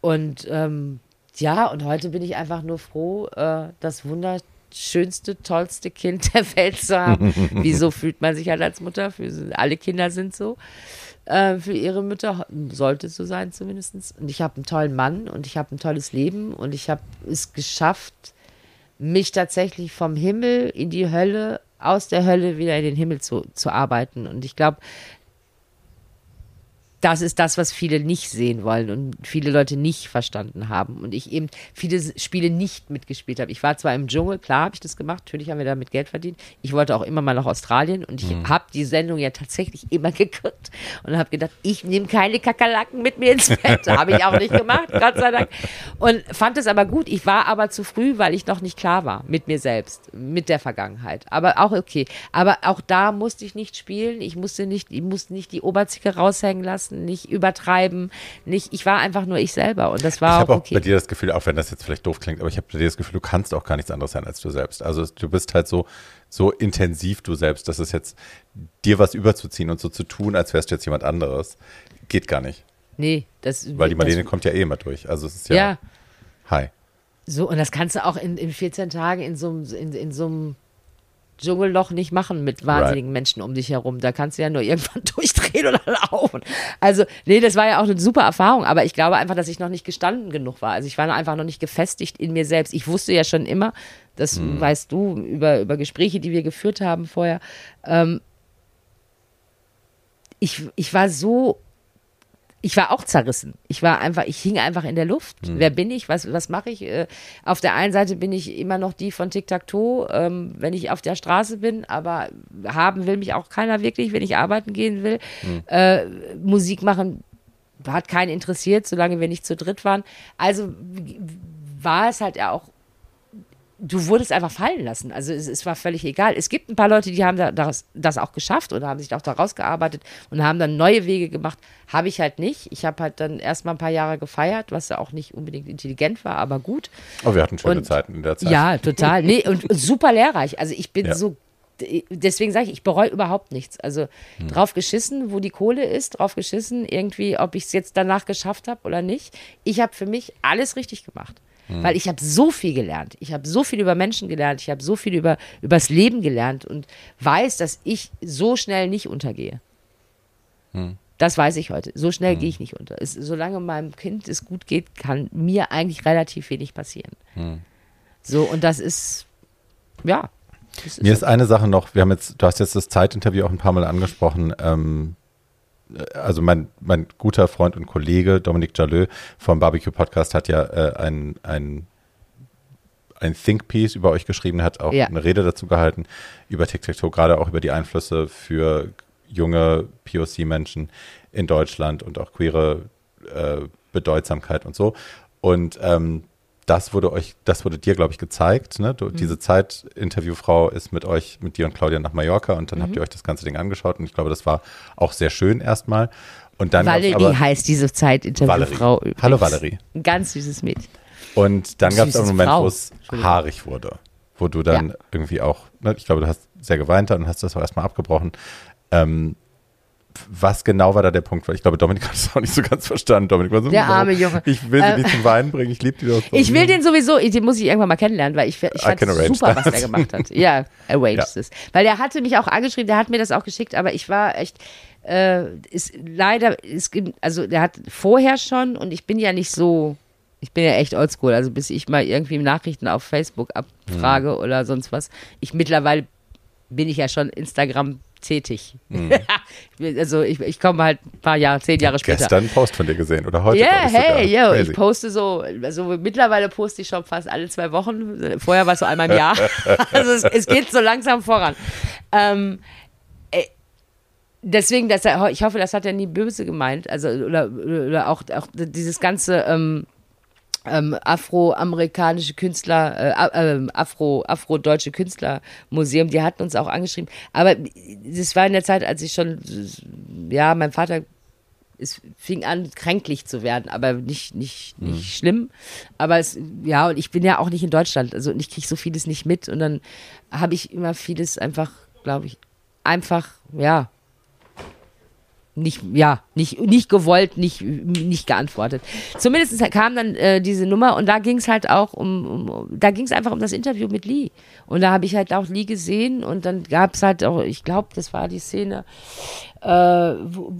Und ähm, ja, und heute bin ich einfach nur froh, äh, das wunderschönste, tollste Kind der Welt zu haben. Wieso fühlt man sich halt als Mutter? Für, alle Kinder sind so. Äh, für ihre Mütter sollte es so sein zumindest. Und ich habe einen tollen Mann und ich habe ein tolles Leben und ich habe es geschafft, mich tatsächlich vom Himmel in die Hölle, aus der Hölle wieder in den Himmel zu, zu arbeiten. Und ich glaube, das ist das, was viele nicht sehen wollen und viele Leute nicht verstanden haben. Und ich eben viele Spiele nicht mitgespielt habe. Ich war zwar im Dschungel, klar habe ich das gemacht, natürlich haben wir damit Geld verdient. Ich wollte auch immer mal nach Australien und ich habe die Sendung ja tatsächlich immer geguckt und habe gedacht, ich nehme keine Kakerlaken mit mir ins Bett. habe ich auch nicht gemacht, Gott sei Dank. Und fand es aber gut. Ich war aber zu früh, weil ich noch nicht klar war mit mir selbst, mit der Vergangenheit. Aber auch okay. Aber auch da musste ich nicht spielen. Ich musste nicht, ich musste nicht die Oberzicke raushängen lassen, nicht übertreiben, nicht. Ich war einfach nur ich selber und das Ich war habe auch auch okay. bei dir das Gefühl, auch wenn das jetzt vielleicht doof klingt, aber ich habe bei dir das Gefühl, du kannst auch gar nichts anderes sein als du selbst. Also du bist halt so, so intensiv du selbst, dass es jetzt dir was überzuziehen und so zu tun, als wärst du jetzt jemand anderes, geht gar nicht. nee, das Weil die Marlene kommt ja eh immer durch. Also es ist ja, ja. hi. So, und das kannst du auch in, in 14 Tagen in so einem in, in so einem Dschungelloch nicht machen mit wahnsinnigen Menschen um dich herum. Da kannst du ja nur irgendwann durchdrehen oder laufen. Also, nee, das war ja auch eine super Erfahrung, aber ich glaube einfach, dass ich noch nicht gestanden genug war. Also ich war einfach noch nicht gefestigt in mir selbst. Ich wusste ja schon immer, das weißt du, über, über Gespräche, die wir geführt haben vorher, ähm, ich, ich war so ich war auch zerrissen. Ich war einfach, ich hing einfach in der Luft. Wer bin ich? Was, was mache ich? Äh, auf der einen Seite bin ich immer noch die von Tic-Tac-Toe, ähm, wenn ich auf der Straße bin, aber haben will mich auch keiner wirklich, wenn ich arbeiten gehen will. Äh, Musik machen hat keinen interessiert, solange wir nicht zu dritt waren. Also war es halt ja auch du wurdest einfach fallen lassen. Also es, es, war völlig egal. Es gibt ein paar Leute, die haben da, das, das auch geschafft oder haben sich auch da rausgearbeitet und haben dann neue Wege gemacht. Habe ich halt nicht. Ich habe halt dann erstmal ein paar Jahre gefeiert, was ja auch nicht unbedingt intelligent war, aber gut. Aber wir hatten schöne und, Zeiten in der Zeit. Ja, total. Nee, und super lehrreich. Also ich bin ja. so deswegen sage ich, ich bereue überhaupt nichts. Also hm. drauf geschissen, wo die Kohle ist, drauf geschissen, irgendwie, ob ich es jetzt danach geschafft habe oder nicht. Ich habe für mich alles richtig gemacht. Hm. Weil ich habe so viel gelernt. Ich habe so viel über Menschen gelernt. Ich habe so viel über das Leben gelernt und weiß, dass ich so schnell nicht untergehe. Hm. Das weiß ich heute. So schnell hm. gehe ich nicht unter. Es, solange meinem Kind es gut geht, kann mir eigentlich relativ wenig passieren. Hm. So, und das ist, ja, mir ist eine Sache noch, wir haben jetzt, du hast jetzt das Zeitinterview auch ein paar Mal angesprochen. Ähm, also mein, mein guter Freund und Kollege Dominik Jalö vom Barbecue Podcast hat ja äh, ein, ein, ein Think Piece über euch geschrieben, hat auch ja. eine Rede dazu gehalten über TikTok, gerade auch über die Einflüsse für junge POC-Menschen in Deutschland und auch queere äh, Bedeutsamkeit und so. Und ähm, das wurde euch, das wurde dir, glaube ich, gezeigt. Ne? Du, mhm. Diese Zeit-Interviewfrau ist mit euch, mit dir und Claudia nach Mallorca und dann mhm. habt ihr euch das ganze Ding angeschaut und ich glaube, das war auch sehr schön erstmal. Und dann Valerie aber, heißt diese Zeit-Interviewfrau übrigens. Hallo Valerie. Ein ganz süßes Mädchen. Und dann gab es einen Moment, wo es haarig wurde, wo du dann ja. irgendwie auch, ne, ich glaube, du hast sehr geweint und hast das auch erstmal abgebrochen. Ähm, was genau war da der Punkt? Weil ich glaube, Dominik hat es auch nicht so ganz verstanden. Dominik war so, der arme Junge. Ich will sie nicht zum Weinen bringen, ich liebe die doch. So. Ich will den sowieso, den muss ich irgendwann mal kennenlernen, weil ich, ich fand super, that. was der gemacht hat. Ja, arrange ja. Weil der hatte mich auch angeschrieben, der hat mir das auch geschickt, aber ich war echt, äh, ist leider, ist, also der hat vorher schon und ich bin ja nicht so, ich bin ja echt oldschool, also bis ich mal irgendwie Nachrichten auf Facebook abfrage hm. oder sonst was. Ich mittlerweile bin ich ja schon Instagram tätig. Mhm. also ich, ich komme halt ein paar Jahre, zehn Jahre später. Gestern einen Post von dir gesehen oder heute? Ja, yeah, hey, yo, ich poste so, also mittlerweile poste ich schon fast alle zwei Wochen. Vorher war es so einmal im Jahr. also es, es, geht so langsam voran. Ähm, äh, deswegen, das, ich hoffe, das hat er nie böse gemeint. Also oder, oder auch, auch dieses ganze ähm, ähm, afroamerikanische Künstler, äh, äh, afro, afro-deutsche Künstlermuseum, die hatten uns auch angeschrieben. Aber das war in der Zeit, als ich schon, ja, mein Vater, es fing an, kränklich zu werden, aber nicht, nicht, nicht mhm. schlimm. Aber es, ja, und ich bin ja auch nicht in Deutschland, also ich kriege so vieles nicht mit und dann habe ich immer vieles einfach, glaube ich, einfach, ja, nicht, ja, nicht, nicht gewollt, nicht, nicht geantwortet. Zumindest kam dann äh, diese Nummer und da ging es halt auch um, um da ging es einfach um das Interview mit Lee. Und da habe ich halt auch Lee gesehen und dann gab es halt auch, ich glaube, das war die Szene, äh, wo,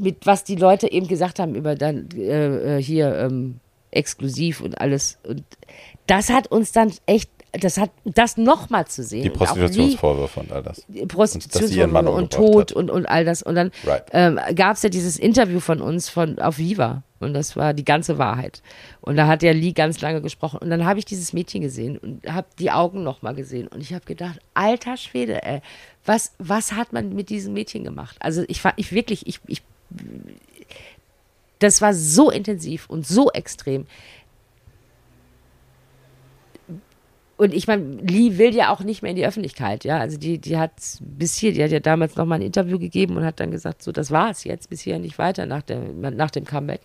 mit was die Leute eben gesagt haben über dann äh, äh hier ähm, exklusiv und alles. Und das hat uns dann echt das hat das nochmal zu sehen. Die Prostitutionsvorwürfe und all das. Prostitutionsvorwürfe und, und Tod und, und all das. Und dann right. ähm, gab es ja dieses Interview von uns von, auf Viva. Und das war die ganze Wahrheit. Und da hat der Lee ganz lange gesprochen. Und dann habe ich dieses Mädchen gesehen und habe die Augen nochmal gesehen. Und ich habe gedacht, alter Schwede, ey, was, was hat man mit diesem Mädchen gemacht? Also ich fand, ich wirklich, ich, ich, das war so intensiv und so extrem. Und ich meine, Lee will ja auch nicht mehr in die Öffentlichkeit, ja. Also die, die hat bis hier, die hat ja damals noch mal ein Interview gegeben und hat dann gesagt, so, das war's jetzt, bis hier nicht weiter nach, der, nach dem Comeback.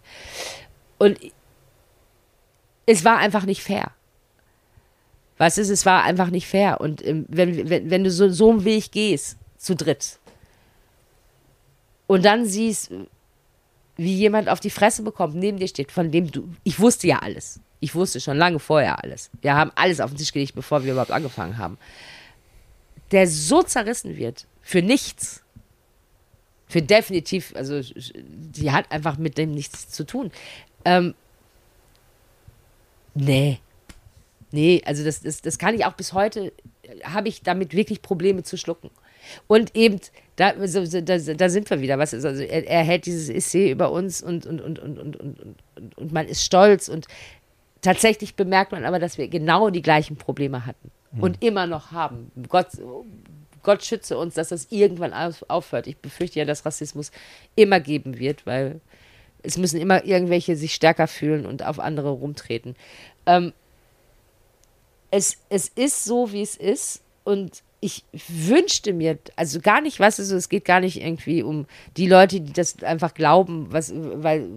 Und es war einfach nicht fair. Was ist, es war einfach nicht fair. Und ähm, wenn, wenn, wenn du so, so einen Weg gehst, zu dritt, und dann siehst, wie jemand auf die Fresse bekommt, neben dir steht, von dem du, ich wusste ja alles. Ich wusste schon lange vorher alles. Wir haben alles auf den Tisch gelegt, bevor wir überhaupt angefangen haben. Der so zerrissen wird für nichts. Für definitiv, also die hat einfach mit dem nichts zu tun. Ähm, nee. Nee, also das, das, das kann ich auch bis heute, habe ich damit wirklich Probleme zu schlucken. Und eben, da, da, da sind wir wieder. Was also er, er hält dieses Essay über uns und, und, und, und, und, und, und, und man ist stolz und Tatsächlich bemerkt man aber, dass wir genau die gleichen Probleme hatten mhm. und immer noch haben. Gott, Gott schütze uns, dass das irgendwann aufhört. Ich befürchte ja, dass Rassismus immer geben wird, weil es müssen immer irgendwelche sich stärker fühlen und auf andere rumtreten. Ähm, es, es ist so, wie es ist. Und ich wünschte mir, also gar nicht, weißt du, so, es geht gar nicht irgendwie um die Leute, die das einfach glauben, was, weil,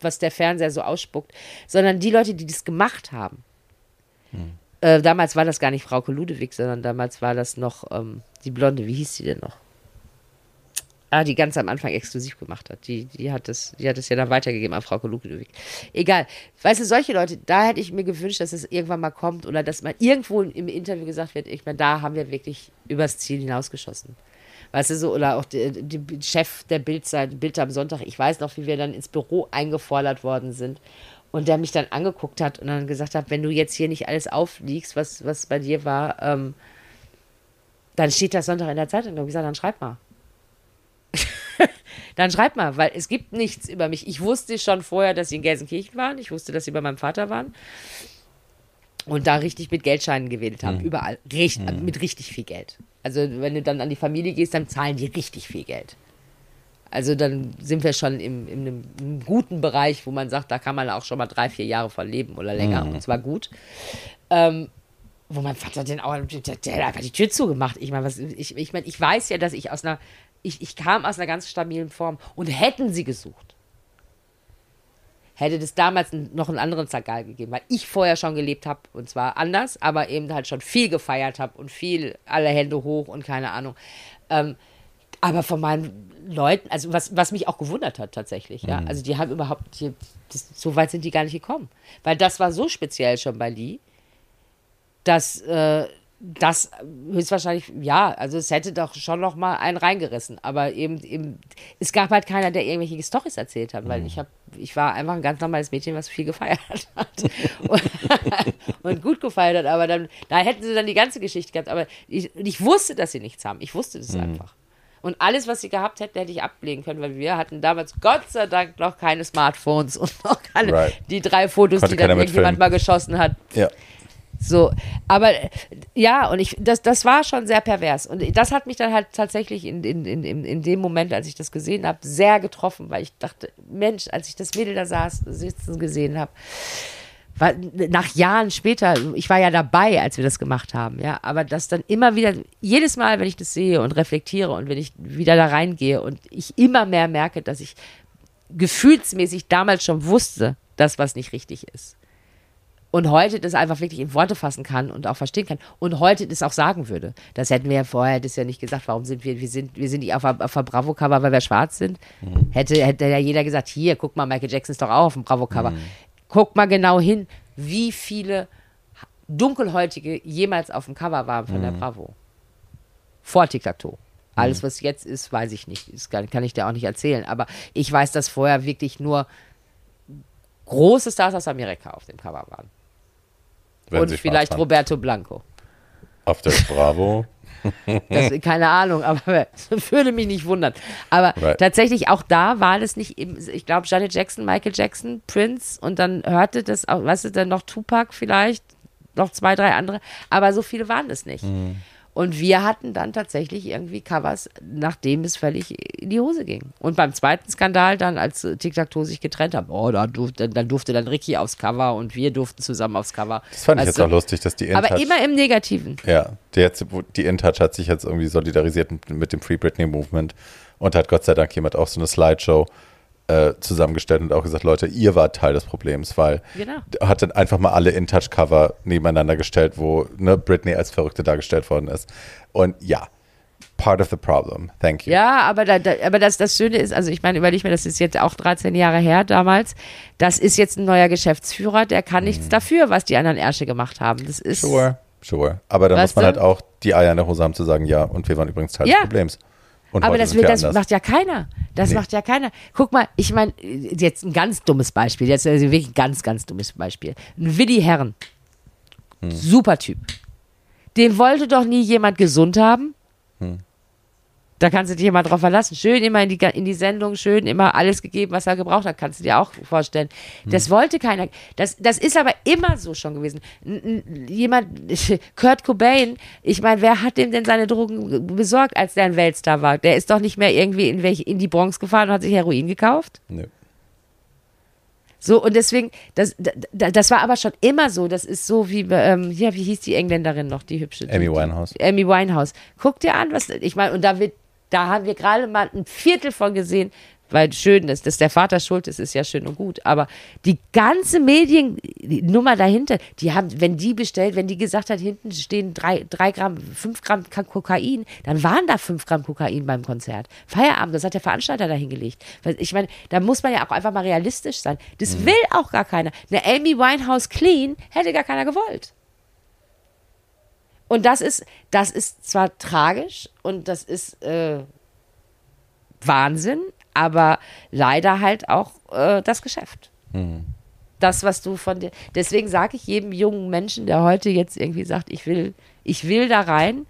was der Fernseher so ausspuckt, sondern die Leute, die das gemacht haben. Hm. Äh, damals war das gar nicht Frau Ludewig, sondern damals war das noch ähm, die Blonde, wie hieß sie denn noch? Ah, die ganz am Anfang exklusiv gemacht hat. Die, die, hat das, die hat es ja dann weitergegeben an Frau Ludwig. Egal. Weißt du, solche Leute, da hätte ich mir gewünscht, dass es irgendwann mal kommt oder dass mal irgendwo im Interview gesagt wird, ich meine, da haben wir wirklich übers Ziel hinausgeschossen. Weißt du so, oder auch der, Chef der Bildzeit, Bild am Sonntag, ich weiß noch, wie wir dann ins Büro eingefordert worden sind und der mich dann angeguckt hat und dann gesagt hat, wenn du jetzt hier nicht alles aufliegst, was, was bei dir war, ähm, dann steht das Sonntag in der Zeitung. Und ich gesagt, dann schreib mal. Dann schreibt mal, weil es gibt nichts über mich. Ich wusste schon vorher, dass sie in Gelsenkirchen waren. Ich wusste, dass sie bei meinem Vater waren. Und da richtig mit Geldscheinen gewählt haben. Mhm. Überall. Richt, mhm. Mit richtig viel Geld. Also, wenn du dann an die Familie gehst, dann zahlen die richtig viel Geld. Also, dann sind wir schon im, in einem, einem guten Bereich, wo man sagt, da kann man auch schon mal drei, vier Jahre von leben oder länger. Mhm. Und zwar gut. Ähm, wo mein Vater den auch, der, der, hat einfach die Tür zugemacht. Ich meine, ich, ich, mein, ich weiß ja, dass ich aus einer ich, ich kam aus einer ganz stabilen Form. Und hätten sie gesucht, hätte es damals noch einen anderen Zagal gegeben, weil ich vorher schon gelebt habe und zwar anders, aber eben halt schon viel gefeiert habe und viel alle Hände hoch und keine Ahnung. Ähm, aber von meinen Leuten, also was, was mich auch gewundert hat tatsächlich, ja, mhm. also die haben überhaupt, die, das, so weit sind die gar nicht gekommen, weil das war so speziell schon bei Lee, dass äh, das höchstwahrscheinlich, ja, also es hätte doch schon noch mal einen reingerissen, aber eben, eben es gab halt keiner, der irgendwelche Storys erzählt hat, weil mhm. ich habe, ich war einfach ein ganz normales Mädchen, was viel gefeiert hat und, und, gut gefeiert hat, aber dann, da hätten sie dann die ganze Geschichte gehabt, aber ich, ich wusste, dass sie nichts haben, ich wusste das mhm. einfach. Und alles, was sie gehabt hätten, hätte ich ablegen können, weil wir hatten damals Gott sei Dank noch keine Smartphones und noch keine, right. die drei Fotos, Konnte die dann irgendjemand mal geschossen hat. Ja. So, aber ja, und ich, das, das war schon sehr pervers. Und das hat mich dann halt tatsächlich in, in, in, in dem Moment, als ich das gesehen habe, sehr getroffen, weil ich dachte, Mensch, als ich das Mädel da saß, sitzen gesehen habe, war, nach Jahren später, ich war ja dabei, als wir das gemacht haben, ja, aber das dann immer wieder, jedes Mal, wenn ich das sehe und reflektiere und wenn ich wieder da reingehe und ich immer mehr merke, dass ich gefühlsmäßig damals schon wusste, dass was nicht richtig ist und heute das einfach wirklich in Worte fassen kann und auch verstehen kann und heute das auch sagen würde. Das hätten wir ja vorher das ja nicht gesagt. Warum sind wir, wir sind, wir sind nicht auf, auf dem Bravo-Cover, weil wir schwarz sind? Mhm. Hätte, hätte ja jeder gesagt, hier, guck mal, Michael Jackson ist doch auch auf dem Bravo-Cover. Mhm. Guck mal genau hin, wie viele Dunkelhäutige jemals auf dem Cover waren von mhm. der Bravo. Vor Tic-Tac-Toe. Alles, mhm. was jetzt ist, weiß ich nicht. Das kann, kann ich dir auch nicht erzählen. Aber ich weiß, dass vorher wirklich nur große Stars aus Amerika auf dem Cover waren. Wenn und vielleicht Roberto Blanco. Auf der Bravo. das, keine Ahnung, aber würde mich nicht wundern. Aber right. tatsächlich auch da war das nicht, ich glaube, Janet Jackson, Michael Jackson, Prince und dann hörte das auch, was ist denn noch Tupac vielleicht, noch zwei, drei andere, aber so viele waren es nicht. Mhm. Und wir hatten dann tatsächlich irgendwie Covers, nachdem es völlig in die Hose ging. Und beim zweiten Skandal dann, als Tic-Tac-Toe sich getrennt haben, oh, da durfte, dann durfte dann Ricky aufs Cover und wir durften zusammen aufs Cover. Das fand ich jetzt auch lustig, dass die InTouch... Aber immer im Negativen. Ja, die, jetzt, die InTouch hat sich jetzt irgendwie solidarisiert mit, mit dem Free Britney Movement und hat Gott sei Dank jemand auch so eine Slideshow äh, zusammengestellt und auch gesagt, Leute, ihr wart Teil des Problems, weil genau. hat dann einfach mal alle In-Touch-Cover nebeneinander gestellt, wo ne, Britney als Verrückte dargestellt worden ist. Und ja, part of the problem. Thank you. Ja, aber, da, da, aber das, das Schöne ist, also ich meine, überleg mir, das ist jetzt auch 13 Jahre her damals. Das ist jetzt ein neuer Geschäftsführer, der kann nichts mhm. dafür, was die anderen Ärsche gemacht haben. Das ist. Sure, sure. Aber dann muss man du? halt auch die Eier in der Hose haben zu sagen, ja, und wir waren übrigens Teil ja. des Problems. Und aber das, will, das macht ja keiner. Das nee. macht ja keiner. Guck mal, ich meine, jetzt ein ganz dummes Beispiel, jetzt also wirklich ein ganz, ganz dummes Beispiel. Ein Willi Herren. Hm. Super Typ. Den wollte doch nie jemand gesund haben. Hm. Da kannst du dich immer drauf verlassen. Schön immer in die, in die Sendung, schön immer alles gegeben, was er gebraucht hat. Kannst du dir auch vorstellen. Hm. Das wollte keiner. Das, das ist aber immer so schon gewesen. Jemand, Kurt Cobain, ich meine, wer hat dem denn seine Drogen besorgt, als der ein Weltstar war? Der ist doch nicht mehr irgendwie in, welche, in die Bronx gefahren und hat sich Heroin gekauft? Nö. So, und deswegen, das, das, das war aber schon immer so. Das ist so wie, ähm, ja, wie hieß die Engländerin noch, die hübsche? Amy Winehouse. Amy Winehouse. Guck dir an, was, ich meine, und da wird, da haben wir gerade mal ein Viertel von gesehen, weil schön ist, dass der Vater schuld ist, ist ja schön und gut. Aber die ganze Mediennummer dahinter, die haben, wenn die bestellt, wenn die gesagt hat, hinten stehen drei, drei Gramm, fünf Gramm Kokain, dann waren da fünf Gramm Kokain beim Konzert. Feierabend, das hat der Veranstalter dahingelegt. Ich meine, da muss man ja auch einfach mal realistisch sein. Das mhm. will auch gar keiner. Eine Amy Winehouse clean hätte gar keiner gewollt. Und das ist, das ist zwar tragisch und das ist äh, Wahnsinn, aber leider halt auch äh, das Geschäft. Mhm. Das, was du von dir. Deswegen sage ich jedem jungen Menschen, der heute jetzt irgendwie sagt, ich will, ich will da rein,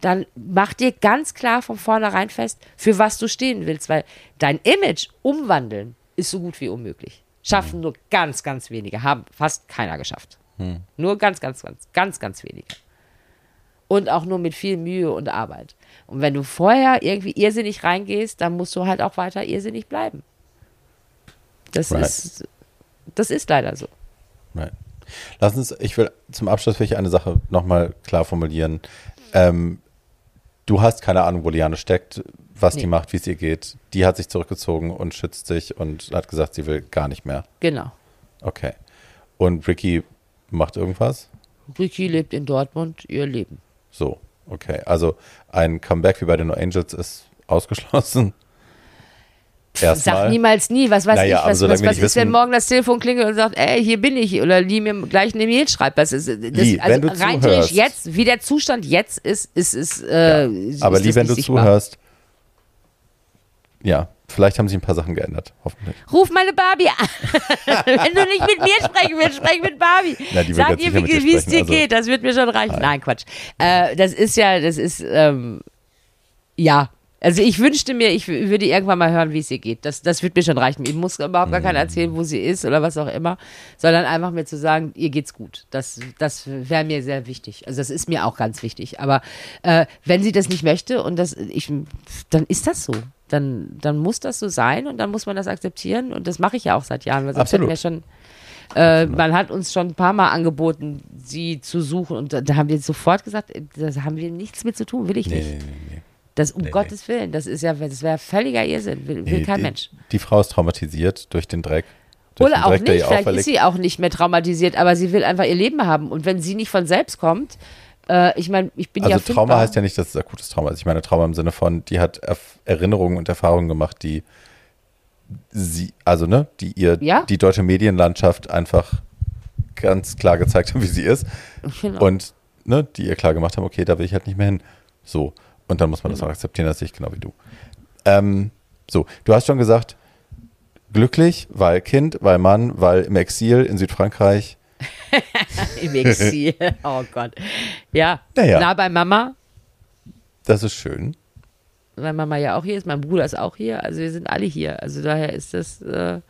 dann mach dir ganz klar von vornherein fest, für was du stehen willst, weil dein Image umwandeln ist so gut wie unmöglich. Schaffen mhm. nur ganz, ganz wenige, haben fast keiner geschafft. Mhm. Nur ganz, ganz, ganz, ganz, ganz wenige. Und auch nur mit viel Mühe und Arbeit. Und wenn du vorher irgendwie irrsinnig reingehst, dann musst du halt auch weiter irrsinnig bleiben. Das right. ist das ist leider so. Right. Lass uns, ich will zum Abschluss will ich eine Sache nochmal klar formulieren. Ähm, du hast keine Ahnung, wo Liane steckt, was nee. die macht, wie es ihr geht. Die hat sich zurückgezogen und schützt sich und hat gesagt, sie will gar nicht mehr. Genau. Okay. Und Ricky macht irgendwas? Ricky lebt in Dortmund ihr Leben. So. Okay, also ein Comeback wie bei den No Angels ist ausgeschlossen. Erstmal. Sag niemals nie. Was weiß naja, ich, was, was, was ist, wissen, wenn morgen das Telefon klingelt und sagt, ey, hier bin ich, oder Lee mir gleich eine Mail schreibt. Das ist, das, Lee, also wenn du rein zuhörst. jetzt, wie der Zustand jetzt ist, ist es. Äh, ja. Aber Lee, wenn du sichtbar. zuhörst, ja, vielleicht haben sich ein paar Sachen geändert, hoffentlich. Ruf meine Barbie an. wenn du nicht mit mir sprechen willst, sprech mit Barbie. Na, Sag ihr, wie es dir also, geht, das wird mir schon reichen. Nein, Nein Quatsch. Äh, das ist ja, das ist, ähm, ja, also ich wünschte mir, ich würde irgendwann mal hören, wie es ihr geht. Das, das wird mir schon reichen. Ich muss überhaupt gar keiner erzählen, wo sie ist oder was auch immer, sondern einfach mir zu sagen, ihr geht's gut. Das, das wäre mir sehr wichtig. Also das ist mir auch ganz wichtig. Aber äh, wenn sie das nicht möchte und das, ich, dann ist das so. Dann, dann muss das so sein und dann muss man das akzeptieren und das mache ich ja auch seit Jahren. Weil Absolut. Mir schon, äh, man hat uns schon ein paar Mal angeboten, sie zu suchen und da, da haben wir sofort gesagt, da haben wir nichts mit zu tun, will ich nee, nicht. Nee, nee. Das um Gottes Willen, das ist ja, das wäre völliger Irrsinn, will, will kein die, Mensch. Die Frau ist traumatisiert durch den Dreck. Durch Oder den Dreck, auch nicht, vielleicht ist sie auch nicht mehr traumatisiert, aber sie will einfach ihr Leben haben. Und wenn sie nicht von selbst kommt, äh, ich meine, ich bin also ja Also Trauma heißt ja nicht, dass es akutes Trauma ist. Ich meine Trauma im Sinne von, die hat Erf Erinnerungen und Erfahrungen gemacht, die sie, also ne, die ihr ja? die deutsche Medienlandschaft einfach ganz klar gezeigt haben, wie sie ist. Genau. Und ne, die ihr klar gemacht haben, okay, da will ich halt nicht mehr hin. So. Und dann muss man das auch akzeptieren, das sehe ich genau wie du. Ähm, so, du hast schon gesagt, glücklich, weil Kind, weil Mann, weil im Exil in Südfrankreich. Im Exil, oh Gott. Ja, naja. nah bei Mama. Das ist schön. Weil Mama ja auch hier ist, mein Bruder ist auch hier, also wir sind alle hier. Also daher ist das. Äh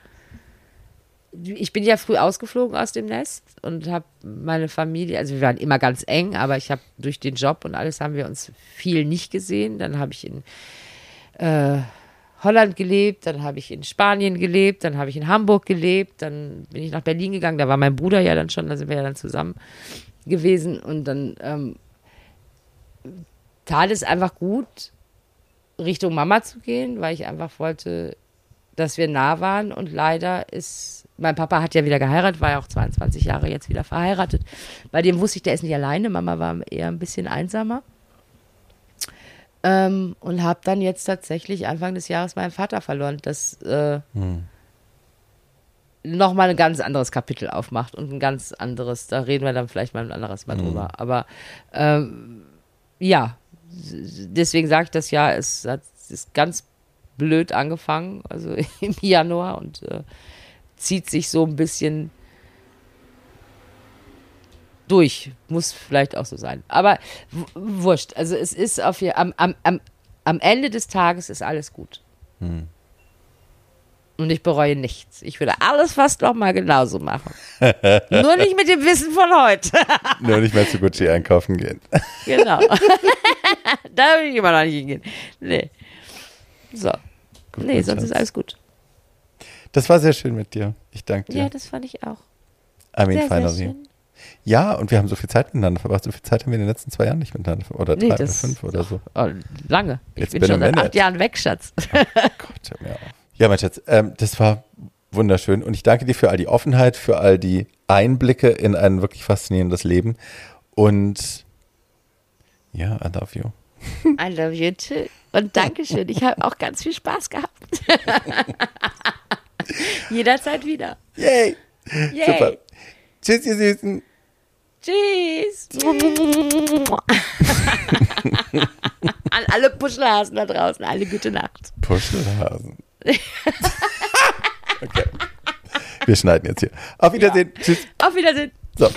ich bin ja früh ausgeflogen aus dem Nest und habe meine Familie, also wir waren immer ganz eng, aber ich habe durch den Job und alles haben wir uns viel nicht gesehen. Dann habe ich in äh, Holland gelebt, dann habe ich in Spanien gelebt, dann habe ich in Hamburg gelebt, dann bin ich nach Berlin gegangen, da war mein Bruder ja dann schon, da sind wir ja dann zusammen gewesen und dann ähm, tat es einfach gut, Richtung Mama zu gehen, weil ich einfach wollte, dass wir nah waren und leider ist mein Papa hat ja wieder geheiratet, war ja auch 22 Jahre jetzt wieder verheiratet. Bei dem wusste ich, der ist nicht alleine. Mama war eher ein bisschen einsamer. Ähm, und habe dann jetzt tatsächlich Anfang des Jahres meinen Vater verloren. Das äh, hm. nochmal ein ganz anderes Kapitel aufmacht und ein ganz anderes, da reden wir dann vielleicht mal ein anderes Mal hm. drüber. Aber ähm, ja, deswegen sage ich das ja, es hat ist ganz blöd angefangen, also im Januar und äh, zieht sich so ein bisschen durch. Muss vielleicht auch so sein. Aber wurscht. Also es ist auf hier, am, am, am, am Ende des Tages ist alles gut. Hm. Und ich bereue nichts. Ich würde alles fast noch mal genauso machen. Nur nicht mit dem Wissen von heute. Nur nicht mehr zu Gucci einkaufen gehen. genau. da will ich immer noch nicht hingehen. Nee. So. Gut, nee, sonst ist alles gut. Das war sehr schön mit dir. Ich danke dir. Ja, das fand ich auch. I mean, Ja, und wir haben so viel Zeit miteinander verbracht. So viel Zeit haben wir in den letzten zwei Jahren nicht miteinander verbracht. Oder Nee, drei oder fünf oder so. Oh, lange. Ich It's bin schon seit acht Jahren weg, Schatz. Gott, hör mir auf. Ja, mein Schatz, ähm, das war wunderschön. Und ich danke dir für all die Offenheit, für all die Einblicke in ein wirklich faszinierendes Leben. Und ja, I love you. I love you too. Und Dankeschön. Ich habe auch ganz viel Spaß gehabt. Jederzeit wieder. Yay! Yay. Super. Tschüss, ihr Süßen. Tschüss. An alle Puschelhasen da draußen, alle gute Nacht. Puschelhasen. okay. Wir schneiden jetzt hier. Auf Wiedersehen. Tschüss. Auf Wiedersehen. So.